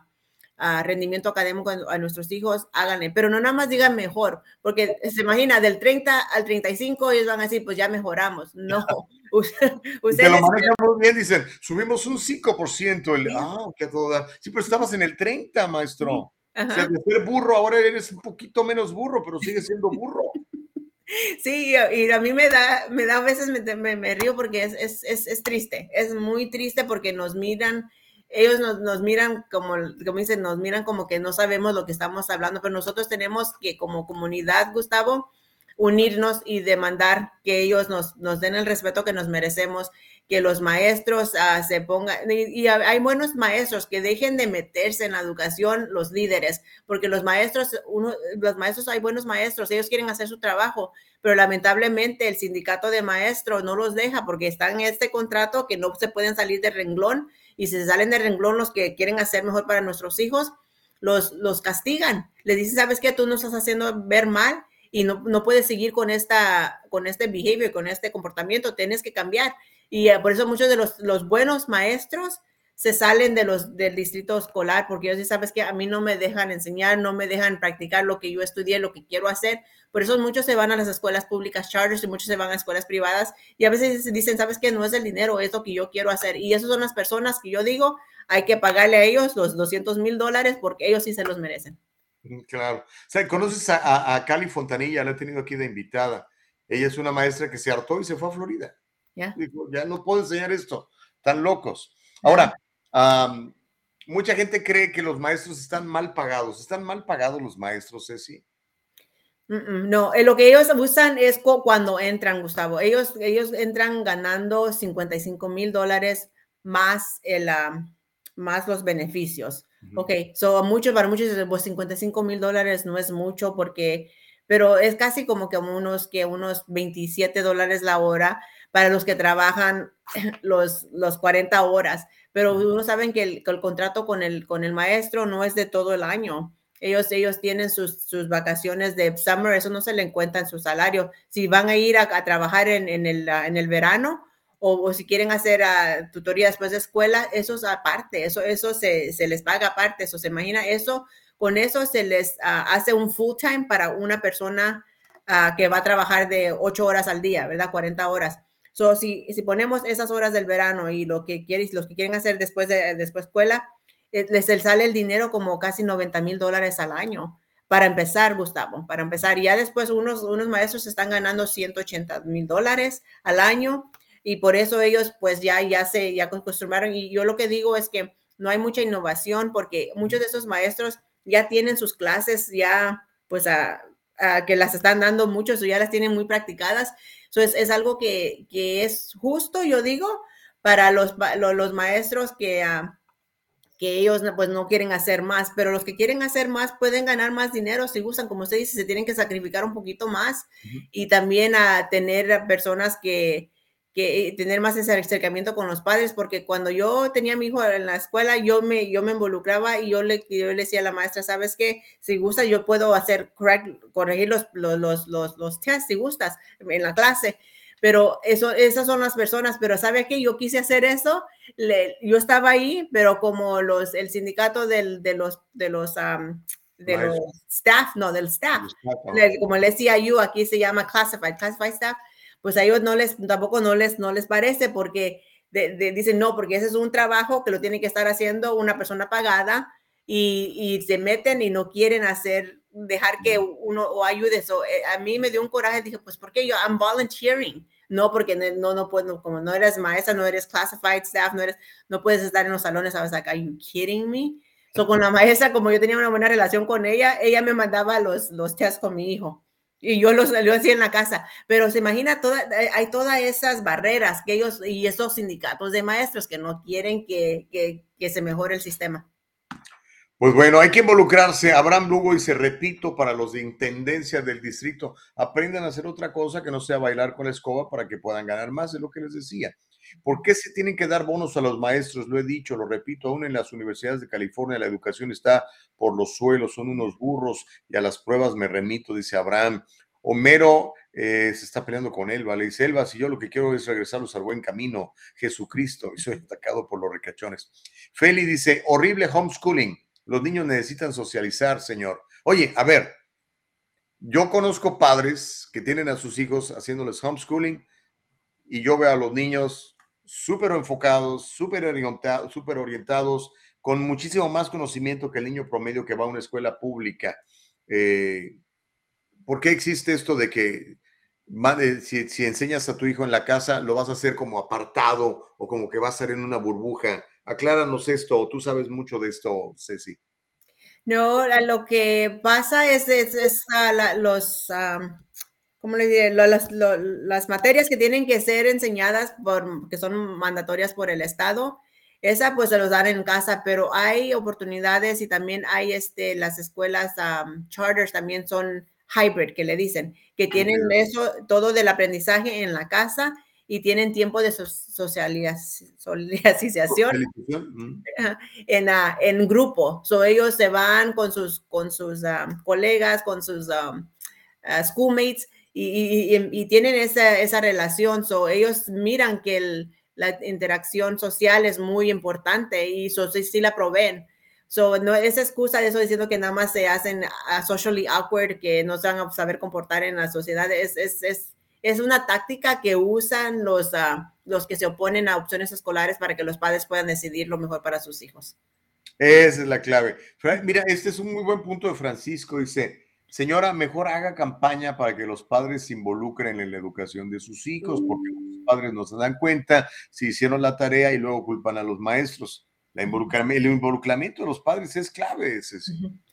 uh, rendimiento académico a, a, nuestros hijos, háganle. Pero no nada más digan mejor, porque se imagina, del 30 al 35 ellos van a decir, pues ya mejoramos. No. Ustedes lo manejan muy bien, dicen, subimos un 5%. El. Ah, que toda. Sí, pero estabas en el 30, maestro. Ajá. O sea, de ser burro, ahora eres un poquito menos burro, pero sigue siendo burro. Sí, y a mí me da, me da a veces me, me, me río porque es, es, es, es, triste, es muy triste porque nos miran, ellos nos, nos, miran como, como dicen, nos miran como que no sabemos lo que estamos hablando, pero nosotros tenemos que como comunidad, Gustavo, unirnos y demandar que ellos nos, nos den el respeto que nos merecemos, que los maestros uh, se pongan, y, y, hay buenos maestros que dejen de meterse en la educación, los líderes, porque los maestros, uno, los maestros, hay buenos maestros, ellos quieren hacer su trabajo, pero lamentablemente el sindicato de maestros no los deja porque están en este contrato que no se pueden salir de renglón y se salen de renglón los que quieren hacer mejor para nuestros hijos, los, los castigan. Les dicen, ¿sabes qué? Tú nos estás haciendo ver mal y no, no puedes seguir con, esta, con este behavior, con este comportamiento, tienes que cambiar. Y uh, por eso muchos de los, los, buenos maestros se salen de los, del distrito escolar, porque ellos sí sabes que a mí no me dejan enseñar, no me dejan practicar lo que yo estudié, lo que quiero hacer. Por eso muchos se van a las escuelas públicas charters y muchos se van a escuelas privadas y a veces dicen, sabes que no es el dinero, es lo que yo quiero hacer. Y esas son las personas que yo digo, hay que pagarle a ellos los 200 mil dólares porque ellos sí se los merecen. Claro. O sea, conoces a, a, a Cali Fontanilla, la he tenido aquí de invitada. Ella es una maestra que se hartó y se fue a Florida. Ya. Dijo, ya no puedo enseñar esto, tan locos. Ahora, um, mucha gente cree que los maestros están mal pagados. ¿Están mal pagados los maestros, Ceci? No, eh, lo que ellos usan es cuando entran, Gustavo. Ellos, ellos entran ganando 55 mil dólares más, el, uh, más los beneficios. Uh -huh. Ok, so muchos, para muchos, pues 55 mil dólares no es mucho porque, pero es casi como que unos, que unos 27 dólares la hora para los que trabajan los, los 40 horas. Pero uno saben que el, que el contrato con el, con el maestro no es de todo el año ellos, ellos tienen sus, sus, vacaciones de summer, eso no se le cuenta en su salario. Si van a ir a, a trabajar en, en, el, en, el, verano o, o si quieren hacer uh, tutoría después de escuela, eso es aparte, eso, eso se, se, les paga aparte, eso se imagina, eso, con eso se les uh, hace un full time para una persona uh, que va a trabajar de 8 horas al día, ¿verdad? 40 horas. So, si, si ponemos esas horas del verano y lo que quieren, los que quieren hacer después de después escuela, les sale el dinero como casi 90 mil dólares al año. Para empezar, Gustavo, para empezar. Ya después unos, unos maestros están ganando 180 mil dólares al año y por eso ellos pues ya, ya se ya acostumbraron. Y yo lo que digo es que no hay mucha innovación porque muchos de esos maestros ya tienen sus clases ya pues a, que las están dando muchos ya las tienen muy practicadas. Entonces es algo que, que es justo, yo digo, para los, los, maestros que... Uh, que ellos pues no quieren hacer más, pero los que quieren hacer más pueden ganar más dinero si gustan, como usted dice, se tienen que sacrificar un poquito más uh -huh. y también a tener personas que, que tener más ese acercamiento con los padres, porque cuando yo tenía a mi hijo en la escuela, yo me, yo me involucraba y yo le, yo le decía a la maestra, ¿sabes qué? Si gusta, yo puedo hacer, correct, corregir los, los, los, los, los tests, si gustas, en la clase pero eso, esas son las personas, pero ¿sabe qué? Yo quise hacer eso, le, yo estaba ahí, pero como los, el sindicato del, de los, de los, um, de los staff, no, del staff, le, como le decía yo, aquí se llama classified, classified staff, pues a ellos no les, tampoco no les, no les parece porque de, de, dicen, no, porque ese es un trabajo que lo tiene que estar haciendo una persona pagada y, y se meten y no quieren hacer dejar que uno o ayude eso. Eh, a mí me dio un coraje, dije, pues, ¿por qué yo? I'm volunteering no porque no, no puedo, como no eres maestra, no eres classified staff, no eres, no puedes estar en los salones, ¿sabes? Like, are you kidding me? So, con la maestra, como yo tenía una buena relación con ella, ella me mandaba los, los tests con mi hijo y yo los yo hacía en la casa. Pero se imagina, toda, hay todas esas barreras que ellos y esos sindicatos de maestros que no quieren que, que, que se mejore el sistema. Pues bueno, hay que involucrarse. Abraham Lugo dice, repito, para los de intendencia del distrito, aprendan a hacer otra cosa que no sea bailar con la escoba para que puedan ganar más, es lo que les decía. ¿Por qué se tienen que dar bonos a los maestros? Lo he dicho, lo repito, aún en las universidades de California la educación está por los suelos, son unos burros y a las pruebas me remito, dice Abraham. Homero eh, se está peleando con Elba, le dice, Elba, si yo lo que quiero es regresarlos al buen camino, Jesucristo, y soy atacado por los recachones. Feli dice, horrible homeschooling, los niños necesitan socializar, señor. Oye, a ver, yo conozco padres que tienen a sus hijos haciéndoles homeschooling y yo veo a los niños súper enfocados, súper orientados, super orientados, con muchísimo más conocimiento que el niño promedio que va a una escuela pública. Eh, ¿Por qué existe esto de que si, si, enseñas a tu hijo en la casa, lo vas a hacer como apartado o como que va a ser en una burbuja? Acláranos esto, tú sabes mucho de esto, Ceci. No, lo que pasa es, es, los, ¿cómo le diré? Las, las, materias que tienen que ser enseñadas, por, que son mandatorias por el Estado, esa pues se los dan en casa, pero hay oportunidades y también hay este, las escuelas charters también son hybrid, que le dicen, que tienen eso, todo del aprendizaje en la casa y tienen tiempo de socialización en, uh, en grupo. So, ellos se van con sus, con sus colegas, con sus schoolmates y, y, tienen esa, esa relación. So, ellos miran que el, la interacción social es muy importante y so, sí, sí la proveen. So, no es excusa de eso diciendo que nada más se hacen socially awkward, que no se van a saber comportar en la sociedad. Es, es, es, es una táctica que usan los, uh, los que se oponen a opciones escolares para que los padres puedan decidir lo mejor para sus hijos. Esa es la clave. Mira, este es un muy buen punto de Francisco. Dice, señora, mejor haga campaña para que los padres se involucren en la educación de sus hijos, porque los padres no se dan cuenta si hicieron la tarea y luego culpan a los maestros el involucramiento de los padres es clave.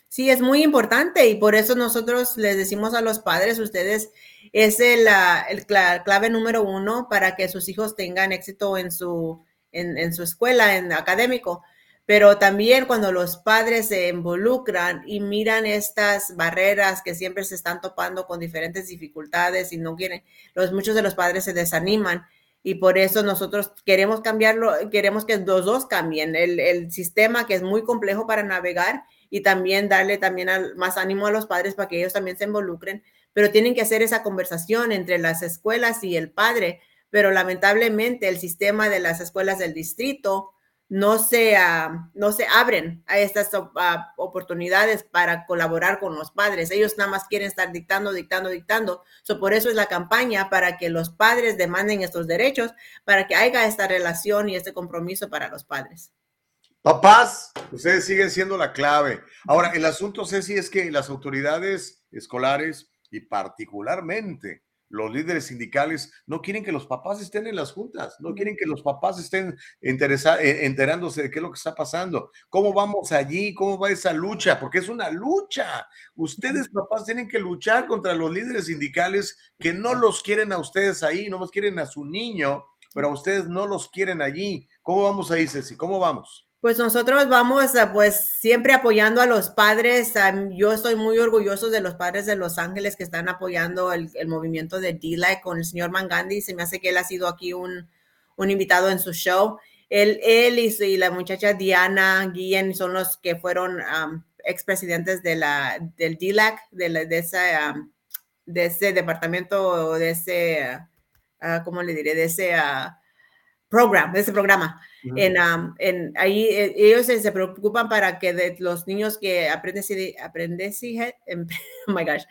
Sí, es muy importante y por eso nosotros les decimos a los padres, ustedes es el, el clave número uno para que sus hijos tengan éxito en su, en, su escuela, en académico. Pero también cuando los padres se involucran y miran estas barreras que siempre se están topando con diferentes dificultades y no quieren, los, muchos de los padres se desaniman y por eso nosotros queremos cambiarlo, queremos que los dos cambien, el, el sistema que es muy complejo para navegar y también darle también más ánimo a los padres para que ellos también se involucren, pero tienen que hacer esa conversación entre las escuelas y el padre, pero lamentablemente el sistema de las escuelas del distrito no se, no se abren a estas oportunidades para colaborar con los padres. Ellos nada más quieren estar dictando, dictando, dictando. por eso es la campaña para que los padres demanden estos derechos, para que haya esta relación y este compromiso para los padres. Papás, ustedes siguen siendo la clave. Ahora, el asunto, Ceci, es que las autoridades escolares y particularmente los líderes sindicales no quieren que los papás estén en las juntas, no quieren que los papás estén eh, enterándose de qué es lo que está pasando, cómo vamos allí, cómo va esa lucha, porque es una lucha. Ustedes, papás, tienen que luchar contra los líderes sindicales que no los quieren a ustedes ahí, no los quieren a su niño, pero a ustedes no los quieren allí. ¿Cómo vamos ahí, Ceci? ¿Cómo vamos? Pues nosotros vamos pues siempre apoyando a los padres. Yo estoy muy orgulloso de los padres de Los Ángeles que están apoyando el, movimiento de DLAC con el señor Mangandi. Se me hace que él ha sido aquí un, invitado en su show. Él, él y, la muchacha Diana Guillen son los que fueron expresidentes de la, del DLAC, de, de, ese, de ese departamento, de ese, uh, ¿cómo le diré? De ese ese programa en, en, ahí eh, ellos se, preocupan para que de los niños que aprenden de, em, oh my gosh,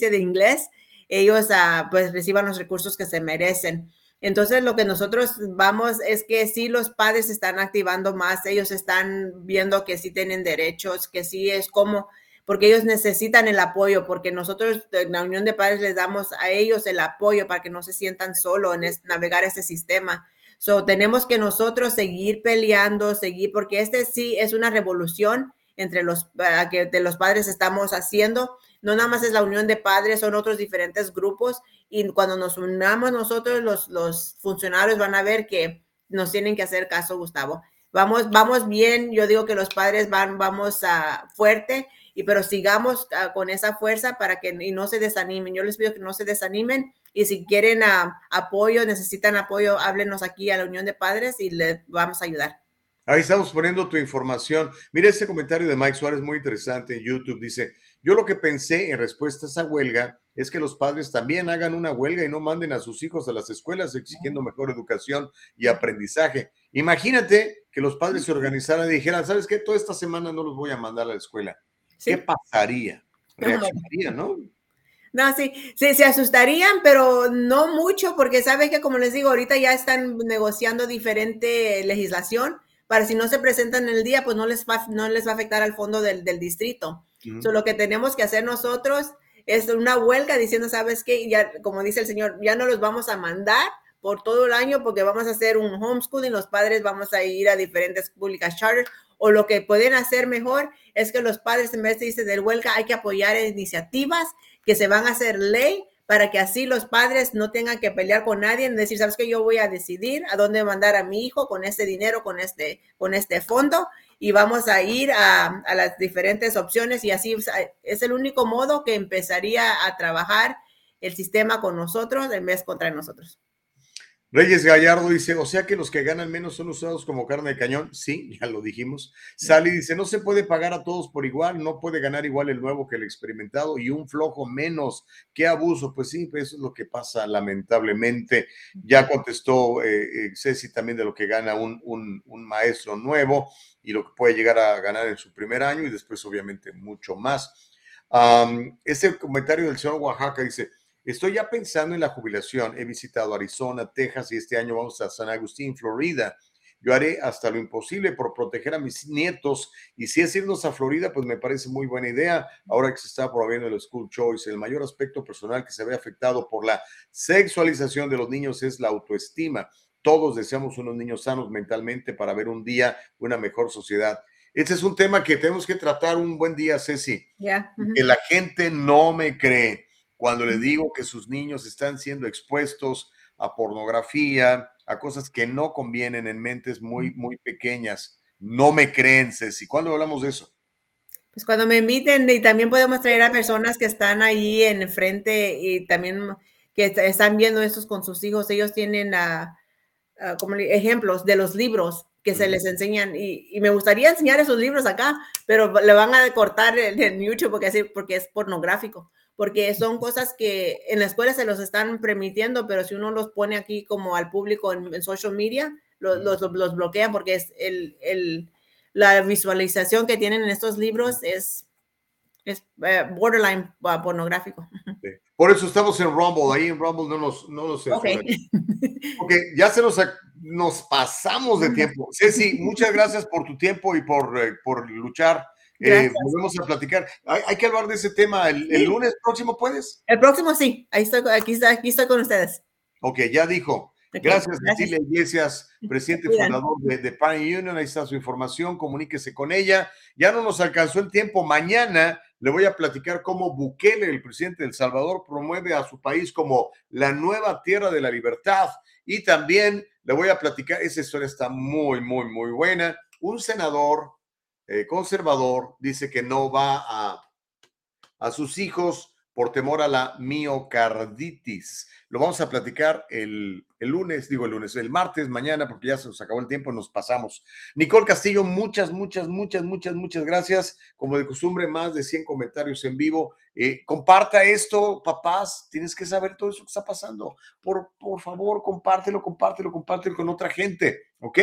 de inglés, ellos uh, pues reciban los recursos que se merecen. Entonces, lo que nosotros vamos es que sí los padres están activando más, ellos están viendo que sí tienen derechos, que sí es como, porque ellos necesitan el apoyo, porque nosotros en la Unión de Padres les damos a ellos el apoyo para que no se sientan solos en navegar ese sistema So, tenemos que nosotros seguir peleando, seguir, porque este sí es una revolución entre los que de los padres estamos haciendo. No nada más es la unión de padres, son otros diferentes grupos y cuando nos unamos nosotros, los, los funcionarios van a ver que nos tienen que hacer caso, Gustavo. vamos, vamos bien. Yo digo que los padres van, vamos a fuerte, y pero sigamos ah, con esa fuerza para que y no se desanimen. Yo les pido que no se desanimen y si quieren ah, apoyo, necesitan apoyo, háblenos aquí a la Unión de Padres y les vamos a ayudar. Ahí estamos poniendo tu información. Mira ese comentario de Mike Suárez, muy interesante en YouTube. Dice, yo lo que pensé en respuesta a esa huelga es que los padres también hagan una huelga y no manden a sus hijos a las escuelas exigiendo mejor educación y aprendizaje. Imagínate que los padres se organizaran y dijeran, ¿sabes qué? Toda esta semana no los voy a mandar a la escuela. ¿Qué pasaría? Reaccionaría, ¿no? No, sí, sí, se asustarían, pero no mucho, porque sabes que, como les digo, ahorita ya están negociando diferente legislación para si no se presentan en el día, pues no les va, no les va a afectar al fondo del, distrito. lo que tenemos que hacer nosotros es una huelga diciendo, ¿sabes qué? Ya, como dice el señor, ya no los vamos a mandar por todo el año porque vamos a hacer un homeschooling, los padres vamos a ir a diferentes públicas charter o lo que pueden hacer mejor es que los padres en vez de irse del huelga hay que apoyar iniciativas que se van a hacer ley para que así los padres no tengan que pelear con nadie, en decir, sabes que yo voy a decidir a dónde mandar a mi hijo con este dinero, con este, con este fondo, y vamos a ir a, a las diferentes opciones y así es el único modo que empezaría a trabajar el sistema con nosotros en vez contra nosotros. Reyes Gallardo dice, o sea que los que ganan menos son usados como carne de cañón. Sí, ya lo dijimos. Sally dice, no se puede pagar a todos por igual, no puede ganar igual el nuevo que el experimentado y un flojo menos. Qué abuso. Pues sí, pues eso es lo que pasa lamentablemente. Ya contestó eh, eh, Ceci también de lo que gana un, un, maestro nuevo y lo que puede llegar a ganar en su primer año y después obviamente mucho más. ese comentario del señor Oaxaca dice, Estoy ya pensando en la jubilación. He visitado Arizona, Texas y este año vamos a San Agustín, Florida. Yo haré hasta lo imposible por proteger a mis nietos y si es irnos a Florida, pues me parece muy buena idea. Ahora que se está promoviendo el School Choice, el mayor aspecto personal que se ve afectado por la sexualización de los niños es la autoestima. Todos deseamos unos niños sanos mentalmente para ver un día una mejor sociedad. Este es un tema que tenemos que tratar un buen día, Ceci. Que la gente no me cree cuando le digo que sus niños están siendo expuestos a pornografía, a cosas que no convienen en mentes muy, muy pequeñas. No me creen, Ceci. ¿Cuándo hablamos de eso? Pues cuando me inviten y también podemos traer a personas que están ahí en frente y también que están viendo estos con sus hijos. Ellos tienen como ejemplos de los libros que se les enseñan y, me gustaría enseñar esos libros acá, pero le van a cortar en YouTube porque, porque es pornográfico porque son cosas que en la escuela se los están permitiendo, pero si uno los pone aquí como al público en, social media, los, los, bloquean porque es el, el, la visualización que tienen en estos libros es, es eh, borderline uh, pornográfico. Por eso estamos en Rumble, ahí en Rumble no nos... No nos okay. Porque ya se nos, nos pasamos de tiempo. Ceci, muchas gracias por tu tiempo y por, eh, por luchar eh, volvemos a platicar. Hay, que hablar de ese tema. ¿El, lunes próximo puedes? El próximo sí. Ahí estoy, aquí, aquí estoy con ustedes. Ok, ya dijo. Gracias, Cecilia Iglesias, presidente y fundador de, de Pan Union. Ahí está su información. Comuníquese con ella. Ya no nos alcanzó el tiempo. Mañana le voy a platicar cómo Bukele, el presidente de El Salvador, promueve a su país como la nueva tierra de la libertad. Y también le voy a platicar, esa historia está muy, muy, muy buena. Un senador eh, conservador dice que no va a, a sus hijos por temor a la miocarditis. Lo vamos a platicar el, el, lunes, digo el lunes, el martes, mañana, porque ya se nos acabó el tiempo, nos pasamos. Nicole Castillo, muchas, muchas, muchas, muchas, muchas gracias. Como de costumbre, más de 100 comentarios en vivo. Eh, comparta esto, papás, tienes que saber todo eso que está pasando. Por, por favor, compártelo, compártelo, compártelo con otra gente, ¿ok?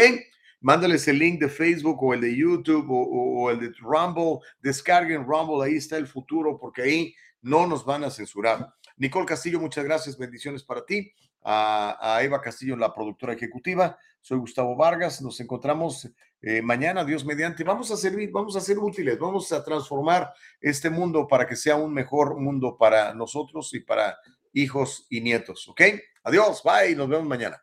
Mándales el link de Facebook o el de YouTube o, el de Rumble, descarguen Rumble, ahí está el futuro, porque ahí no nos van a censurar. Nicole Castillo, muchas gracias, bendiciones para ti. A, Eva Castillo, la productora ejecutiva. Soy Gustavo Vargas, nos encontramos eh, mañana, Dios mediante. Vamos a servir, vamos a ser útiles, vamos a transformar este mundo para que sea un mejor mundo para nosotros y para hijos y nietos, ¿ok? Adiós, bye, nos vemos mañana.